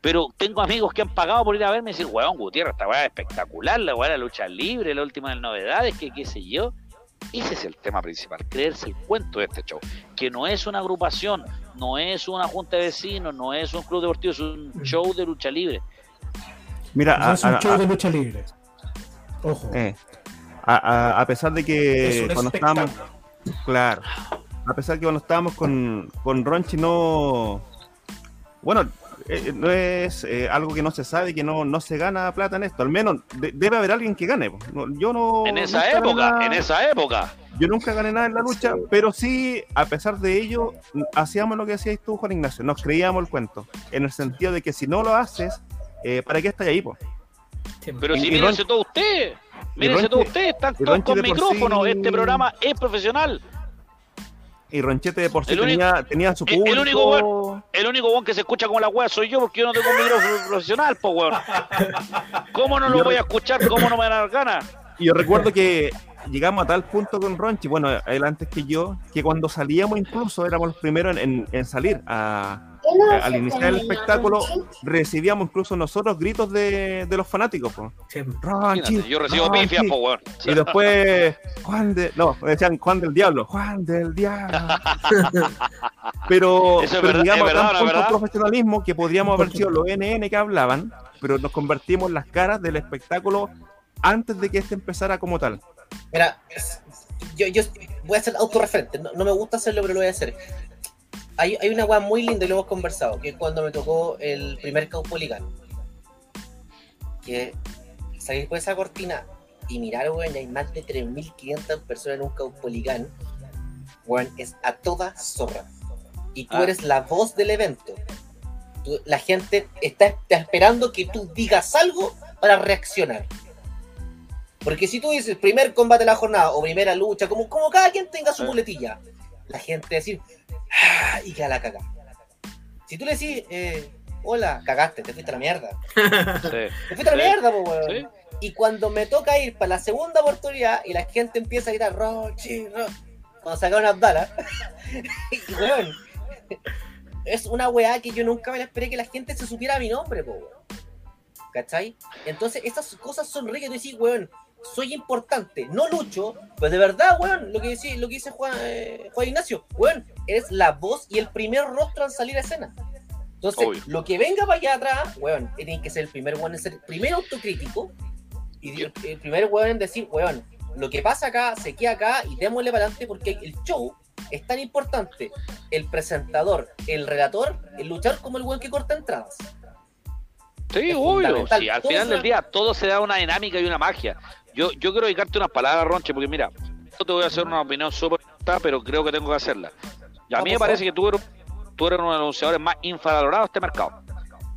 Speaker 6: Pero tengo amigos que han pagado por ir a verme y decir, weón, Gutiérrez, esta weá es espectacular, la weá la lucha libre, la última de las novedades, que qué sé yo. Ese es el tema principal, creerse el cuento de este show. Que no es una agrupación, no es una junta de vecinos, no es un club deportivo, es un show de lucha libre.
Speaker 5: Mira,
Speaker 1: No
Speaker 5: a,
Speaker 1: es un
Speaker 5: a-
Speaker 1: show
Speaker 5: a-
Speaker 1: de lucha libre. Ojo.
Speaker 5: eh, a- a- a pesar de que cuando estábamos, claro, a pesar que cuando estábamos con, con Ronchi no, bueno, eh, no es eh, algo que no se sabe, que no, no se gana plata en esto. Al menos de- debe haber alguien que gane. No, yo no.
Speaker 6: En esa época, en esa época.
Speaker 5: Yo nunca gané nada en la lucha, pero sí, a pesar de ello, hacíamos lo que decías tú, Juan Ignacio. Nos creíamos el cuento. En el sentido de que si no lo haces, eh, ¿para qué estás ahí? Po?
Speaker 6: Pero
Speaker 5: Y-
Speaker 6: si
Speaker 5: Ron-
Speaker 6: todos ustedes,
Speaker 5: y
Speaker 6: mírense todos ustedes, están todos con micrófono.
Speaker 5: sí-
Speaker 6: Este programa es profesional.
Speaker 5: Y Ronchete de por sí
Speaker 6: único-
Speaker 5: tenía, tenía su
Speaker 6: el
Speaker 5: público.
Speaker 6: único weón- El único weón que se escucha como la weá soy yo porque yo no tengo un micrófono profesional, po weón. ¿Cómo no lo
Speaker 5: Yo-
Speaker 6: voy a escuchar? ¿Cómo no me dar ganas?
Speaker 5: Y yo recuerdo que llegamos a tal punto con Ronchi, bueno, él antes que yo, que cuando salíamos incluso éramos los primeros en, en- en salir. A, al iniciar el espectáculo recibíamos incluso nosotros gritos de, de los fanáticos. po.
Speaker 6: Imagínate, yo recibo pifias, po weón.
Speaker 5: Y después, Juan de. No, decían Juan del Diablo. Juan del Diablo. pero,
Speaker 6: Eso es
Speaker 5: profesionalismo que podríamos haber sido los NN que hablaban, pero nos convertimos en las caras del espectáculo antes de que este empezara como tal.
Speaker 3: Mira, yo, yo voy a ser autorreferente, no, no me gusta hacerlo, pero lo voy a hacer. Hay, hay una weá muy linda y lo hemos conversado, que es cuando me tocó el primer Caupolicán. Que salir por esa cortina y mirar, weón, hay más de 3.500 personas en un Caupolicán, weón, es a toda zorra. Y tú
Speaker 6: Ah.
Speaker 3: eres la voz del evento. Tú- la gente está, está esperando que tú digas algo para reaccionar. Porque si tú dices primer combate de la jornada o primera lucha, como, como cada quien tenga su
Speaker 6: Sí.
Speaker 3: La gente va a decir, "Ah", y queda la caga. Si tú le decís, eh, hola, cagaste, te fuiste a la mierda.
Speaker 6: Sí.
Speaker 3: Te fuiste a la
Speaker 6: Sí.
Speaker 3: mierda, po, weón.
Speaker 6: Sí.
Speaker 3: Y cuando me toca ir para la segunda oportunidad y la gente empieza a gritar, Rochi, Rochi, cuando sacaron Abdala, weón, es una weá que yo nunca me la esperé que la gente se supiera mi nombre, po, weón. ¿Cachai? Entonces, esas cosas son ricas. Tú decís, weón, soy importante, no lucho, pues de verdad, weón, lo que dice, lo que dice Juan, eh, Juan Ignacio, weón, eres la voz y el primer rostro en salir a escena. Entonces,
Speaker 6: Obvio.
Speaker 3: lo que venga para allá atrás, weón, tiene que ser el primer weón en ser primero autocrítico y el, el primer weón en decir, weón, lo que pasa acá se queda acá y démosle para adelante porque el show es tan importante. El presentador, el relator, el luchar como el weón que corta entradas.
Speaker 6: Sí,
Speaker 3: Es
Speaker 6: obvio. Sí, al
Speaker 3: Todo
Speaker 6: final del día todo se da una dinámica y una magia. Yo, yo quiero dedicarte unas palabras, Ronche, porque mira, yo te voy a hacer una opinión súper pero creo que tengo que hacerla. Y a mí me parece que tú eres, tú eres uno de los anunciadores más infravalorados de este mercado.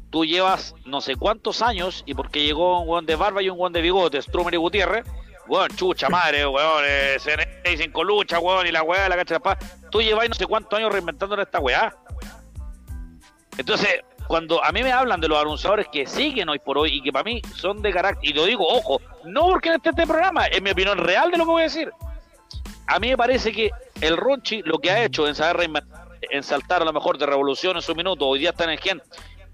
Speaker 6: Tú llevas no sé cuántos años y porque llegó un weón de barba y un weón de bigote, Strummer y Gutiérrez, weón, chucha madre, weón, eh, CNA sin colucha, weón, y la weá, la cacha de la paz. Tú llevas no sé cuántos años reinventando esta weá. Entonces, cuando a mí me hablan de los anunciadores que siguen hoy por hoy y que para mí son de carácter, y lo digo, ojo, no porque esté este programa, es mi opinión real de lo que voy a decir. A mí me parece que el Ronchi lo que ha hecho en saber en saltar a lo mejor de revolución en su minuto, hoy día está en el gen,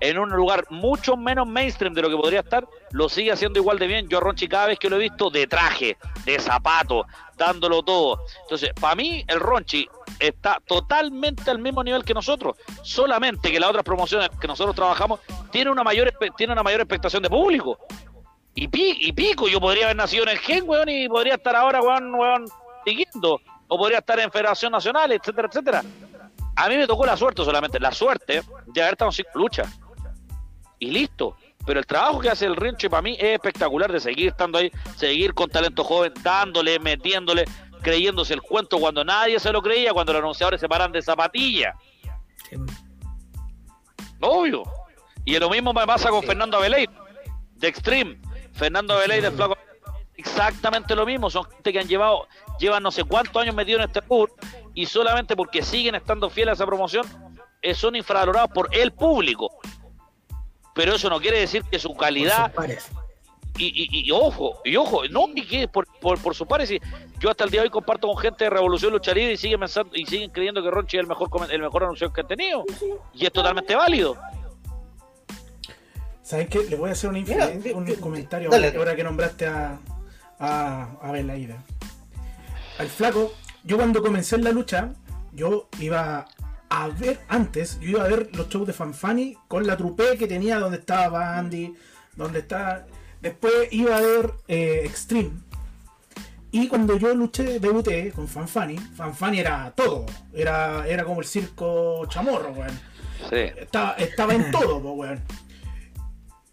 Speaker 6: en un lugar mucho menos mainstream de lo que podría estar, lo sigue haciendo igual de bien. Yo a Ronchi cada vez que lo he visto de traje, de zapato, dándolo todo. Entonces, para mí el Ronchi está totalmente al mismo nivel que nosotros, solamente que las otras promociones que nosotros trabajamos tiene una mayor tiene una mayor expectación de público. Y, pi- y pico, yo podría haber nacido en el gen, weón, y podría estar ahora, weón, weón, siguiendo. O podría estar en Federación Nacional, etcétera, etcétera. A mí me tocó la suerte solamente, la suerte de haber estado en cinco luchas. Y listo. Pero el trabajo que hace el Rinche para mí es espectacular de seguir estando ahí, seguir con talento joven, dándole, metiéndole, creyéndose el cuento cuando nadie se lo creía, cuando los anunciadores se paran de zapatilla.
Speaker 2: Sí.
Speaker 6: Obvio. Y lo mismo me pasa con
Speaker 3: Sí.
Speaker 6: Fernando Abelay, de Extreme. Fernando Abelay de Flaco. Exactamente lo mismo. Son gente que han llevado, llevan no sé cuántos años metidos en este tour y solamente porque siguen estando fieles a esa promoción, eh, son infravalorados por el público. Pero eso no quiere decir que su
Speaker 2: Por
Speaker 6: calidad y, y- y ojo, y ojo, no, ni que por, por, por sus pares. y Yo hasta el día de hoy comparto con gente de Revolución Lucha Libre y siguen pensando y siguen creyendo que Ronchi es el mejor el mejor anuncio que han tenido. Y es totalmente válido.
Speaker 1: ¿Saben qué? Le voy a hacer una
Speaker 3: Mira,
Speaker 1: un comentario
Speaker 3: dale.
Speaker 1: ahora, ahora que nombraste a, a, a Belaida. Al flaco, yo cuando comencé en la lucha, yo iba a ver, antes, yo iba a ver los shows de Fanfani con la trupe que tenía donde estaba Bandy, donde está. Después iba a ver eh, Extreme. Y cuando yo luché, debuté con Fanfani, Fanfani era todo. Era, era como el circo chamorro, weón.
Speaker 6: Sí.
Speaker 1: Estaba, estaba en todo, weón.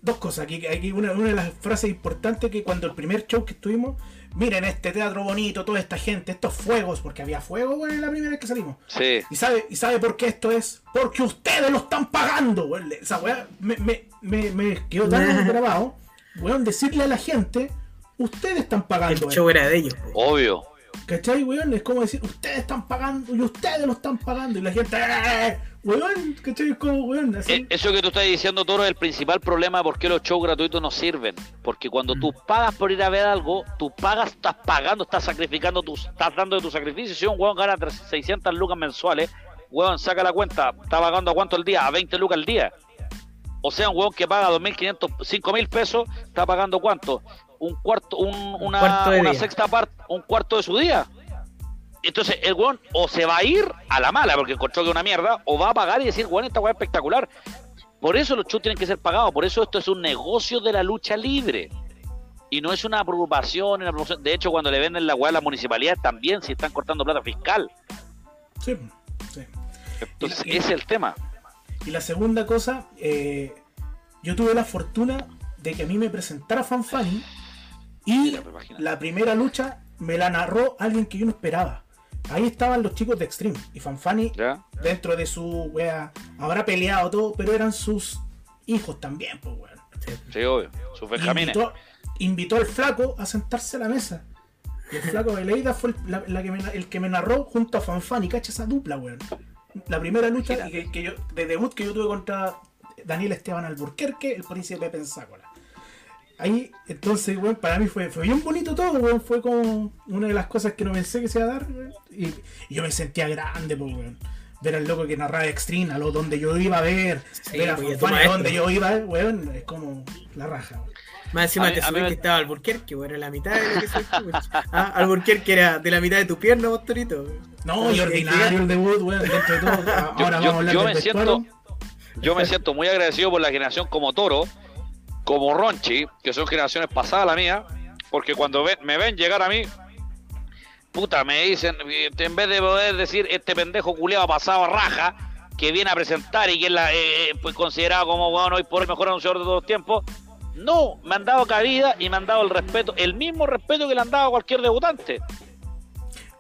Speaker 1: Dos cosas. Aquí, aquí una, una de las frases importantes que cuando el primer show que estuvimos, miren este teatro bonito, toda esta gente, estos fuegos, porque había fuego, weón, la primera vez que salimos.
Speaker 6: Sí.
Speaker 1: ¿Y sabe, ¿Y sabe por qué esto es? Porque ustedes lo están pagando, weón. Esa weá me, me, me, me quedó tan grabado, weón, decirle a la gente, ustedes están
Speaker 2: El
Speaker 1: pagando. esto.
Speaker 2: show era de ellos.
Speaker 6: Obvio.
Speaker 1: ¿Cachai, weón? Es como decir, ustedes están pagando y ustedes lo están pagando. Y la gente, "Eh, weón, ¿cachai? Es como, weón, así.
Speaker 6: Eh, Eso que tú estás diciendo, Toro, es el principal problema por qué los shows gratuitos no sirven. Porque cuando tú pagas por ir a ver algo, tú pagas, estás pagando, estás sacrificando, tus, estás dando de tu sacrificio. Si un weón gana 300, 600 lucas mensuales, weón, saca la cuenta, está pagando a cuánto al día? A 20 lucas al día. O sea, un weón que paga 2.500, 5.000 pesos, está pagando cuánto? Un cuarto, un- una,
Speaker 2: cuarto
Speaker 6: una sexta parte, un cuarto de su día. Entonces el weón o se va a ir a la mala porque encontró que es una mierda, o va a pagar y decir, weón, esta weá es espectacular. Por eso los shows tienen que ser pagados, por eso esto es un negocio de la lucha libre. Y no es una preocupación, una promoción. De hecho, cuando le venden la weá a las municipalidades también, si están cortando plata fiscal.
Speaker 1: Sí, sí.
Speaker 6: Entonces,
Speaker 1: Y-
Speaker 6: ese es el tema.
Speaker 1: Y la segunda cosa, eh, yo tuve la fortuna de que a mí me presentara Fanfani y la primera lucha me la narró alguien que yo no esperaba. Ahí estaban los chicos de Extreme y Fanfani
Speaker 6: ¿Ya?
Speaker 1: dentro de su wea habrá peleado todo, pero eran sus hijos también, pues weón.
Speaker 6: Sí, obvio. Sus benjamines.
Speaker 1: invitó, invitó al flaco a sentarse a la mesa. Y el flaco de Leida fue el, la- la que me, el que me narró junto a Fanfan y cacha esa dupla, weón. La primera lucha que, que yo, de debut que yo tuve contra Daniel Esteban Alburquerque, el príncipe Pensácola. Ahí, entonces, weón, para mí fue, fue bien bonito todo, weón. Fue como una de las cosas que no pensé que se iba a dar, weón. Y, y yo me sentía grande, pues, weón. Ver al loco que narraba Extreme, a lo donde yo iba a ver,
Speaker 2: Sí,
Speaker 1: ver a
Speaker 2: y a tu
Speaker 1: Fanfan a
Speaker 2: maestro.
Speaker 1: donde yo iba, weón, es como la raja, weón.
Speaker 2: Más encima te subí que estaba Alburquerque, bueno, era la mitad de lo que soy tú, weón. Ah, Alburquerque era de la mitad de tu pierna, vos, Torito.
Speaker 1: No, y ordinario el debut, weón, dentro de todo. Ahora
Speaker 6: Yo-
Speaker 1: vamos
Speaker 6: yo-
Speaker 1: a hablar
Speaker 6: yo
Speaker 1: del
Speaker 6: me siento-. Yo me siento muy agradecido por la generación como Toro, como Ronchi, que son generaciones pasadas la mía, porque cuando ven- me ven llegar a mí, puta, me dicen, eh, en vez de poder decir este pendejo culeado pasado a raja, que viene a presentar y que es la, eh, eh, pues, considerado como bueno, hoy por el mejor anunciador de todos los tiempos, no, me han dado cabida y me han dado el respeto, el mismo respeto que le han dado a cualquier debutante.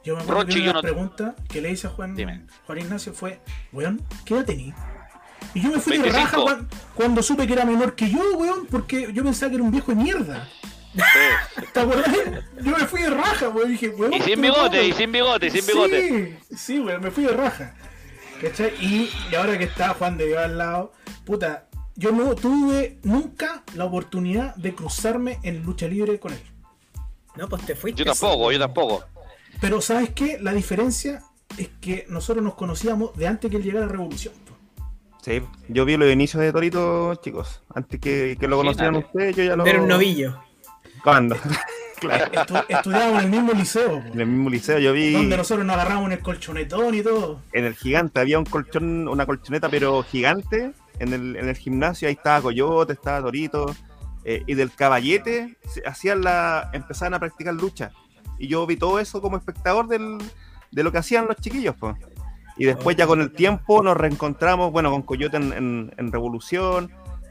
Speaker 1: Yo me acuerdo
Speaker 6: Rochi,
Speaker 1: que
Speaker 6: yo
Speaker 1: una
Speaker 6: no-
Speaker 1: pregunta que le hice a Juan,
Speaker 6: Dime.
Speaker 1: Juan Ignacio fue, weón, ¿qué edad tenís? Y yo me fui de
Speaker 6: 25.
Speaker 1: raja cuan- cuando, supe que era menor que yo, weón, porque yo pensaba que era un viejo de mierda. ¿Te acuerdas? Yo me fui de raja, weón, dije, weón.
Speaker 6: Y sin bigote, y sin bigote, y sin bigote.
Speaker 1: Sí, sí, weón, me fui de raja. ¿Cachai? Y, y ahora que está Juan de Dios al lado, puta, yo no tuve nunca la oportunidad de cruzarme en lucha libre con él.
Speaker 2: No, pues te fuiste.
Speaker 6: Yo tampoco, yo tampoco.
Speaker 1: Pero ¿sabes qué? La diferencia es que nosotros nos conocíamos de antes que él llegara a Revolución. po.
Speaker 5: Sí, yo vi los inicios de Torito, chicos. Antes que, que lo conocieran ustedes, yo ya lo.
Speaker 2: Era un novillo.
Speaker 5: ¿Cuándo? claro.
Speaker 1: Estu- estudiábamos en el mismo liceo, po,
Speaker 5: En el mismo liceo yo vi
Speaker 1: donde nosotros nos agarramos en el colchonetón y todo.
Speaker 5: en el gigante, había un colchón, una colchoneta pero gigante en el, en el gimnasio, ahí estaba Coyote, estaba Torito, eh, y del caballete se- hacían la, empezaban a practicar lucha. Y yo vi todo eso como espectador del, de lo que hacían los chiquillos, pues. Y después ya con el tiempo nos reencontramos, bueno, con Coyote en, en- en Revolución,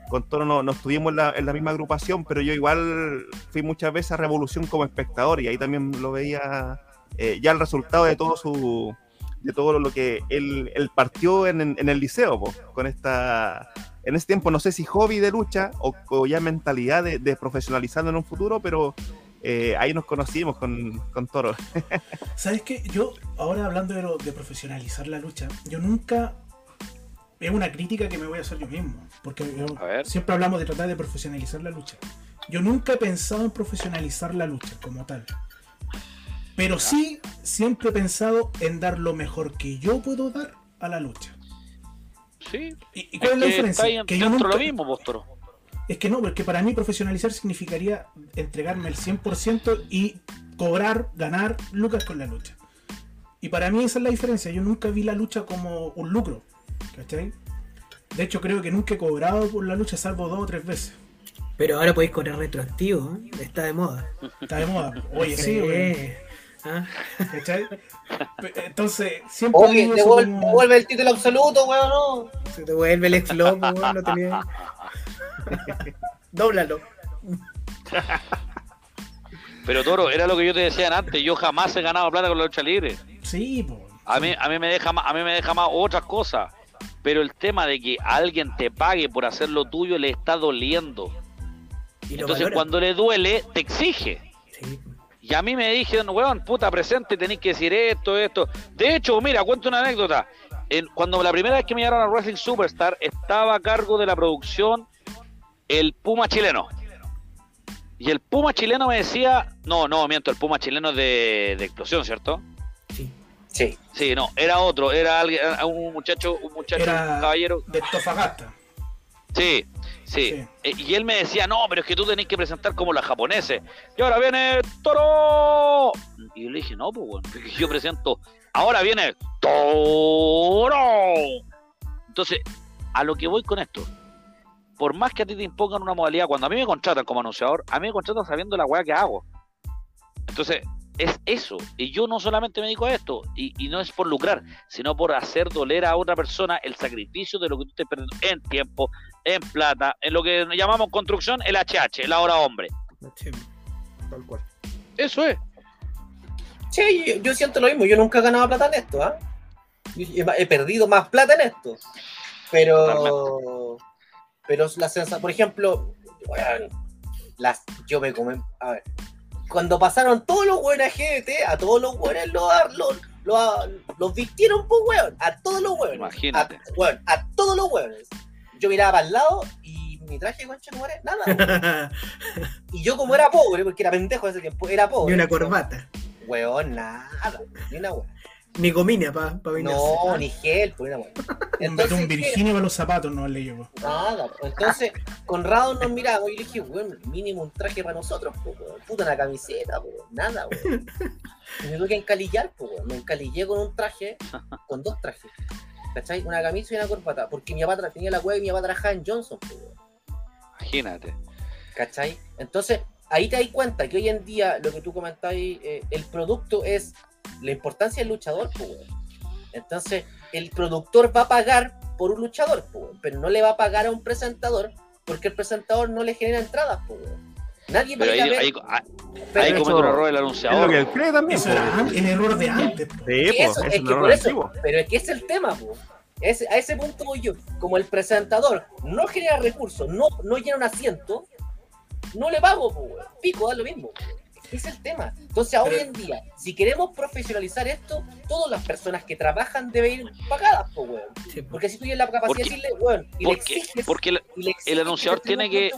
Speaker 5: con Toro no, no estuvimos en la, en la misma agrupación, pero yo igual fui muchas veces a Revolución como espectador y ahí también lo veía eh, ya el resultado de todo su de todo lo que él, él partió en, en- el liceo, po, con esta en ese tiempo no sé si hobby de lucha o, o ya mentalidad de, de profesionalizarlo en un futuro, pero eh, ahí nos conocimos con, con Toro.
Speaker 1: ¿Sabes qué? Yo, ahora hablando de, lo- de profesionalizar la lucha, yo nunca. Es una crítica que me voy a hacer yo mismo. Porque
Speaker 6: ver.
Speaker 1: siempre hablamos de tratar de profesionalizar la lucha. Yo nunca he pensado en profesionalizar la lucha como tal. Pero sí, siempre he pensado en dar lo mejor que yo puedo dar a la lucha.
Speaker 6: Sí.
Speaker 1: ¿Y, cuál es la
Speaker 6: que
Speaker 1: diferencia?
Speaker 6: está ahí
Speaker 1: Que yo nunca-
Speaker 6: lo mismo, Postoro.
Speaker 1: Es que no, porque para mí profesionalizar significaría entregarme el 100% y cobrar, ganar lucas con la lucha. Y para mí esa es la diferencia. Yo nunca vi la lucha como un lucro. ¿Cachai? De hecho, creo que nunca he cobrado por la lucha salvo dos o tres veces.
Speaker 2: Pero ahora podéis correr retroactivo, ¿eh? está de moda.
Speaker 1: Está de moda. Oye, sí, güey.
Speaker 2: ¿Ah?
Speaker 1: ¿Cachai? Entonces, siempre
Speaker 3: Oye,
Speaker 1: como-
Speaker 3: devuelve el título absoluto, weón, no.
Speaker 2: Se te vuelve el ex loco, weón, no tenía. Dóblalo.
Speaker 6: Pero Toro, era lo que yo te decía antes, yo jamás he ganado plata con la lucha libre.
Speaker 1: Sí, po.
Speaker 6: A mí, a mí me deja más, a mí me deja más otras cosas. Pero el tema de que alguien te pague por hacer lo tuyo le está doliendo. Entonces
Speaker 2: valora.
Speaker 6: cuando le duele, te exige.
Speaker 2: Sí.
Speaker 6: Y a mí me dijeron, weón, puta, presente, tenéis que decir esto, esto. De hecho, mira, cuento una anécdota. En- cuando la primera vez que me llamaron a Wrestling Superstar, estaba a cargo de la producción el Puma chileno. Y el Puma chileno me decía, no, no, miento, el Puma chileno es de, de explosión, ¿cierto?
Speaker 2: Sí.
Speaker 3: Sí.
Speaker 6: Sí, no, era otro, era alguien, era un muchacho, un muchacho,
Speaker 1: Era
Speaker 6: un caballero.
Speaker 1: de Tofagasta.
Speaker 6: Sí, sí.
Speaker 1: Sí.
Speaker 6: Eh, Y él me decía, no, pero es que tú tenés que presentar como los japoneses. Y ahora viene Toro. Y yo le dije, no, pues, bueno, yo presento. Ahora viene Toro. Entonces, a lo que voy con esto. Por más que a ti te impongan una modalidad, cuando a mí me contratan como anunciador, a mí me contratan sabiendo la weá que hago. Entonces, es eso. Y yo no solamente me dedico a esto, y, y no es por lucrar, sino por hacer doler a otra persona el sacrificio de lo que tú estés perdiendo en tiempo, en plata, en lo que llamamos construcción, el HH, la hora hombre.
Speaker 2: Sí.
Speaker 5: Tal cual.
Speaker 6: Eso es.
Speaker 3: Sí, yo, yo siento lo mismo. Yo nunca he ganado plata en esto, ¿ah? He perdido más plata en esto. Pero. Pero la sensación, por ejemplo, weón, las, yo me comí, a ver, cuando pasaron todos los buenos a GBT, a todos los buenos los, los, los, los vistieron, pues, weón, a todos los weones.
Speaker 6: Imagínate.
Speaker 3: A, weón, a todos los weones. Yo miraba para el lado y mi traje, concha, no era nada. y yo, como era pobre, porque era pendejo ese tiempo, era pobre.
Speaker 2: Ni una corbata.
Speaker 3: Weón, nada, ni una weón.
Speaker 2: Ni gomina para pa venirse.
Speaker 3: No, ni gel, pues una weón.
Speaker 1: Un betún Virginia para los zapatos no le llevo.
Speaker 3: Nada, pues. entonces Conrado nos miraba y le dije, weón, mínimo un traje para nosotros, po, weón. puta una camiseta, po, weón. nada, weón. Y me tuve que encalillar, po, weón. me encalillé con un traje, con dos trajes, ¿cachai? Una camisa y una corbata, porque mi papá tenía la web y mi papá trabajaba en Johnson, po, weón.
Speaker 6: Imagínate.
Speaker 3: ¿cachai? Entonces, ahí te das cuenta que hoy en día lo que tú comentabas, eh, el producto es la importancia del luchador, pues, weón. Entonces, el productor va a pagar por un luchador, pues, pero no le va a pagar a un presentador porque el presentador no le genera entradas, pues, weón. Nadie va
Speaker 6: Pero ahí,
Speaker 3: ver.
Speaker 6: ahí, ahí,
Speaker 3: pero-
Speaker 6: ahí comete un error el
Speaker 5: Es lo
Speaker 6: anunciador.
Speaker 5: que él cree también.
Speaker 1: Eso era an- el error de antes. po.
Speaker 5: Sí,
Speaker 3: que
Speaker 5: po,
Speaker 3: eso,
Speaker 5: es
Speaker 3: es que por eso,
Speaker 5: antiguo.
Speaker 3: pero es que es el tema, po. Ese- a ese punto voy yo. Como el presentador no genera recursos, no, no llena un asiento, no le pago, po, pico, da lo mismo. Es el tema. Entonces, hoy en día, si queremos profesionalizar esto, todas las personas que trabajan deben ir pagadas, po, weón.
Speaker 2: Sí.
Speaker 3: Porque si tú tienes la capacidad
Speaker 6: Porque-
Speaker 3: de decirle, weón, y le
Speaker 6: Porque,
Speaker 3: exiges,
Speaker 6: porque el,
Speaker 3: y le
Speaker 6: anunciador
Speaker 3: que
Speaker 6: tiene que-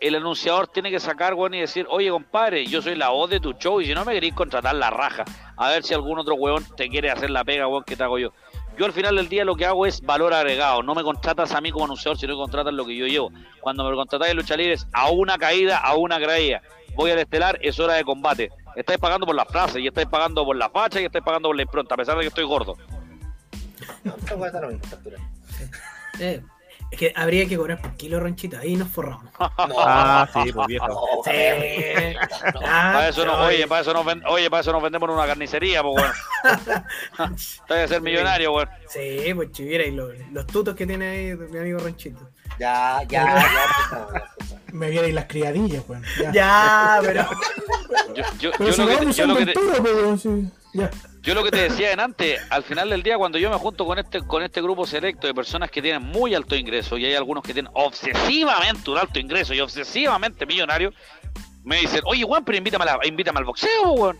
Speaker 6: el anunciador tiene que sacar, weón, y decir, oye, compadre, yo soy la voz de tu show y si no me queréis contratar la raja, a ver si algún otro weón te quiere hacer la pega, weón, que te hago yo. Yo al final del día lo que hago es valor agregado, no me contratas a mí como anunciador, sino que contratas lo que yo llevo. Cuando me contratáis en lucha libre es a una caída, a una caída. Voy al estelar, es hora de combate. Estáis pagando por las frases, y estáis pagando por la facha, y estáis pagando por la impronta, a pesar de que estoy gordo.
Speaker 3: No.
Speaker 2: Eh, es que habría que cobrar por kilo, Ronchito. Ahí nos forramos.
Speaker 3: No,
Speaker 5: Ah, sí, pues viejo.
Speaker 3: no,
Speaker 2: Sí.
Speaker 3: no.
Speaker 2: Ah,
Speaker 6: Para eso no,
Speaker 2: no,
Speaker 6: oye, para eso nos ven- oye, para eso nos vendemos en una carnicería, pues weón. Hay que ser millonario, weón.
Speaker 2: Sí, pues chiviera y los, los tutos que tiene ahí mi amigo Ronchito.
Speaker 3: Ya, ya, ya.
Speaker 1: Me vieron las criadillas, weón. Ya.
Speaker 2: Ya, pero.
Speaker 6: Yo, yo,
Speaker 1: Pero
Speaker 6: yo
Speaker 1: si
Speaker 6: lo que te- yo lo que te-
Speaker 1: po, weón, sí. Ya.
Speaker 6: Yo lo que te decía en antes, al final del día, cuando yo me junto con este, con este grupo selecto de personas que tienen muy alto ingreso, y hay algunos que tienen obsesivamente un alto ingreso y obsesivamente millonarios, me dicen, oye, weón, pero invítame, la- invítame al boxeo, weón.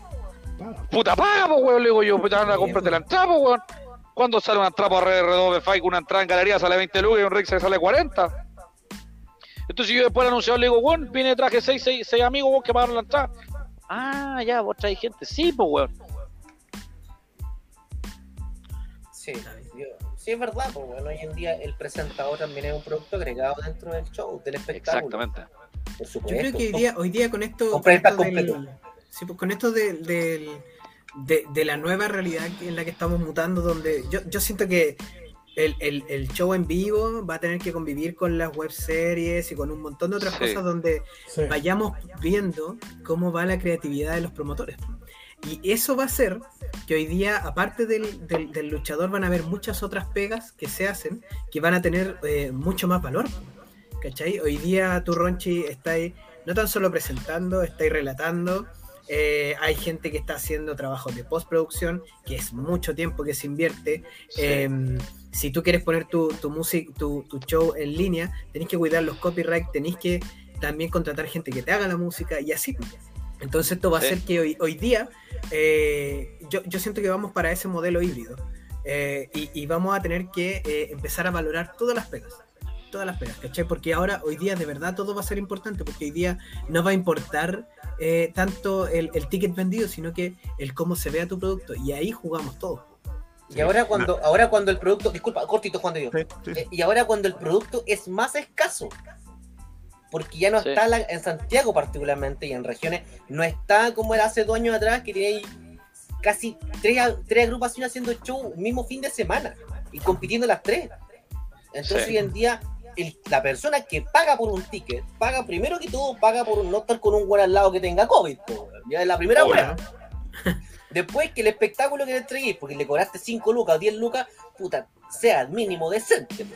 Speaker 6: Puta paga, po, weón, le digo yo, puta, anda, cómprate la entrada, weón. ¿Cuándo sale una entrada por R2 de Fight? Una entrada en galería sale 20 lucas y un Rick sale 40. Entonces yo después al le digo, weón, viene traje 6, 6, 6 amigos, weón, que pagaron la entrada. Ah, ya, vos traes gente. Sí, pues, weón.
Speaker 3: Sí, yo- sí, es verdad, pues bueno, hoy en día el presentador también es un producto agregado dentro del show, del espectáculo.
Speaker 6: Exactamente.
Speaker 3: Por
Speaker 2: Yo
Speaker 3: supuesto.
Speaker 2: creo que hoy día, hoy día con esto. Con esto, del- sí, pues, con esto del- del- de, de la nueva realidad en la que estamos mutando, donde yo, yo siento que el, el- el show en vivo va a tener que convivir con las web series y con un montón de otras
Speaker 6: Sí.
Speaker 2: cosas donde
Speaker 1: Sí.
Speaker 2: vayamos viendo cómo va la creatividad de los promotores. Y eso va a hacer que hoy día, aparte del, del- del luchador, van a haber muchas otras pegas que se hacen que van a tener eh, mucho más valor. ¿Cachai? Hoy día tú, Ronchi, estáis no tan solo presentando, estáis relatando. eh, hay gente que está haciendo trabajos de postproducción, que es mucho tiempo que se invierte.
Speaker 6: Sí.
Speaker 2: Eh, si tú quieres poner tu, tu, music, tu, tu show en línea, tenés que cuidar los copyright, tenés que también contratar gente que te haga la música y así. Entonces esto va a hacer que hoy, hoy día eh, yo, yo siento que vamos para ese modelo híbrido eh, y, y vamos a tener que eh, empezar a valorar todas las pegas. Todas las pegas, ¿cachai? Porque ahora, hoy día, de verdad, todo va a ser importante, porque hoy día no va a importar eh, tanto el, el ticket vendido, sino que el cómo se vea tu producto. Y ahí jugamos todo.
Speaker 3: Y ahora cuando, ahora cuando el producto, disculpa, cortito Juan de Dios.
Speaker 5: Sí, sí, sí.
Speaker 3: Eh, y ahora cuando el producto es más escaso, porque ya no
Speaker 6: Sí.
Speaker 3: está la- en Santiago particularmente y en regiones, no está como era hace dos años atrás, que tiene ahí casi tres, tres agrupaciones haciendo show el mismo fin de semana y compitiendo las tres. Entonces
Speaker 6: Sí.
Speaker 3: hoy en día el- la persona que paga por un ticket, paga primero que todo, paga por no estar con un buen al lado que tenga COVID. po, ya es la primera wea. Después que el espectáculo que le entregué, porque le cobraste 5 lucas o 10 lucas, puta, sea al mínimo decente. po,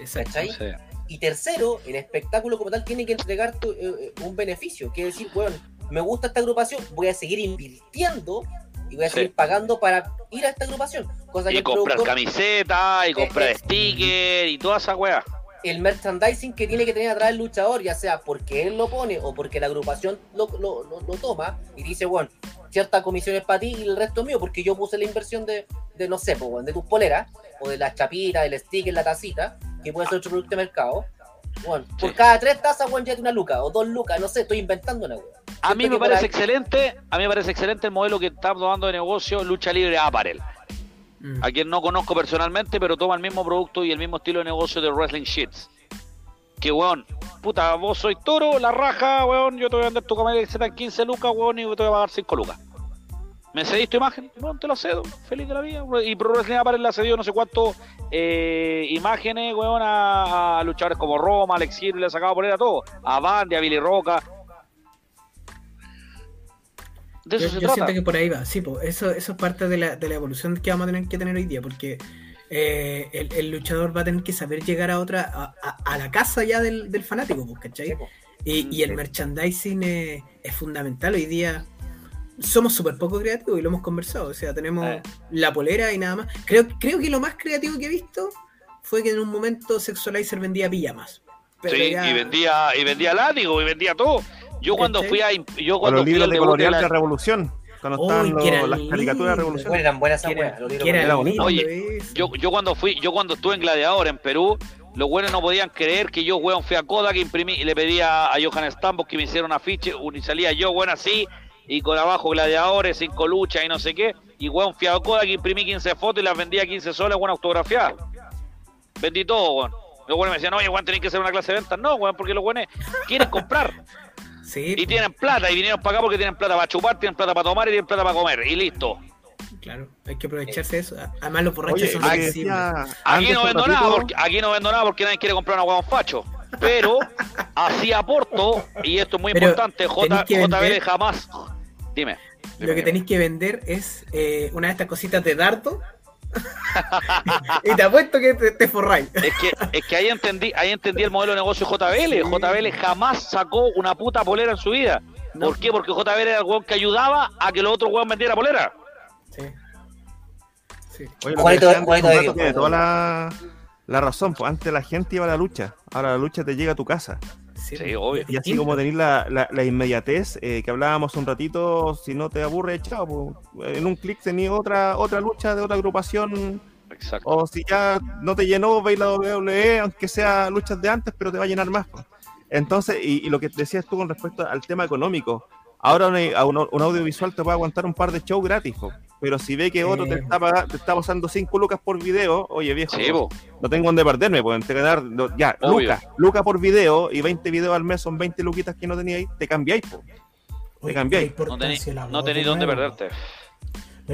Speaker 2: Exacto.
Speaker 3: ¿Cachai?
Speaker 6: Sí.
Speaker 3: Y tercero, el espectáculo como tal tiene que entregar tu- eh, eh, un beneficio. Que decir, bueno, me gusta esta agrupación, voy a seguir invirtiendo y voy a
Speaker 6: Sí.
Speaker 3: seguir pagando para ir a esta agrupación. Cosa
Speaker 6: Y comprar
Speaker 3: productor-
Speaker 6: camisetas, y comprar
Speaker 3: Eh, eh.
Speaker 6: stickers, y toda esa weá.
Speaker 3: el merchandising que tiene que tener atrás el luchador, ya sea porque él lo pone o porque la agrupación lo, lo- lo- lo toma y dice, bueno, cierta comisión es para ti y el resto es mío, porque yo puse la inversión de, de no sé, de tus poleras, o de las chapitas, del sticker, la tacita, que puede ser otro producto de mercado. Bueno, por
Speaker 6: Sí.
Speaker 3: cada tres tazas, weón, ya tiene una luca, o dos lucas, no sé, estoy inventando una weón.
Speaker 6: A mí me parece
Speaker 3: ahí-
Speaker 6: excelente, a mí me parece excelente el modelo que está tomando de negocio Lucha Libre Apparel.
Speaker 2: Mm.
Speaker 6: A quien no conozco personalmente, pero toma el mismo producto y el mismo estilo de negocio de Wrestling Sheets. Que weón, puta, vos sois toro, la raja, weón, yo te voy a vender tu camiseta en 15 lucas, weón, y te voy a pagar 5 lucas. ¿Me cedís tu imagen? Bueno, te la cedo, feliz de la vida. Y Pro Wrestling Apparel le ha cedido no sé cuánto eh, imágenes, weón, a, a luchadores como Roma, Alex Hero, le ha sacado poner a todo. A Bandy, a Billy Roca. De eso
Speaker 2: Yo,
Speaker 6: se
Speaker 2: yo
Speaker 6: trata.
Speaker 2: siento que por ahí va, sí, pues, eso, eso es parte de la, de la evolución que vamos a tener que tener hoy día, porque eh, el, el luchador va a tener que saber llegar a otra, a, a- a la casa ya del, del fanático, pues, ¿cachai?
Speaker 3: Sí, po.
Speaker 2: Y, y el merchandising es, es fundamental. Hoy día somos súper poco creativos y lo hemos conversado. O sea, tenemos
Speaker 6: Eh.
Speaker 2: la polera y nada más. Creo, creo que lo más creativo que he visto fue que en un momento Sexualizer vendía pijamas. Pero
Speaker 6: Sí,
Speaker 2: ya-
Speaker 6: y vendía, y vendía látigo, y vendía todo. Yo cuando fui a yo cuando
Speaker 5: los
Speaker 6: fui
Speaker 5: libros
Speaker 6: al
Speaker 5: de
Speaker 6: la-
Speaker 5: Revolución. Cuando
Speaker 2: Uy,
Speaker 5: estaban los-
Speaker 2: eran
Speaker 5: las caricaturas de. Revolución.
Speaker 3: Bueno, eran buenas esas.
Speaker 6: Oye, yo, yo cuando fui, yo cuando estuve en Gladiador en Perú, los buenos no podían creer que yo, weón, fui a Kodak que imprimí y le pedía a Johan Stambos que me hiciera un afiche y salía yo, weón, así, y con abajo gladiadores, cinco luchas y no sé qué, y weón, fui a Kodak que imprimí 15 fotos y las vendía a 15 soles, weón, autografiadas. Vendí todo, weón. Los buenos me decían, oye, weón, tenés que hacer una clase de ventas. No, weón, porque los buenos quieren comprar.
Speaker 2: Sí,
Speaker 6: Y tienen plata, y vinieron para acá porque tienen plata para chupar, tienen plata para tomar y tienen plata para comer. Y listo.
Speaker 2: claro, hay que aprovecharse de eso. Además, los borrachos
Speaker 5: Oye,
Speaker 2: son
Speaker 5: decía
Speaker 6: Aquí
Speaker 5: antes
Speaker 6: no vendo nada porque aquí no vendo nada porque nadie quiere comprar una huevón facho. Pero así aporto, y esto es muy
Speaker 2: Pero
Speaker 6: importante, J, JBL jamás. Dime.
Speaker 2: Lo que tenéis que vender es eh, una de estas cositas de dardo. y te apuesto que te, te forráis.
Speaker 6: Es que, es que ahí entendí, ahí entendí el modelo de negocio de JBL. JBL jamás sacó una puta polera en su vida.
Speaker 2: No.
Speaker 6: ¿Por qué? Porque JBL era el huevón que ayudaba a que los otros huevón vendieran polera.
Speaker 2: Sí. Sí.
Speaker 5: Oye, lo que
Speaker 3: Juanito-
Speaker 5: antes
Speaker 3: Juanito Dios,
Speaker 5: tiene
Speaker 3: Juanito
Speaker 5: toda la, la razón. Pues antes la gente iba a la lucha. Ahora la lucha te llega a tu casa.
Speaker 2: Sí,
Speaker 6: Sí, obvio.
Speaker 5: Y así como tenéis la, la, la inmediatez eh, que hablábamos un ratito, si no te aburre, chao. pues, en un clic tenías otra, otra lucha de otra agrupación.
Speaker 6: Exacto.
Speaker 5: O si ya no te llenó, veis la WWE, aunque sea luchas de antes, pero te va a llenar más. pues. Entonces, y, y lo que decías tú con respecto al tema económico, ahora un, a un- un audiovisual te puede aguantar un par de shows gratis, po. pero si ve que otro te está, te está pasando 5 lucas por video, oye viejo,
Speaker 6: Sí, po.
Speaker 5: no tengo dónde perderme, pueden te ganar ya, lucas, lucas por video y 20 videos al mes son 20 luquitas que no teníais, te cambiáis. po.
Speaker 1: Oye,
Speaker 5: cambiáis.
Speaker 6: No tenéis no dónde perderte.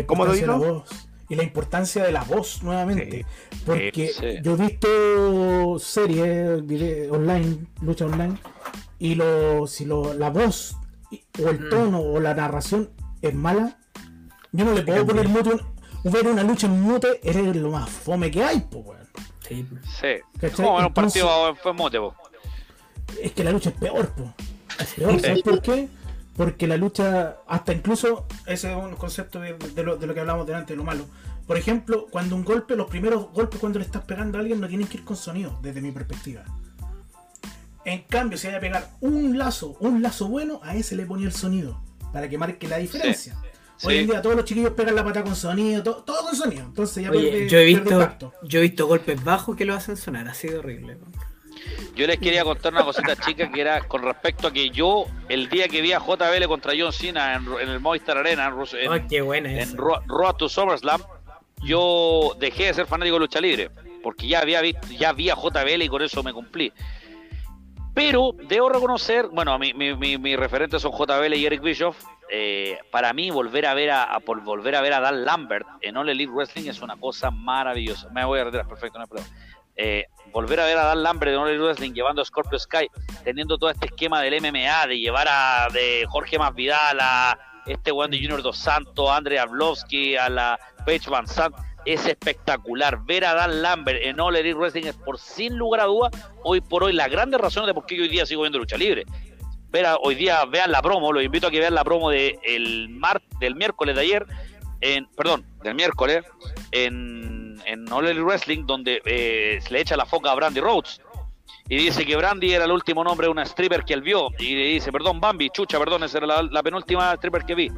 Speaker 5: ¿Cómo lo digo?
Speaker 1: Y la importancia de la voz nuevamente. Porque
Speaker 6: Sí.
Speaker 1: yo he visto series online, lucha online, y lo, si lo, la voz o el
Speaker 2: Mm.
Speaker 1: tono o la narración es mala, yo no le puedo poner mute. un- Ver una lucha en mute eres lo más fome que hay, po, weón.
Speaker 2: Sí.
Speaker 6: Sí. Como en un partido fue mote, po.
Speaker 1: es que la lucha es peor, po. Es peor, ¿sabes por qué? Porque la lucha, hasta incluso, ese es un concepto de, de lo, de lo que hablamos delante, de lo malo. Por ejemplo, cuando un golpe, los primeros golpes cuando le estás pegando a alguien no tienen que ir con sonido, desde mi perspectiva. En cambio, si hay que pegar un lazo, un lazo bueno, a ese le ponía el sonido, para que marque la diferencia. Hoy
Speaker 6: Sí.
Speaker 1: en día todos los chiquillos pegan la pata con sonido, todo, todo con sonido. Entonces ya
Speaker 2: Oye,
Speaker 1: pierde-
Speaker 2: yo he visto, yo he visto golpes bajos que lo hacen sonar, así de horrible.
Speaker 6: Yo les quería contar una cosita chica que era con respecto a que yo, el día que vi a JBL contra John Cena en, en el Movistar Arena, en, en-
Speaker 2: qué buena
Speaker 6: en. Ro- Road to SummerSlam, yo dejé de ser fanático de lucha libre, porque ya había visto, ya vi a JBL y con eso me cumplí. Pero debo reconocer, bueno, mi, mi, mi, mis referentes son JBL y Eric Bischoff. eh, para mí, volver a ver a, volver a ver a Dan Lambert en All Elite Wrestling es una cosa maravillosa. Me voy a retirar, perfecto, no. Eh, volver a ver a Dan Lambert en All Elite Wrestling llevando a Scorpio Sky, teniendo todo este esquema del MMA, de llevar a de Jorge Masvidal a este weón de Junior Dos Santos, a Andrea Blovsky, a la Paige Van Sant, es espectacular. Ver a Dan Lambert en All Elite Wrestling es por sin lugar a duda, hoy por hoy, las grandes razones de por qué yo hoy día sigo viendo lucha libre. Ver a- hoy día vean la promo, los invito a que vean la promo de el mar, del miércoles de ayer, en, perdón, del miércoles, en, en All Elite Wrestling, donde eh, se le echa la foca a Brandy Rhodes. y dice que Brandy era el último nombre de una stripper que él vio. Y le dice, perdón, Bambi, chucha, perdón, esa era la, la penúltima stripper que vi.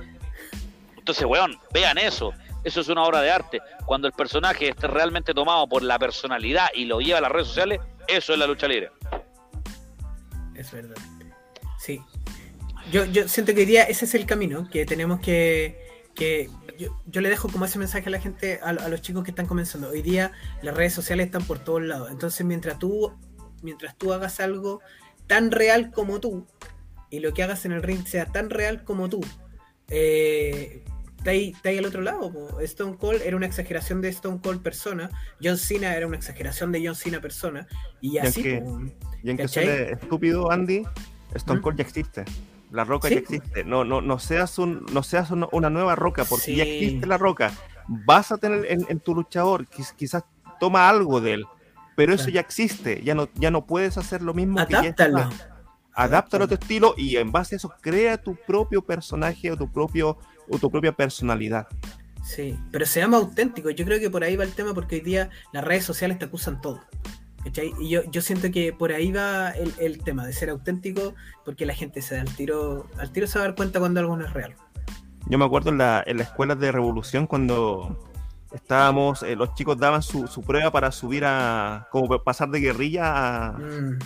Speaker 6: Entonces, weón, vean eso. Eso es una obra de arte. Cuando el personaje esté realmente tomado por la personalidad y lo lleva a las redes sociales, eso es la lucha libre.
Speaker 2: Es verdad. Sí. Yo, yo siento que hoy día ese es el camino, que tenemos que... que yo, yo le dejo como ese mensaje a la gente, a, a los chicos que están comenzando. Hoy día las redes sociales están por todos lados. Entonces, mientras tú, mientras tú hagas algo tan real como tú, y lo que hagas en el ring sea tan real como tú, eh, está ahí, está ahí al otro lado. po. Stone Cold era una exageración de Stone Cold persona, John Cena era una exageración de John Cena persona, y
Speaker 5: Y
Speaker 2: así.
Speaker 5: Y aunque
Speaker 2: ¿Cachai?
Speaker 5: suene estúpido, Andy, Stone
Speaker 2: ¿Mm?
Speaker 5: Cold ya existe. La roca
Speaker 2: Sí.
Speaker 5: ya existe. No, no, no seas, un, no seas una, una nueva roca, porque ya existe la roca. Vas a tener en, en tu luchador, quiz- quizás toma algo de él, pero eso ya existe. Ya no, ya no puedes hacer lo mismo que ya.
Speaker 2: Adáptalo
Speaker 5: a tu estilo y en base a eso crea tu propio personaje o tu, propio, o tu propia personalidad.
Speaker 2: Sí, pero seamos auténticos. Yo creo que por ahí va el tema porque hoy día las redes sociales te acusan todo. ¿cachai? Y yo, yo siento que por ahí va el, el tema de ser auténtico porque la gente se da al tiro, al tiro se va a dar cuenta cuando algo no es real.
Speaker 5: Yo me acuerdo en la, en la escuela de Revolución cuando estábamos, eh, los chicos daban su, su prueba para subir a, como pasar de guerrilla a,
Speaker 2: Mm,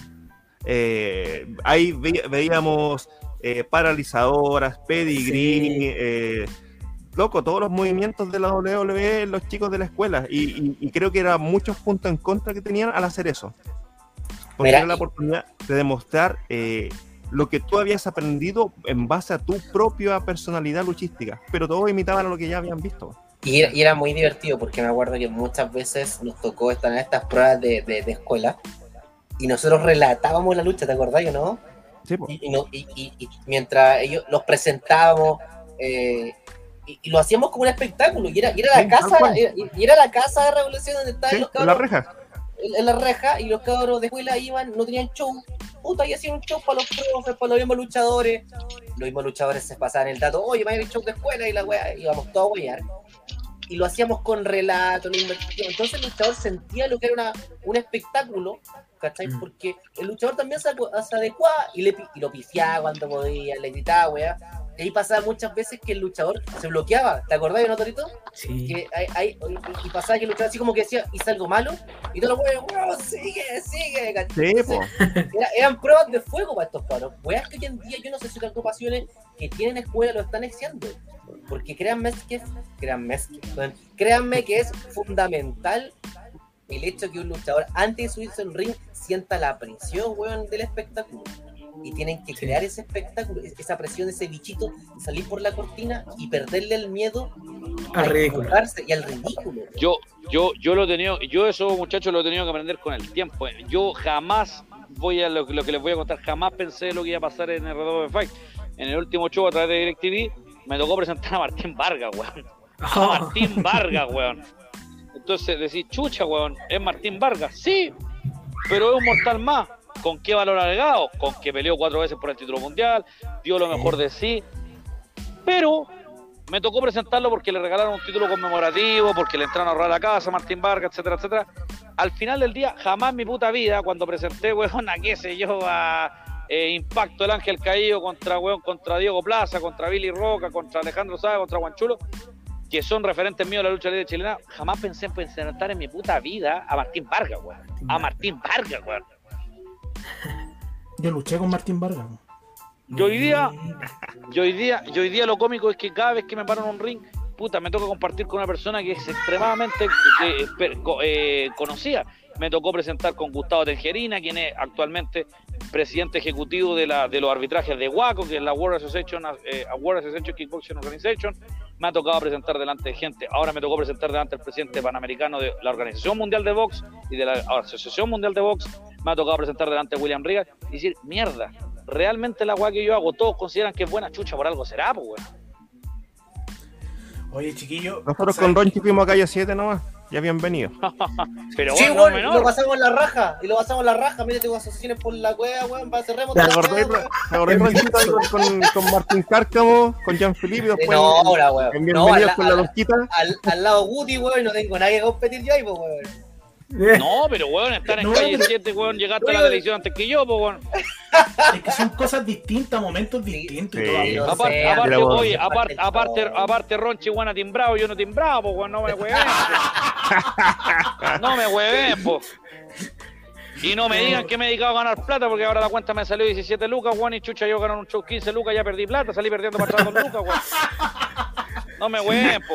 Speaker 5: eh, ahí ve- veíamos eh, paralizadoras, pedigree,
Speaker 2: Sí.
Speaker 5: eh, loco, todos los movimientos de la WWE, los chicos de la escuela, y, y- y creo que eran muchos puntos en contra que tenían al hacer eso. Porque
Speaker 3: Mira,
Speaker 5: era la oportunidad de demostrar eh, lo que tú habías aprendido en base a tu propia personalidad luchística, pero todos imitaban a lo que ya habían visto.
Speaker 3: Y era, y era muy divertido porque me acuerdo que muchas veces nos tocó estar en estas pruebas de, de- de escuela y nosotros relatábamos la lucha, ¿te acordás o no?
Speaker 5: Sí.
Speaker 3: Y, no- y- y- y mientras ellos los presentábamos eh, y, lo hacíamos como un espectáculo y era, y era la casa era- y era la casa de revolución donde estaban los
Speaker 5: en la
Speaker 3: cabros
Speaker 5: reja.
Speaker 3: en, en la reja y los cabros de escuela iban, no tenían show, puta, y hacían un show para los profes, para los mismos luchadores. Los mismos luchadores se pasaban el dato, oye, me hay show de escuela y la weá, íbamos todos a huear. Y lo hacíamos con relato, la inversión. Entonces el luchador sentía lo que era una, un espectáculo, ¿cachai?
Speaker 2: Mm.
Speaker 3: Porque el luchador también se, adecuaba y, le, pi- y lo pifiaba cuando podía, le gritaba, weá. Y ahí pasaba muchas veces que el luchador se bloqueaba. ¿Te acordás, no, Torito?
Speaker 2: sí.
Speaker 3: que hay, hay- y pasaba que el luchador así como que decía, hice algo malo, y todos los weones, weón, sigue, sigue. ¿cachai?
Speaker 5: Sí.
Speaker 3: Era- eran pruebas de fuego para estos cabros. Weas que hoy en día yo no sé si las agrupaciones que tienen escuela lo están haciendo. Porque créanme que es, créanme, que- créanme que es fundamental el hecho que un luchador antes de subirse al ring sienta la presión, weón, del espectáculo. Y tienen que crear ese espectáculo, es- esa presión, ese bichito, salir por la cortina y perderle el miedo
Speaker 2: Al
Speaker 3: a
Speaker 2: ridículo.
Speaker 3: y al ridículo.
Speaker 6: Yo, yo, yo lo he tenido, yo eso muchachos lo he tenido que aprender con el tiempo. Yo jamás voy a lo, que- lo que les voy a contar, jamás pensé lo que iba a pasar en el RW Fight. En el último show a través de DirecTV me tocó presentar a Martín Vargas, weón. A Martín Vargas, weón. Entonces decís, chucha, weón, ¿es Martín Vargas? Sí, pero es un mortal más. ¿Con qué valor agregado? Con que peleó cuatro veces por el título mundial, dio lo mejor de sí. Pero me tocó presentarlo porque le regalaron un título conmemorativo, porque le entraron a ahorrar la casa, Martín Vargas, etcétera, etcétera. Al final del día, jamás en mi puta vida, cuando presenté, weón, a qué sé yo, a eh, Impacto el Ángel Caído contra, weón, contra Diego Plaza, contra Billy Roca, contra Alejandro Sáez, contra Guanchulo, que son referentes míos de la lucha libre chilena, jamás pensé en presentar en mi puta vida a Martín Vargas, weón. A Martín Vargas, weón.
Speaker 1: Yo luché con Martín Vargas.
Speaker 6: Yo hoy día, yo hoy día, yo hoy día lo cómico es que cada vez que me paro en un ring, puta, me toca compartir con una persona que es extremadamente eh, eh, conocida. Me tocó presentar con Gustavo Tengerina, quien es actualmente presidente ejecutivo de, la, de los arbitrajes de WACO, que es la World Association, eh, World Association Kickboxing Organization. Me ha tocado presentar delante de gente. Ahora me tocó presentar delante del presidente panamericano de la Organización Mundial de Box y de la Asociación Mundial de Box. Me ha tocado presentar delante de William Regal y decir, mierda, realmente la weá que yo hago, todos consideran que es buena chucha, por algo será, pues weón.
Speaker 1: Oye, chiquillo.
Speaker 5: Nosotros
Speaker 1: ¿saben
Speaker 5: con Ronchi fuimos a calle 7 nomás. Ya bienvenido.
Speaker 6: Pero
Speaker 3: Sí,
Speaker 6: bueno, no
Speaker 3: lo pasamos la raja, y lo pasamos la raja, mire, tengo asociaciones por la cueva, weón, para cerremos
Speaker 5: ¿Te acordás,
Speaker 3: cueva, weón.
Speaker 5: ¿te acordás Ronchito, ahí con, con, Martín Cárcamo, con Jean Felipe?
Speaker 3: Eh,
Speaker 5: Después
Speaker 3: No, ahora, weón.
Speaker 5: en
Speaker 3: No,
Speaker 5: Bienvenidos
Speaker 3: al,
Speaker 5: con la
Speaker 3: al- al lado Guti, weón, no tengo nadie que competir yo ahí, pues, weón.
Speaker 6: No, pero weón, estar en
Speaker 1: No,
Speaker 6: calle
Speaker 1: pero-
Speaker 6: 7, weón, llegaste a la
Speaker 3: Weón.
Speaker 6: televisión antes que yo, pues weón.
Speaker 1: Es que son cosas distintas, momentos distintos y
Speaker 5: Sí.
Speaker 1: todo.
Speaker 6: Aparte,
Speaker 3: sé,
Speaker 6: aparte, oye, aparte, aparte, aparte, Ronchi, weón, ha timbrado, yo no timbrado, pues weón, no me hueven. No me hueven, po. Y no me digan que me he dedicado a ganar plata, porque ahora la cuenta me salió 17 lucas, weón, y chucha, yo gané un show 15 lucas, ya perdí plata, salí perdiendo para atrás con lucas, weón. No me hueven, po.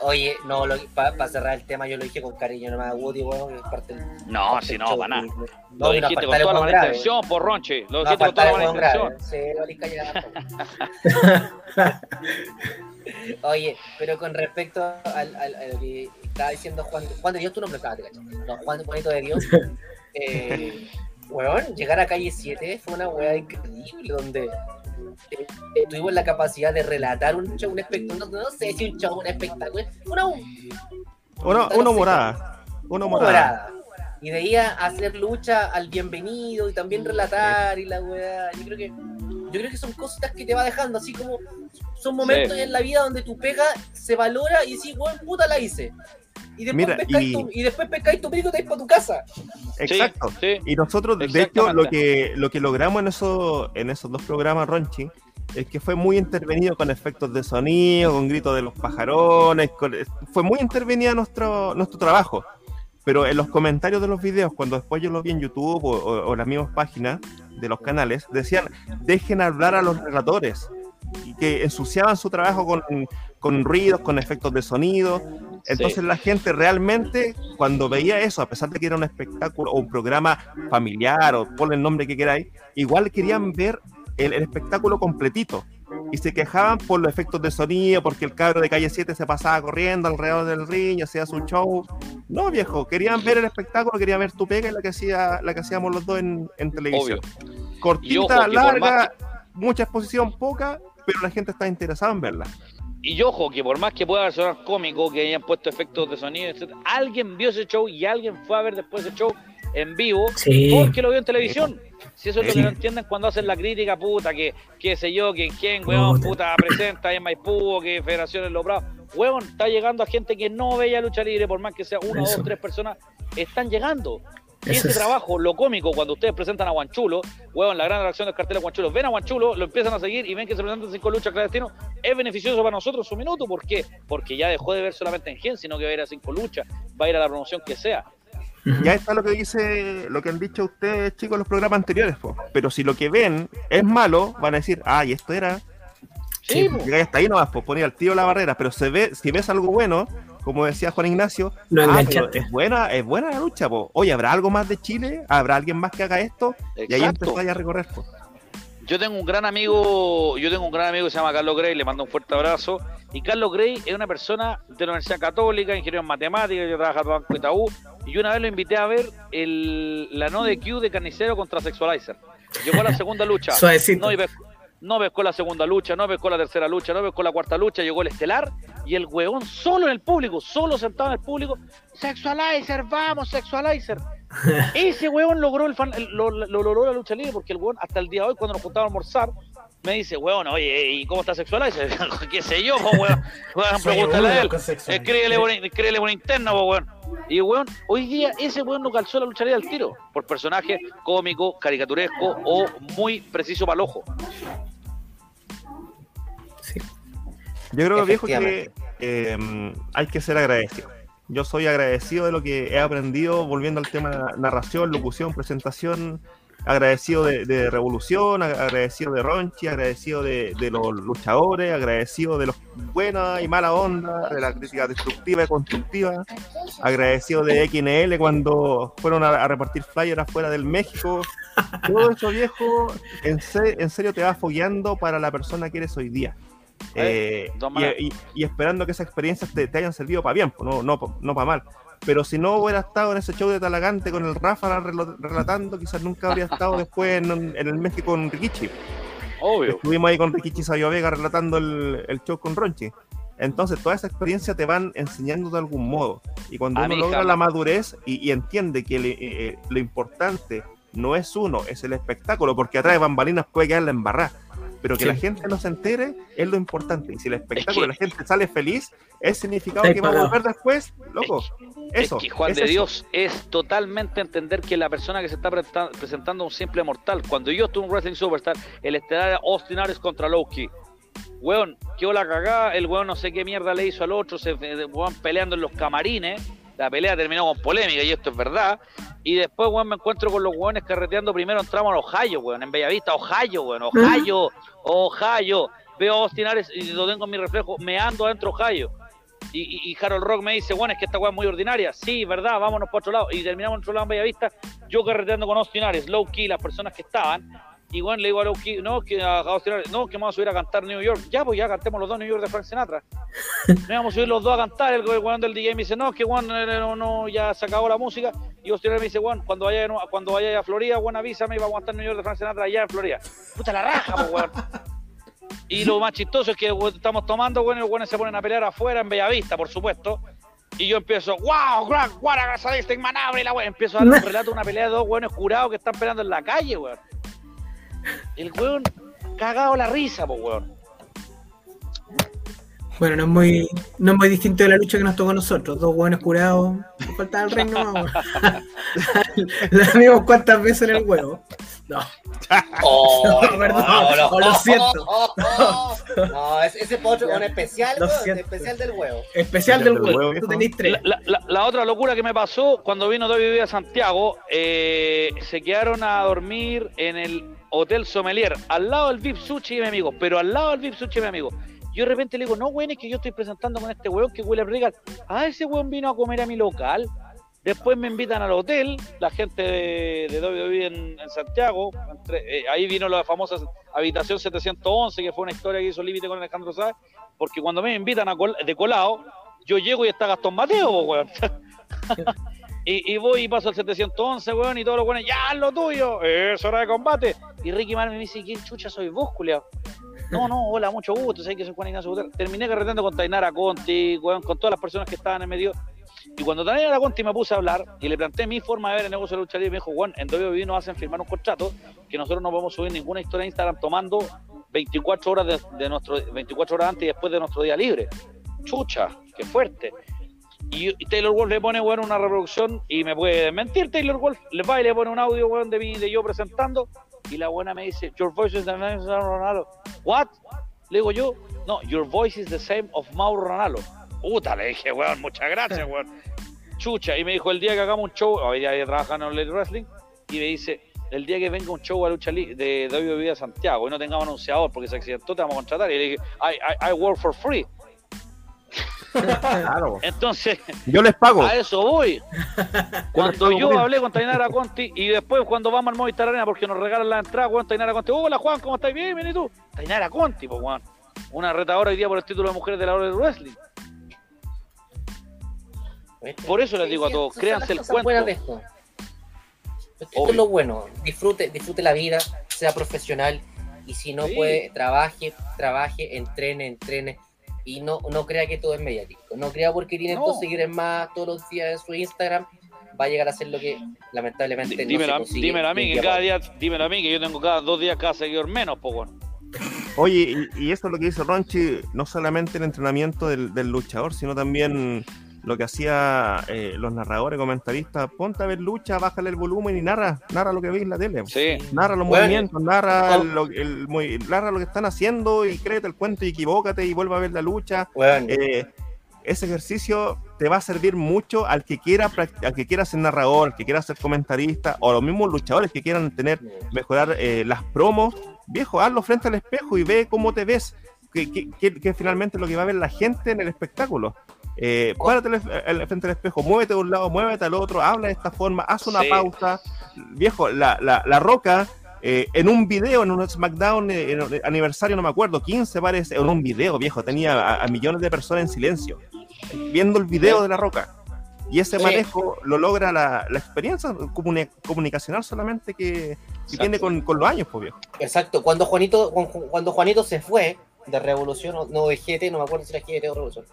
Speaker 3: Oye, no, para cerrar el tema, yo lo dije con cariño nomás a Woody, weón, que es parte del-
Speaker 6: No,
Speaker 3: parte
Speaker 6: si
Speaker 3: del
Speaker 6: no,
Speaker 3: show,
Speaker 6: para nada.
Speaker 3: y-
Speaker 6: Lo
Speaker 3: No,
Speaker 6: dijiste con toda la
Speaker 3: grave.
Speaker 6: intención, por Ronchi. Lo
Speaker 3: No,
Speaker 6: dijiste con toda la
Speaker 3: weón
Speaker 6: intención.
Speaker 3: Oye, pero con respecto al, al, a lo que estaba diciendo Juan, Juan de Dios, tu nombre estaba, te cacho. No, Juan Juanito de Dios. Eh, weón, llegar a calle 7 fue una weá increíble donde eh, tuvimos la capacidad de relatar un show, un espectáculo, no, no sé si un show, un espectáculo, una,
Speaker 5: Uno, uno morada. Uno
Speaker 3: como
Speaker 5: morada.
Speaker 3: morada. Y de ahí a hacer lucha al bienvenido y también relatar y la weá. Yo creo que, yo creo que son cositas que te va dejando, así como son momentos
Speaker 6: Sí.
Speaker 3: en la vida donde tu pega se valora y decís, weón, puta la hice. Y después,
Speaker 5: Mira,
Speaker 3: pescáis
Speaker 5: y-
Speaker 3: Tu, y después pescáis tu pico y te vais para tu casa.
Speaker 5: Exacto.
Speaker 6: Sí, sí.
Speaker 5: Y nosotros, de hecho, lo que, lo que logramos en, eso, en esos dos programas, Ronchi, es que fue muy intervenido con efectos de sonido, con gritos de los pajarones, con- fue muy intervenido nuestro, nuestro trabajo. Pero en los comentarios de los videos, cuando después yo los vi en YouTube o, o- o las mismas páginas de los canales, decían, dejen hablar a los relatores. Y que ensuciaban su trabajo con, con ruidos, con efectos de sonido. Entonces
Speaker 6: Sí.
Speaker 5: la gente realmente, cuando veía eso, a pesar de que era un espectáculo o un programa familiar o ponle el nombre que queráis, igual querían ver el, el espectáculo completito. Y se quejaban por los efectos de sonido, porque el cabro de calle 7 se pasaba corriendo alrededor del ring, hacía su show. No, viejo, querían ver el espectáculo, querían ver tu pega y la que, hacía, la que hacíamos los dos en, en televisión.
Speaker 6: Obvio.
Speaker 5: Cortita,
Speaker 6: ojo,
Speaker 5: larga, mucha exposición, poca, pero la gente está interesada en verla.
Speaker 6: Y ojo, que por más que pueda sonar cómico, que hayan puesto efectos de sonido, etc., alguien vio ese show y alguien fue a ver después ese show en vivo
Speaker 2: Sí.
Speaker 6: porque lo vio en televisión. Si eso es lo
Speaker 2: Sí.
Speaker 6: que no entienden cuando hacen la crítica, puta, que qué sé yo, que quién, weón,
Speaker 2: Puta.
Speaker 6: presenta en Maipú, que Federación es Bravo. Weón, está llegando a gente que no veía lucha libre, por más que sea una,
Speaker 2: Eso.
Speaker 6: dos, tres personas, están llegando. Y ese
Speaker 2: es.
Speaker 6: trabajo, lo cómico, cuando ustedes presentan a Guanchulo, weón, la gran atracción del cartel de Guanchulo, ven a Guanchulo, lo empiezan a seguir y ven que se presentan cinco luchas clandestinos, es beneficioso para nosotros su minuto. ¿Por qué? Porque ya dejó de ver solamente en Gen, sino que va a ir a cinco luchas, va a ir a la promoción que sea.
Speaker 5: Ya está lo que dice, lo que han dicho ustedes, chicos, en los programas anteriores, po. Pero si lo que ven es malo, van a decir, ah, y esto era.
Speaker 6: Sí,
Speaker 2: Sí.
Speaker 6: po.
Speaker 5: Hasta ahí nomás, pues ponía el tío la barrera. Pero se ve, si ves algo bueno, como decía Juan Ignacio,
Speaker 2: Lo
Speaker 5: ah, es buena, es buena la lucha, po. Oye, ¿habrá algo más de Chile? ¿Habrá alguien más que haga esto? Y ahí empezáis a recorrer, po.
Speaker 6: Yo tengo un gran amigo, yo tengo un gran amigo que se llama Carlos Grey, le mando un fuerte abrazo. Y Carlos Grey es una persona de la Universidad Católica, ingeniero en matemáticas, que trabaja en Banco Itaú. Y yo una vez lo invité a ver el, la no de Q de Carnicero contra Sexualizer. Llegó a la segunda lucha.
Speaker 2: Suavecito.
Speaker 6: No, y pescó, no pescó la segunda lucha, no pescó la tercera lucha, no pescó la cuarta lucha, llegó el estelar y el huevón solo en el público, solo sentado en el público, Sexualizer, vamos, Sexualizer. Ese huevón logró, el fan- el- lo, lo- lo logró la lucha libre porque el huevón hasta el día de hoy cuando nos juntamos a almorzar me dice, huevón, oye, ¿y cómo está Sexualizer? ¿Qué sé yo, po, pregúntale a él. Escríbele por, escríbele por interno, po. Y weón, hoy día ese weón no calzó la lucha libre al tiro, por personaje cómico, caricaturesco o muy preciso para el ojo.
Speaker 2: Sí.
Speaker 5: Yo creo, viejo, que eh, hay que ser agradecido. Yo soy agradecido de lo que he aprendido, volviendo al tema de narración, locución, presentación. Agradecido de, de Revolución, ag- agradecido de Ronchi, agradecido de, de los luchadores, agradecido de los buena y mala onda, de la crítica destructiva y constructiva, agradecido de XNL cuando fueron a, a repartir flyers afuera del México. Todo eso, viejo, en, se- en serio te va fogueando para la persona que eres hoy día.
Speaker 6: Eh,
Speaker 5: y, y- y esperando que esas experiencias te, te hayan servido para bien, no, no, no para mal. Pero si no hubiera estado en ese show de Talagante con el Rafa relatando, quizás nunca habría estado después en, en el México con Rikichi.
Speaker 6: Obvio.
Speaker 5: Estuvimos ahí con Rikichi Sabio Vega relatando el, el show con Ronchi. Entonces, toda esa experiencia te van enseñando de algún modo. Y cuando
Speaker 6: A
Speaker 5: uno logra la madurez y, y entiende que le- eh, eh, lo importante no es uno, es el espectáculo, porque atrás de bambalinas puede quedar la embarrada. Pero que
Speaker 2: Sí.
Speaker 5: la gente no se entere es lo importante. Y si el espectáculo
Speaker 6: que-
Speaker 5: la gente sale feliz, es significado que va a volver después, loco. Eso.
Speaker 6: es que Juan
Speaker 5: es
Speaker 6: de
Speaker 5: eso.
Speaker 6: Dios es totalmente entender que la persona que se está presentando es un simple mortal. Cuando yo estuve en Wrestling Superstar, el estelar era Austin Aries contra Loki. Weón, quedó la cagada, el weón no sé qué mierda le hizo al otro, se eh, weón peleando en los camarines. La pelea terminó con polémica y esto es verdad. Y después, weón, me encuentro con los weones carreteando. Primero entramos a Ohio, weón, en Bellavista, Ohio, weón, Ohio, Ohio. Veo a Austin Aries y lo tengo en mi reflejo, me ando adentro de Ohio. Y, y- y Harold Rock me dice, bueno, es que esta weá es muy ordinaria. Sí, verdad, vámonos para otro lado. Y terminamos en otro lado en Bellavista, yo carreteando con Austin Aries, low key, las personas que estaban. Y bueno, le digo a low key, no, que a no, que vamos a subir a cantar New York. Ya, pues ya cantemos los dos New York de Frank Sinatra. Me vamos a subir los dos a cantar. El weón del DJ me dice, no, que eh, no, no, ya se acabó la música. Y Austin me dice, weón, cuando vaya, cuando vaya a Florida, weón, avísame y vamos a cantar New York de Frank Sinatra allá en Florida. Puta la raja, pues weón. Y lo más chistoso es que estamos tomando, bueno, y los weones se ponen a pelear afuera en Bellavista, por supuesto. Y yo empiezo, wow, gran, guara, grasadista, inmanable, y la weón. Empiezo a dar un relato de una pelea de dos weones curados que están peleando en la calle, weón. El weón cagado la risa, pues weón.
Speaker 2: Bueno, no es muy, no es muy distinto de la lucha que nos tocó a nosotros. Dos buenos curados. Nos faltaba el reino más, weón. La vimos cuántas veces en el huevo. No.
Speaker 3: Oh,
Speaker 2: No, perdón, oh, lo siento.
Speaker 3: No, ese, ese potro es un especial, weón, especial del huevo.
Speaker 2: Especial del huevo. Tú tenés tres.
Speaker 6: La, la- la- la otra locura que me pasó cuando vino WWE a Santiago, eh, se quedaron a dormir en el Hotel Sommelier, al lado del VIP Sushi mi amigo, pero al lado del VIP Sushi mi amigo. Yo de repente le digo, no, weón, es que yo estoy presentando con este weón que huele a regal. Ah, ese weón vino a comer a mi local. Después me invitan al hotel, la gente de, de WWE en, Santiago. eh, ahí vino la famosa habitación 711, que fue una historia que hizo Límite con Alejandro Sáez. Porque cuando me invitan a col- de colado, yo llego y está Gastón Mateo, weón. y, voy y paso al 711, weón, y todos los weones, ya, haz lo tuyo, es hora de combate. Y Ricky Martin me dice, ¿quién chucha soy vos, culiao? No, no, hola, mucho gusto, sé que soy Juan Ignacio Gutiérrez. Terminé carreteando con Tainara Conti, weón, con todas las personas que estaban en medio. Y cuando Tainara Conti me puse a hablar y le planteé mi forma de ver el negocio de lucha libre, me dijo, Juan, en WWE nos hacen firmar un contrato que nosotros no podemos subir ninguna historia en Instagram tomando 24 horas de, de nuestro 24 horas antes y después de nuestro día libre. Chucha, qué fuerte. Y, Taylor Wolf le pone, weón, una reproducción y me puede mentir Taylor Wolf. Le va y le pone un audio, weón, de, mí, de yo presentando. Y la buena me dice, Your voice is the same of Ronaldo. What? Le digo yo, no, Your voice is the same of Mauro Ronaldo. Puta, le dije, weón, muchas gracias, weón. Chucha. Y me dijo, el día que hagamos un show, hoy día trabaja en el Wrestling, y me dice, el día que venga un show a lucha de WWE a Santiago y no tengamos anunciador porque se accidentó, te vamos a contratar. Y le dije, I, I, I work for free.
Speaker 5: Claro.
Speaker 6: Entonces,
Speaker 5: Yo les pago.
Speaker 6: a eso voy. Cuando yo hablé con Tainara Conti y después cuando vamos al Movistar Arena porque nos regalan la entrada, Juan Tainara Conti, hola Juan, ¿cómo estás? Bien, bien, ¿y tú? Tainara Conti, pues Juan. Una retadora hoy día por el título de mujeres de la hora del wrestling. Por eso les digo a todos, créanse el cuento.
Speaker 3: esto. Esto
Speaker 6: Obvio.
Speaker 3: es lo bueno. Disfrute, disfrute la vida, sea profesional y si no
Speaker 6: Sí.
Speaker 3: puede, trabaje, trabaje, entrene, entrene y no, no crea que todo es mediático. No crea porque tiene
Speaker 6: No.
Speaker 3: dos seguidores más todos los días en su Instagram va a llegar a ser lo que lamentablemente no
Speaker 6: Dímelo,
Speaker 3: se
Speaker 6: a-
Speaker 3: consigue
Speaker 6: dímelo a mí, que cada día, dímelo a mí, que yo tengo cada dos días cada seguidor menos, pues Juan.
Speaker 5: Oye, y, y eso es lo que dice Ronchi, no solamente el entrenamiento del, del luchador, sino también lo que hacía eh, los narradores, comentaristas. Ponte a ver lucha, bájale el volumen y narra, narra lo que veis en la tele.
Speaker 6: Sí.
Speaker 5: Narra los
Speaker 3: Bueno.
Speaker 5: movimientos, narra lo, el narra lo que están haciendo y créete el cuento y equivócate y vuelve a ver la lucha.
Speaker 3: Bueno,
Speaker 5: Eh, ese ejercicio te va a servir mucho al que quiera al que quiera ser narrador, al que quiera ser comentarista o a los mismos luchadores que quieran tener mejorar eh, las promos, viejo, hazlo frente al espejo y ve cómo te ves, que, que, que- que finalmente es lo que va a ver la gente en el espectáculo. Eh, párate al- frente al espejo, muévete de un lado, muévete al otro, habla de esta forma, haz una
Speaker 6: Sí.
Speaker 5: pausa. Viejo, la, la, la roca eh, en un video, en un SmackDown eh, en aniversario, no me acuerdo, 15 parece, en un video, viejo, tenía a, a millones de personas en silencio, viendo el video de la roca. Y ese
Speaker 3: Sí.
Speaker 5: manejo lo logra la, la experiencia comuni- comunicacional solamente que, que tiene con, con los años, pues viejo.
Speaker 3: Exacto, cuando Juanito, cu- cuando Juanito se fue de Revolución, no de GT, no me acuerdo si era GT o Revolución,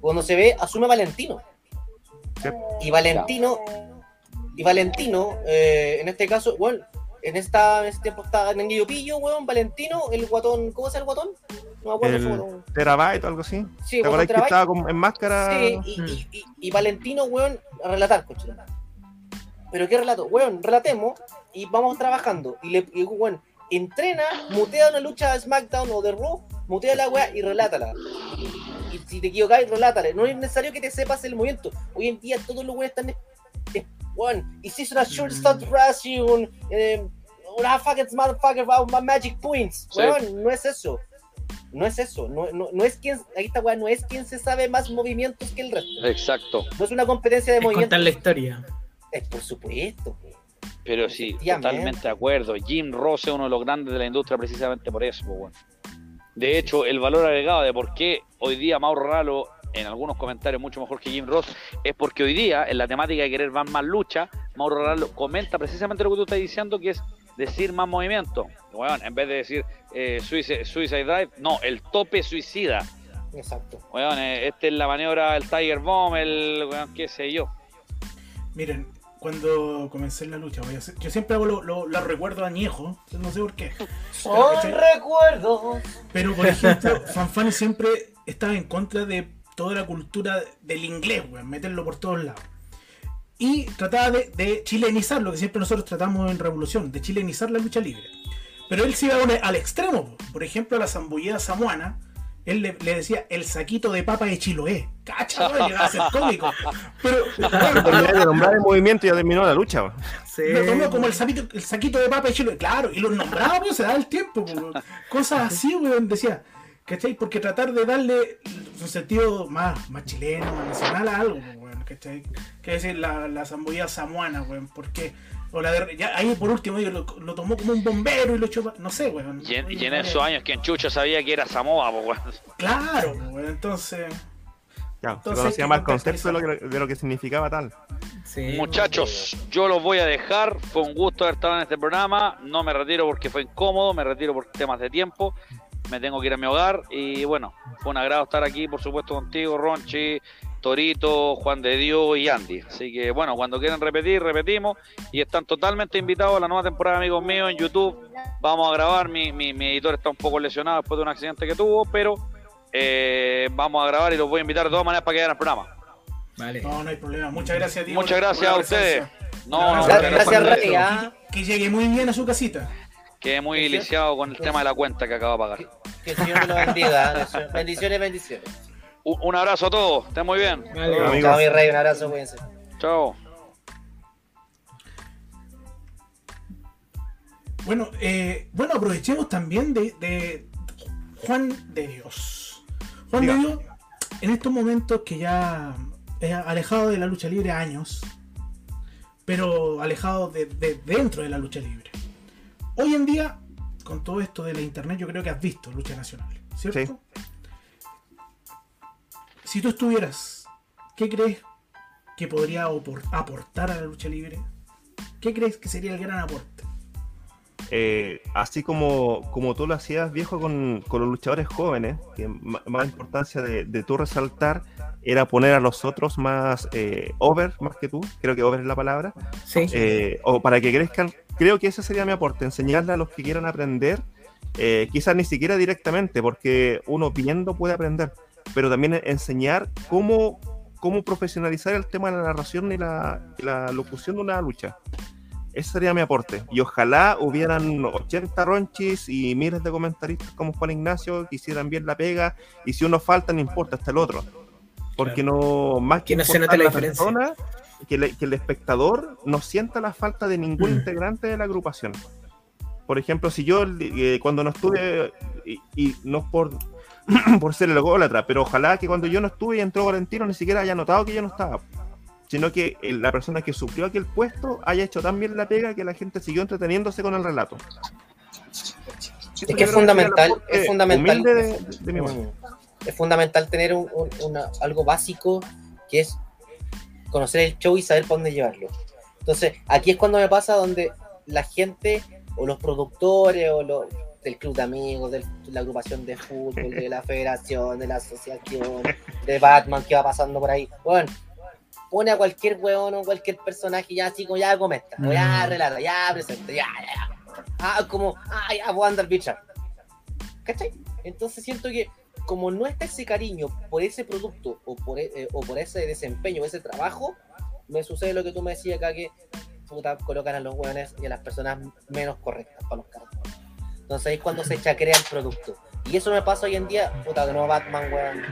Speaker 3: cuando se ve, asume Valentino.
Speaker 5: Sí.
Speaker 3: Y Valentino, y Valentino, eh, en este caso, bueno, en, esta, en ese tiempo estaba Nenguillo Pillo, weón, Valentino, el guatón, ¿cómo llama el guatón? No me acuerdo
Speaker 5: El
Speaker 3: guatón.
Speaker 5: Terabyte o algo así.
Speaker 3: Sí,
Speaker 5: ¿Te
Speaker 3: guatón
Speaker 5: acordás que estaba con- en máscara?
Speaker 3: Sí, y,
Speaker 2: Mm.
Speaker 3: y, y, y Valentino, weón, a relatar, coche. Pero qué relato, weón, relatemos y vamos trabajando. Y le y, weón, entrena, mutea una lucha de SmackDown o de Raw, mutea la weá y relátala. Si te equivocas, relátala. No es necesario que te sepas el movimiento. Hoy en día todos los weones están. Weón, hiciste una short stop rush y un. Eh, una fucking motherfucker about my magic points.
Speaker 6: Sí.
Speaker 3: Weón, no es eso. No es eso. No, no, no es quien. Ahí está, weón, no es quien se sabe más movimientos que el resto.
Speaker 6: Exacto.
Speaker 3: No es una competencia de
Speaker 2: Es
Speaker 3: movimientos.
Speaker 2: contar la historia.
Speaker 3: Es por supuesto. weón.
Speaker 6: Pero sí, totalmente de acuerdo. Jim Ross es uno de los grandes de la industria precisamente por eso. pues, bueno. De hecho, el valor agregado de por qué hoy día Mauro Ralo, en algunos comentarios mucho mejor que Jim Ross, es porque hoy día, en la temática de querer más, más lucha, Mauro Ralo comenta precisamente lo que tú estás diciendo, que es decir más movimiento. Weón, en vez de decir eh, suicide, suicide Drive, no, el tope suicida.
Speaker 3: Exacto.
Speaker 6: Weón, eh, este es la maniobra, el Tiger Bomb, el weón, qué sé yo.
Speaker 1: Miren, cuando comencé en la lucha, voy a hacer- yo siempre hago lo- lo- los recuerdos añejos, no sé por qué.
Speaker 3: Son recuerdos.
Speaker 1: Pero, por ejemplo, Fanfani siempre estaba en contra de toda la cultura del inglés, weón, meterlo por todos lados. Y trataba de, de chilenizar, lo que siempre nosotros tratamos en Revolución, de chilenizar la lucha libre. Pero él se iba al extremo. po. Por ejemplo, a la zambullida samuana, él le, le decía el saquito de papa de Chiloé. Cacha, weón, llegaba a ser cómico. Pero,
Speaker 5: de nombrar el movimiento y ya terminó la lucha. weón.
Speaker 2: Sí.
Speaker 1: lo tomó como el saquito, el saquito de papa de Chiloé. Claro, y los nombraba, pues se daba el tiempo. pues, Cosas así, weón, decía. ¿Cachai? Porque tratar de darle un sentido más, más chileno, más nacional a algo, pues, weón, ¿cachai? Que decir la, la zambullida samuana, weón, porque o la de- ya, ahí por último lo, lo tomó como un bombero y lo echó, no sé, weón.
Speaker 6: Y en, y en esos años que en Chucho sabía que era Samoa, pues, weón.
Speaker 1: Claro, weón, entonces.
Speaker 5: Ya, se
Speaker 1: Entonces,
Speaker 5: conocía
Speaker 1: hay
Speaker 5: más el concepto de lo, que, de lo que significaba tal.
Speaker 2: Sí,
Speaker 6: Muchachos, yo los voy a dejar. Fue un gusto haber estado en este programa. No me retiro porque fue incómodo, me retiro por temas de tiempo. Me tengo que ir a mi hogar. Y bueno, fue un agrado estar aquí, por supuesto, contigo, Ronchi, Torito, Juan de Dios y Andy. Así que bueno, cuando quieran repetir, repetimos. Y están totalmente invitados a la nueva temporada, amigos míos, en YouTube. Vamos a grabar. Mi, mi, mi editor está un poco lesionado después de un accidente que tuvo, pero eh, vamos a grabar y los voy a invitar de todas maneras para que vean el programa.
Speaker 2: Vale.
Speaker 1: No, no hay problema. Muchas gracias a ti.
Speaker 6: Muchas gracias a ustedes. No, no,
Speaker 1: Gracias,
Speaker 6: pero
Speaker 3: Gracias,
Speaker 6: no,
Speaker 3: Rey. ¿ah?
Speaker 1: Que llegue muy bien a su casita.
Speaker 6: Quedé muy lisiado con el tema de la cuenta que acabo de pagar.
Speaker 3: Que el Señor te lo bendiga. ¿eh? Bendiciones, bendiciones.
Speaker 6: Un, un abrazo a todos, estén muy bien.
Speaker 2: Vale.
Speaker 3: Chao, mi rey. Un abrazo, cuídense.
Speaker 6: Chao.
Speaker 1: Bueno, eh, bueno, aprovechemos también de, de Juan de Dios. Juan
Speaker 5: Diga.
Speaker 1: de Dios, en estos momentos que ya es alejado de la lucha libre años, pero alejado de, de dentro de la lucha libre. Hoy en día, con todo esto de la internet, yo creo que has visto lucha nacional, ¿cierto? Si tú estuvieras, ¿qué crees que podría aportar a la lucha libre? ¿Qué crees que sería el gran aporte?
Speaker 5: Eh, así como, como tú lo hacías, viejo, con, con los luchadores jóvenes, que más importancia de, de tú resaltar era poner a los otros más eh, over, más que tú, creo que over es la palabra,
Speaker 2: Sí.
Speaker 5: eh, o para que crezcan. Creo que ese sería mi aporte, enseñarle a los que quieran aprender, eh, quizás ni siquiera directamente, porque uno viendo puede aprender, pero también enseñar cómo, cómo profesionalizar el tema de la narración y la, y la locución de una lucha. Ese sería mi aporte. Y ojalá hubieran 80 ronchis y miles de comentaristas como Juan Ignacio que hicieran bien la pega. Y si uno falta, no importa, hasta el otro. Porque no, más que,
Speaker 2: Que no se note la
Speaker 5: la
Speaker 2: diferencia.
Speaker 5: persona, que, le- que el espectador no sienta la falta de ningún
Speaker 2: Mm.
Speaker 5: integrante de la agrupación. Por ejemplo, si yo eh, cuando no estuve, y, y no por, por ser el ególatra, pero ojalá que cuando yo no estuve y entró Valentino ni siquiera haya notado que yo no estaba sino que el- la persona que suplió aquel puesto haya hecho tan bien la pega que la gente siguió entreteniéndose con el relato.
Speaker 3: Es que es fundamental, es fundamental.
Speaker 5: Humilde de, de- de mi parte.
Speaker 3: Es fundamental tener un- un- una- algo básico que es conocer el show y saber para dónde llevarlo. Entonces, aquí es cuando me pasa donde la gente o los productores o los del club de amigos, de la agrupación de fútbol, de la federación, de la asociación, de Batman que va pasando por ahí. Bueno, pone a cualquier weón o cualquier personaje ya así como ya comenta, o ya
Speaker 2: Mm.
Speaker 3: relata, ya presenta, ya, ya. Ah, como, ah, ya voy a andar bicha. ¿Cachai? Entonces siento que como no está ese cariño por ese producto o por, e- eh, o por ese desempeño, ese trabajo, me sucede lo que tú me decías acá que puta, colocan a los hueones y a las personas menos correctas para los cargos. Entonces ahí es cuando se chacrea el producto. Y eso me pasa hoy en día, puta, de nuevo Batman, weón.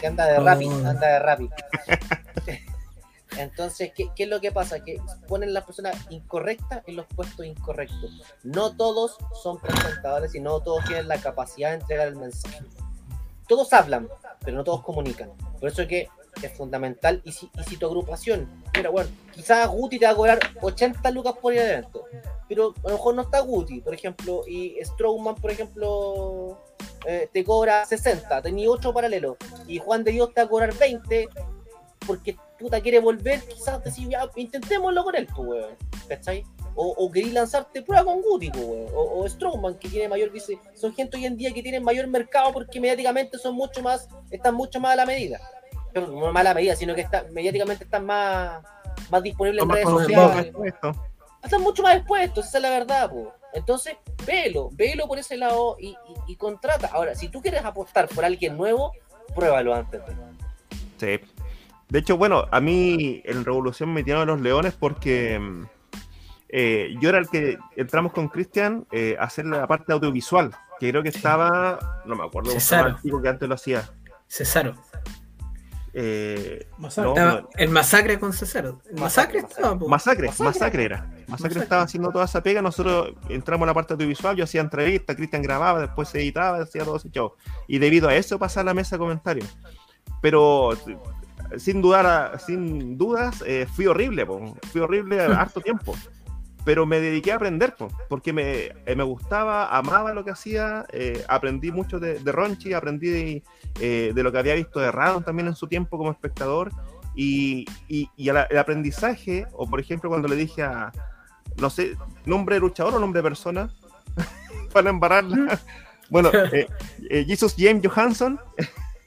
Speaker 3: Que anda de Rappi,
Speaker 2: Oh.
Speaker 3: anda de Rappi. Entonces, ¿qué, qué es lo que pasa? Que ponen las personas incorrectas en los puestos incorrectos. No todos son presentadores y no todos tienen la capacidad de entregar el mensaje. Todos hablan, pero no todos comunican. Por eso es que es fundamental. Y si, tu agrupación, mira, bueno, quizás Guti te va a cobrar 80 lucas por el evento, pero a lo mejor no está Guti, por ejemplo, y Strowman, por ejemplo, eh, te cobra 60, tenía 8 paralelos, y Juan de Dios te va a cobrar 20, porque puta quiere volver, quizás decir, intentémoslo con él, pues, weón, ¿cachai? O, o querís lanzarte prueba con Guti, pues, o, o Strowman, que tiene mayor, son gente hoy en día que tienen mayor mercado porque mediáticamente son mucho más, están mucho más a la medida. Pero no más a la medida, sino que está, mediáticamente están más, más disponibles en redes sociales están mucho más expuestos, esa es la verdad, po. Entonces, velo, velo por ese lado y, y- y contrata. Ahora, si tú quieres apostar por alguien nuevo, pruébalo antes.
Speaker 5: Sí. De hecho, bueno, a mí en Revolución me tiraron los leones porque mm, eh, yo era el que entramos con Cristian eh, a hacer la parte audiovisual, que creo que estaba, no me acuerdo,
Speaker 2: Cesaro.
Speaker 5: que antes lo hacía.
Speaker 2: Cesaro.
Speaker 5: Eh,
Speaker 1: Masacre.
Speaker 5: no,
Speaker 2: Estaba
Speaker 5: no,
Speaker 2: el masacre con Cesaro. El masacre,
Speaker 3: Masacre,
Speaker 2: estaba.
Speaker 5: Masacre,
Speaker 3: Masacre.
Speaker 5: Masacre era. Masacre,
Speaker 2: Masacre.
Speaker 5: estaba haciendo toda esa pega, nosotros entramos a la parte audiovisual, yo hacía entrevistas, Cristian grababa, después se editaba, hacía todo ese show. Y debido a eso pasaba a la mesa de comentarios. Pero sin dudar, sin dudas, eh, fui horrible, po. fui horrible harto tiempo. Pero me dediqué a aprender, po, porque me, eh, me gustaba, amaba lo que hacía, eh, aprendí mucho de, de Ronchi, aprendí de, eh, de lo que había visto de Radon también en su tiempo como espectador. Y, y, y el, aprendizaje, o por ejemplo, cuando le dije a, no sé, nombre de luchador o nombre de persona, para embarrarla. Bueno, eh, eh, Jesus James Johansson,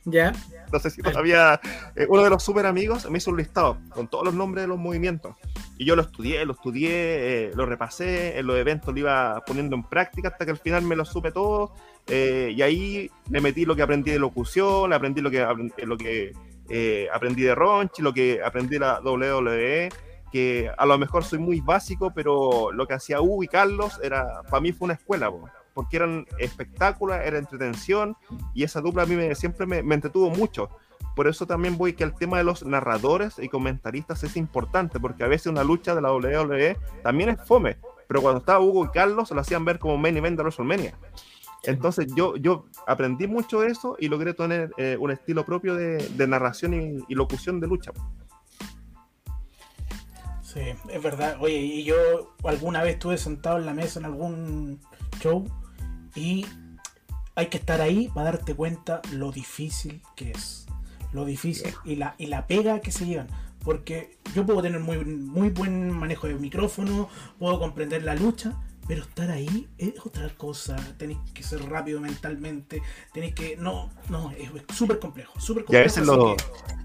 Speaker 2: Ya.
Speaker 5: No sé si todavía eh, uno de los super amigos me hizo un listado con todos los nombres de los movimientos. Y yo lo estudié, lo estudié, eh, lo repasé, en los eventos lo iba poniendo en práctica hasta que al final me lo supe todo. eh, y ahí me metí lo que aprendí de locución, aprendí lo que, aprendí, lo que eh, aprendí de Ronchi, lo que aprendí de la WWE, que a lo mejor soy muy básico, pero lo que hacía Hugo y Carlos era, para mí fue una escuela, po, porque eran espectáculos, era entretención, y esa dupla a mí me, siempre me, me entretuvo mucho. Por eso también voy que el tema de los narradores y comentaristas es importante, porque a veces una lucha de la WWE también es fome, pero cuando estaba Hugo y Carlos lo hacían ver como main event de WrestleMania. Entonces yo, yo aprendí mucho de eso y logré tener eh, un estilo propio de, de narración y, y locución de lucha.
Speaker 1: Sí, es verdad. Oye, y yo alguna vez estuve sentado en la mesa en algún show y hay que estar ahí para darte cuenta lo difícil que es. Lo difícil y la, y la pega que se llevan. Porque yo puedo tener muy, muy buen manejo de micrófono, puedo comprender la lucha, pero estar ahí es otra cosa. Tenéis que ser rápido mentalmente, tenéis que... No, no, es súper complejo, súper
Speaker 5: Y a
Speaker 1: complejo.
Speaker 5: veces lo-
Speaker 1: que-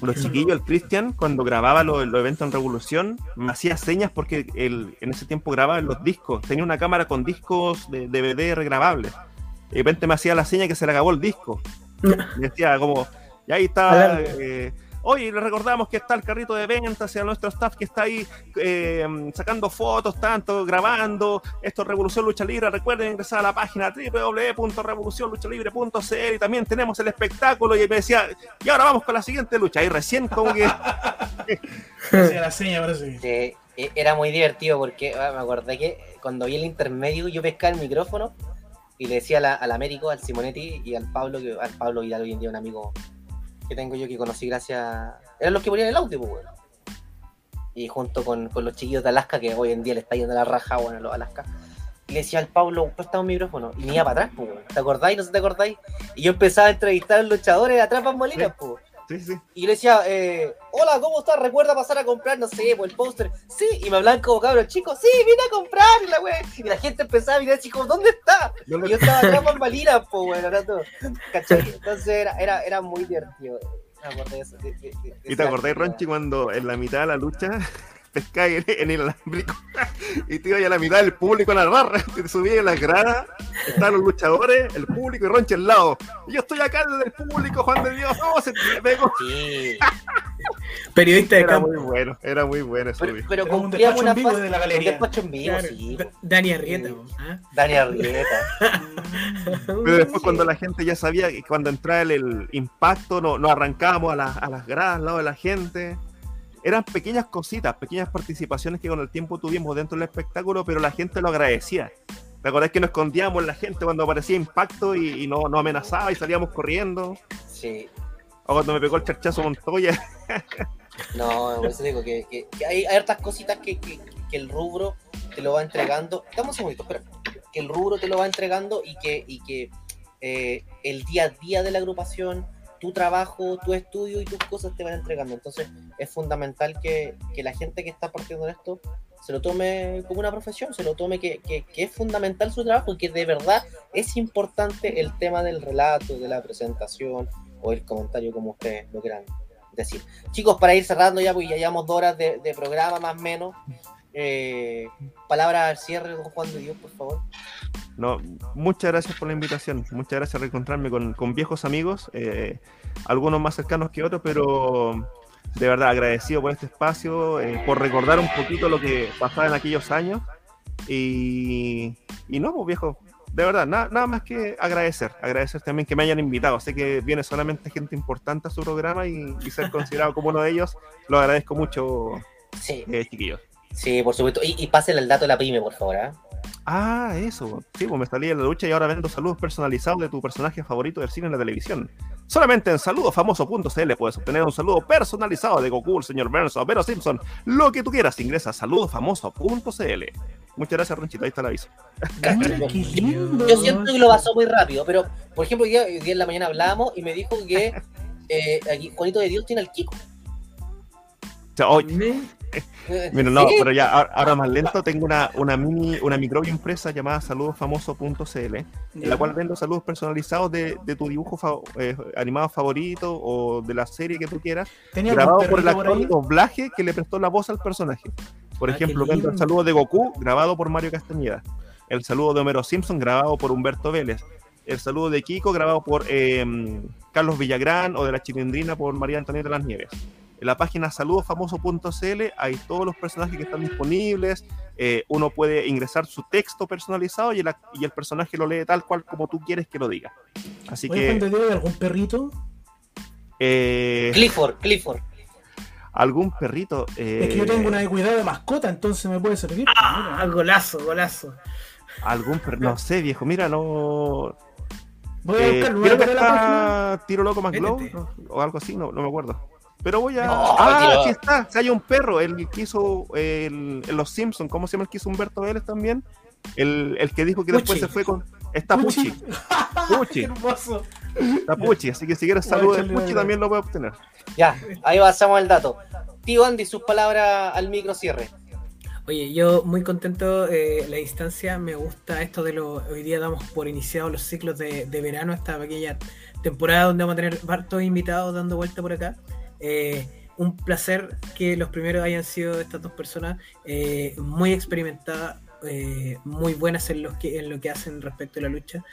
Speaker 5: Los chiquillos, el Christian, cuando grababa los, los eventos en Revolución, me hacía señas porque él, en ese tiempo grababa en los discos. Tenía una cámara con discos de DVD regrabables. Y de repente me hacía la seña que se le acabó el disco. Decía como, y ahí está... Eh, Oye, le recordamos que está el carrito de venta hacia nuestro staff que está ahí eh, sacando fotos, tanto, grabando. Esto es Revolución Lucha Libre. Recuerden ingresar a la página www.revolucionluchalibre.cl y también tenemos el espectáculo. Y me decía, y ahora vamos con la siguiente lucha. Y recién como que
Speaker 1: hacía la seña, parece.
Speaker 3: Sí, era muy divertido porque ah, me acordé que cuando vi el intermedio yo pescaba el micrófono y le decía a la- al Américo, al Simonetti y al Pablo, que al Pablo Vidal hoy en día un amigo que tengo yo que conocí gracias... Eran los que ponían el audio, pues. Y junto con, con los chiquillos de Alaska, que hoy en día le está yendo la raja, bueno, a los Alaska. Y le decía al Pablo, préstame un micrófono. Y me iba para atrás, pues. ¿Te acordáis? ¿No se te acordáis? Y yo empezaba a entrevistar a los luchadores de atrás
Speaker 5: Sí.
Speaker 3: pues.
Speaker 5: Sí, sí.
Speaker 3: Y yo le decía, eh, hola, ¿cómo estás? ¿Recuerda pasar a comprar, no sé, por el póster? Sí, y me hablaban como cabros chicos, sí, vine a comprar, y la wea. Y la gente empezaba a mirar así como, ¿dónde está? Y yo estaba por Malinas, pues, bueno, era todo. ¿Cachai? Entonces era, era, era muy divertido. Me acordé de eso. de- de- de- de
Speaker 5: ¿Y te
Speaker 3: actividad.
Speaker 5: Ronchi, cuando en la mitad de la lucha pescáis en, en el alambrico y te iba a la mitad del público a narrar, te subías en las gradas, estaban los luchadores, el público y Ronche al lado. Y yo estoy acá desde el público, Juan de Dios, oh, se te pegó.
Speaker 3: Sí.
Speaker 2: Periodista de
Speaker 5: Era
Speaker 2: campo.
Speaker 5: muy bueno, era muy bueno eso.
Speaker 3: Pero, pero
Speaker 1: un despacho
Speaker 3: una
Speaker 1: en vivo
Speaker 3: fase
Speaker 1: de la
Speaker 3: un
Speaker 1: galería.
Speaker 3: despacho en vivo,
Speaker 2: Claro,
Speaker 3: sí.
Speaker 2: Da- Dani Arrieta. ¿ah?
Speaker 3: Dani Arrieta.
Speaker 5: Pero después cuando la gente ya sabía que cuando entraba el, el impacto, no, nos arrancábamos a, las- a las gradas al lado de la gente. Eran pequeñas cositas, pequeñas participaciones que con el tiempo tuvimos dentro del espectáculo, pero la gente lo agradecía. ¿Te acordás que nos escondíamos en la gente cuando aparecía impacto y, y no, no amenazaba y salíamos corriendo?
Speaker 3: Sí.
Speaker 5: O cuando me pegó el charchazo Montoya.
Speaker 3: No, por eso digo que, que- que hay, hay hartas cositas que, el rubro te lo va entregando. Dame un espera. Que el rubro te lo va entregando y que, y que eh, el día a día de la agrupación, tu trabajo, tu estudio y tus cosas te van entregando. Entonces es fundamental que, que la gente que está partiendo de esto se lo tome como una profesión, se lo tome que, que- es fundamental su trabajo y que de verdad es importante el tema del relato, de la presentación o el comentario, como ustedes lo quieran decir. Chicos, para ir cerrando ya, porque ya llevamos dos horas de, de programa más o menos. Eh, palabras al cierre, don Juan de Dios, por favor.
Speaker 5: No, muchas gracias por la invitación. Muchas gracias por reencontrarme con, con viejos amigos, eh, algunos más cercanos que otros, pero de verdad agradecido por este espacio, eh, por recordar un poquito lo que pasaba en aquellos años. Y, y no, pues viejo, de verdad, na- nada más que agradecer. Agradecer también que me hayan invitado. Sé que viene solamente gente importante a su programa y, y ser considerado como uno de ellos, lo agradezco mucho,
Speaker 3: Sí,
Speaker 5: eh, chiquillos.
Speaker 3: Sí, por supuesto. Y, y pásenle el dato de la pyme, por favor. ¿ah?
Speaker 5: Ah, eso. Sí, pues me salí de la lucha y ahora vendo saludos personalizados de tu personaje favorito del cine en la televisión. Solamente en saludosfamoso.cl puedes obtener un saludo personalizado de Goku, el señor Burns o Vero Simpson. Lo que tú quieras, ingresa a saludosfamoso.cl. Muchas gracias, Ronchito. Ahí está el aviso.
Speaker 1: Mira, qué lindo.
Speaker 3: Yo siento que lo pasó muy rápido, pero por ejemplo, hoy día, hoy día en la mañana hablábamos y me dijo que eh, aquí Juanito de Dios tiene al Kiko.
Speaker 5: O sea, hoy-
Speaker 2: Me-
Speaker 5: Mira, no,
Speaker 3: ¿sí?
Speaker 5: pero ya ahora- más lento tengo una, una mini, una microimpresa llamada saludosfamoso.cl, en la cual vendo saludos personalizados de, de tu dibujo fa- eh, animado favorito o de la serie que tú quieras,
Speaker 1: Tenía
Speaker 5: grabado por el actor de doblaje que le prestó la voz al personaje. Por
Speaker 2: Ah,
Speaker 5: ejemplo, vendo el saludo de Goku, grabado por Mario Castañeda. El saludo de Homero Simpson, grabado por Humberto Vélez. El saludo de Kiko, grabado por eh, Carlos Villagrán, o de la Chilindrina por María Antonieta Las Nieves. En la página saludosfamoso.cl hay todos los personajes que están disponibles. eh, uno puede ingresar su texto personalizado y el, ac- y el personaje lo lee tal cual como tú quieres que lo diga. Así que
Speaker 1: de ¿algún perrito?
Speaker 5: eh,
Speaker 3: Clifford, Clifford.
Speaker 5: algún perrito.
Speaker 1: Es que yo
Speaker 5: eh,
Speaker 1: tengo una de cuidado de mascota, entonces me puede servir.
Speaker 2: Ah, golazo, golazo.
Speaker 5: Algún per- no sé, viejo, mira, no.
Speaker 1: Voy a
Speaker 5: eh,
Speaker 1: voy buscar la página.
Speaker 5: está Tiro Loco McGlow o algo así, no, no me acuerdo. Pero voy a.
Speaker 3: No,
Speaker 5: ah, aquí está. Si hay un perro, el que hizo el, Los Simpsons, ¿cómo se llama el que hizo Humberto Vélez también? El, el que dijo que después se fue con. Está Pucci.
Speaker 1: hermoso.
Speaker 5: Está Pucci. Así que si quieres
Speaker 1: Voy a
Speaker 5: salud de
Speaker 1: una
Speaker 5: también lo puede obtener.
Speaker 3: Ya, ahí pasamos el dato. Tío Andy, sus palabras al micro cierre.
Speaker 2: Oye, yo muy contento eh, la instancia, me gusta esto de lo, hoy día damos por iniciados los ciclos de, de verano, esta pequeña temporada donde vamos a tener hartos invitados dando vuelta por acá. Eh, un placer que los primeros hayan sido estas dos personas eh, muy experimentadas, eh, muy buenas en, los que, en lo que hacen respecto a la lucha.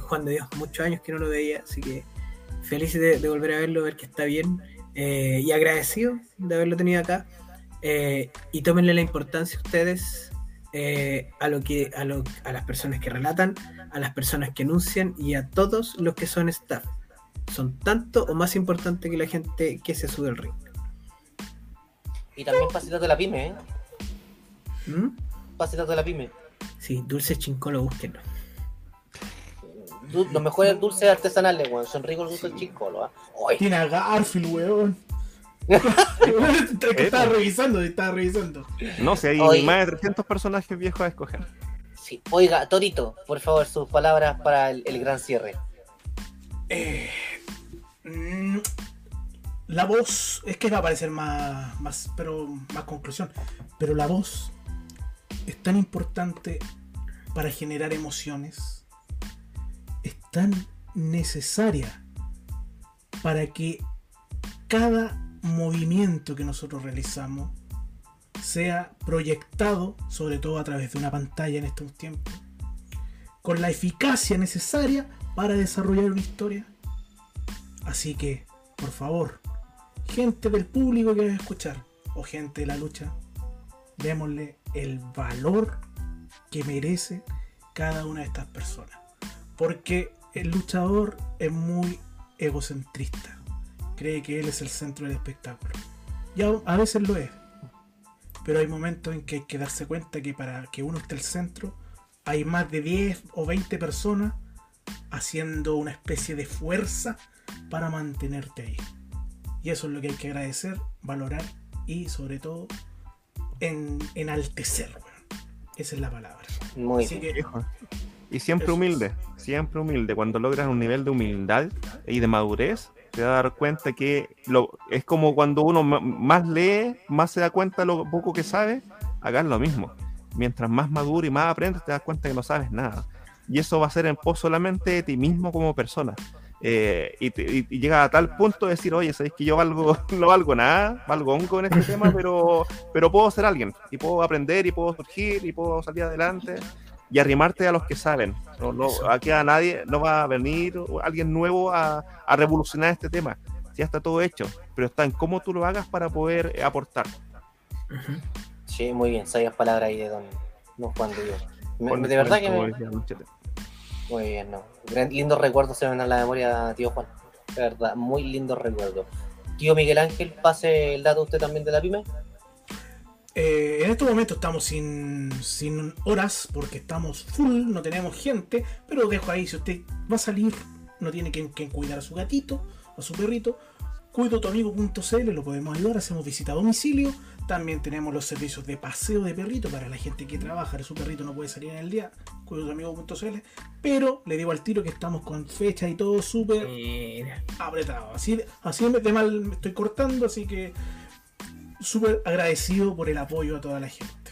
Speaker 2: Juan de Dios, muchos años que no lo veía, así que feliz de, volver a verlo, ver que está bien y agradecido de haberlo tenido acá. Y tómenle la importancia ustedes a lo que a, lo- a las personas que relatan, a las personas que anuncian y a todos los que son staff. Son tanto o más importantes que la gente que se sube al ring.
Speaker 3: Y también pasitos de la pyme, ¿eh?
Speaker 2: ¿Mm?
Speaker 3: Pasitos de la pyme.
Speaker 2: Sí, dulce chincolo, búsquenlo.
Speaker 3: Du- los mejores dulces artesanales, weón. Son ricos los dulces chicos, ¿ah? Ay,
Speaker 1: Tiene a Garfield, weón. que estaba revisando, estaba revisando.
Speaker 5: No sé, hay
Speaker 3: Oye.
Speaker 5: más de 300 personajes viejos a escoger.
Speaker 3: sí. Oiga, Torito, por favor, sus palabras para el, el gran cierre.
Speaker 1: Eh, la voz, es que va a parecer más, más, pero más conclusión. Pero la voz es tan importante para generar emociones. Es tan necesaria para que cada movimiento que nosotros realizamos sea proyectado, sobre todo a través de una pantalla en estos tiempos, con la eficacia necesaria para desarrollar una historia. Así que, por favor, gente del público que va a escuchar, o gente de la lucha, démosle el valor que merece cada una de estas personas. Porque el luchador es muy egocentrista. Cree que él es el centro del espectáculo. Y a, a veces lo es. Pero hay momentos en que hay que darse cuenta que para que uno esté el centro, hay más de 10 o 20 personas haciendo una especie de fuerza para mantenerte ahí. Y eso es lo que hay que agradecer, valorar y sobre todo en, enaltecer. Esa es la palabra.
Speaker 3: Muy
Speaker 1: Así
Speaker 3: bien.
Speaker 1: que.
Speaker 5: Y siempre
Speaker 1: Eso
Speaker 5: humilde, siempre humilde. Cuando logras un nivel de humildad y de madurez, te vas a dar cuenta que lo, es como cuando uno más lee, más se da cuenta de lo poco que sabe, hagas lo mismo. Mientras más maduro y más aprendes, te das cuenta que no sabes nada. Y eso va a ser en pos solamente de ti mismo como persona. Eh, y, te- y- y llega a tal punto de decir, oye, sabéis que yo valgo, no valgo nada, valgo hongo en este tema, pero, pero puedo ser alguien, y puedo aprender, y puedo surgir, y puedo salir adelante, y arrimarte a los que saben. No, no, aquí a nadie no va a venir alguien nuevo a, a revolucionar este tema. Ya está todo hecho, pero está en cómo tú lo hagas para poder eh, aportar.
Speaker 3: Sí, muy bien. Sabias palabras ahí de don, don Juan de Dios. Me- de verdad que me. Muy bien, lindos recuerdos se ven a la memoria, tío Juan. De verdad, muy lindos recuerdos. Tío Miguel Ángel, pase el dato usted también de la pyme.
Speaker 1: Eh, en estos momentos estamos sin, sin horas porque estamos full, no tenemos gente, pero dejo ahí, si usted va a salir, no tiene que, que cuidar a su gatito, a su perrito, cuidotuamigo.cl, lo podemos ayudar, hacemos visita a domicilio, también tenemos los servicios de paseo de perrito para la gente que trabaja, su perrito no puede salir en el día, cuidotuamigo.cl, pero le digo al tiro que estamos con fecha y todo súper apretado. Así, de- así de de mal me estoy cortando, así que súper agradecido por el apoyo a toda la gente.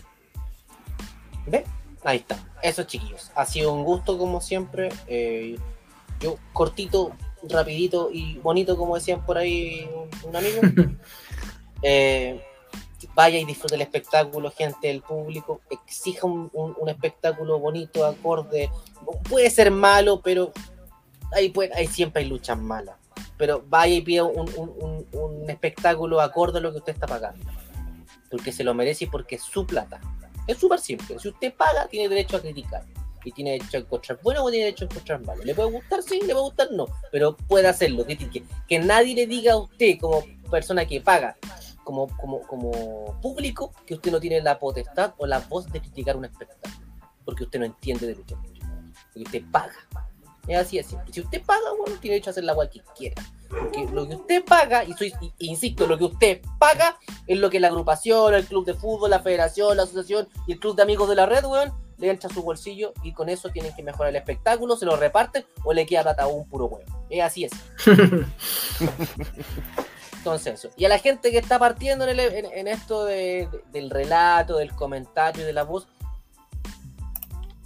Speaker 3: ¿Ve? Ahí está. Eso, chiquillos. Ha sido un gusto, como siempre. Eh, yo, cortito, rapidito y bonito, como decían por ahí un, un amigo. Eh, vaya y disfrute el espectáculo, gente del público. Exija un, un- espectáculo bonito, acorde. Puede ser malo, pero ahí, puede, ahí siempre hay luchas malas. Pero vaya y pida un, un- espectáculo acorde a lo que usted está pagando. Porque se lo merece y porque es su plata. Es súper simple. Si usted paga, tiene derecho a criticar. Y tiene derecho a encontrar bueno o tiene derecho a encontrar malo. ¿Le puede gustar? Sí, le puede gustar no. Pero puede hacerlo. critique. Que nadie le diga a usted, como persona que paga, como, como, como público, que usted no tiene la potestad o la voz de criticar un espectáculo. Porque usted no entiende de lucha libre. Porque usted paga. Es así de simple. Si usted paga, bueno, tiene derecho a hacer la cual quiera. Porque lo que usted paga, y soy, y- insisto, lo que usted paga es lo que la agrupación, el club de fútbol, la federación, la asociación y el club de amigos de la red, weón, le entra a su bolsillo y con eso tienen que mejorar el espectáculo, se lo reparten o le queda plata a un puro huevo. Es así es. Eso. Y a la gente que está partiendo en, el- en- en esto de- de- del relato, del comentario y de la voz,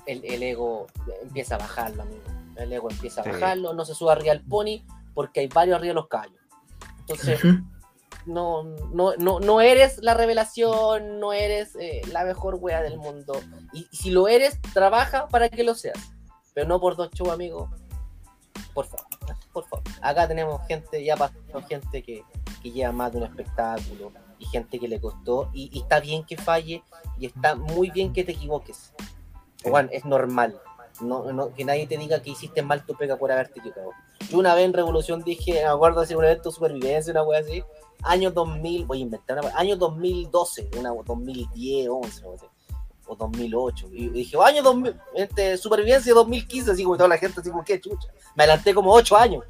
Speaker 3: el, el ego empieza a bajarlo, amigo. El ego empieza a
Speaker 5: Sí.
Speaker 3: bajarlo, no se suba arriba al pony porque hay varios arriba de los callos. Entonces, no, no, no, no eres la revelación, no eres eh, la mejor wea del mundo. Y, y si lo eres, trabaja para que lo seas. Pero no por dos shows, amigo. Por favor, por favor. Acá tenemos gente, ya pasó gente que, que lleva más de un espectáculo y gente que le costó. Y, está bien que falle y está muy bien que te equivoques. Juan, es normal. No, no, que nadie te diga que hiciste mal tu pega por haberte equivocado. Yo una vez en Revolución dije, de hacer un evento de supervivencia, una wea así, año 2000, voy a inventar una wea, año 2012, una 2010, 11, o, así, o 2008. Y dije, "Oh, año 2000, este, supervivencia 2015, así como toda la gente, así como, qué chucha. Me adelanté como 8 años.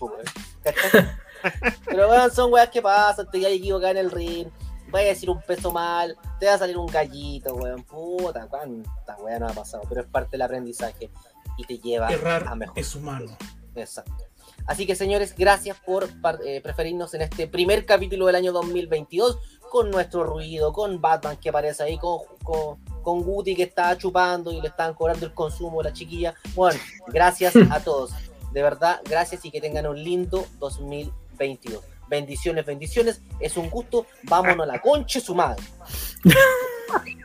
Speaker 3: Pero bueno, son weas que pasan, te a equivocar en el ring, vas a decir un peso mal, te va a salir un gallito, weón, puta, cuánta wea no ha pasado, pero es parte del aprendizaje y te lleva a mejor.
Speaker 1: es humano.
Speaker 3: Exacto. Así que señores, gracias por eh, preferirnos en este primer capítulo del año 2022 con nuestro ruido, con Batman que aparece ahí, con, con, con Guti que está chupando y le están cobrando el consumo a la chiquilla. Bueno, gracias a todos. De verdad, gracias y que tengan un lindo 2022. Bendiciones, bendiciones. Es un gusto. Vámonos a la concha su madre.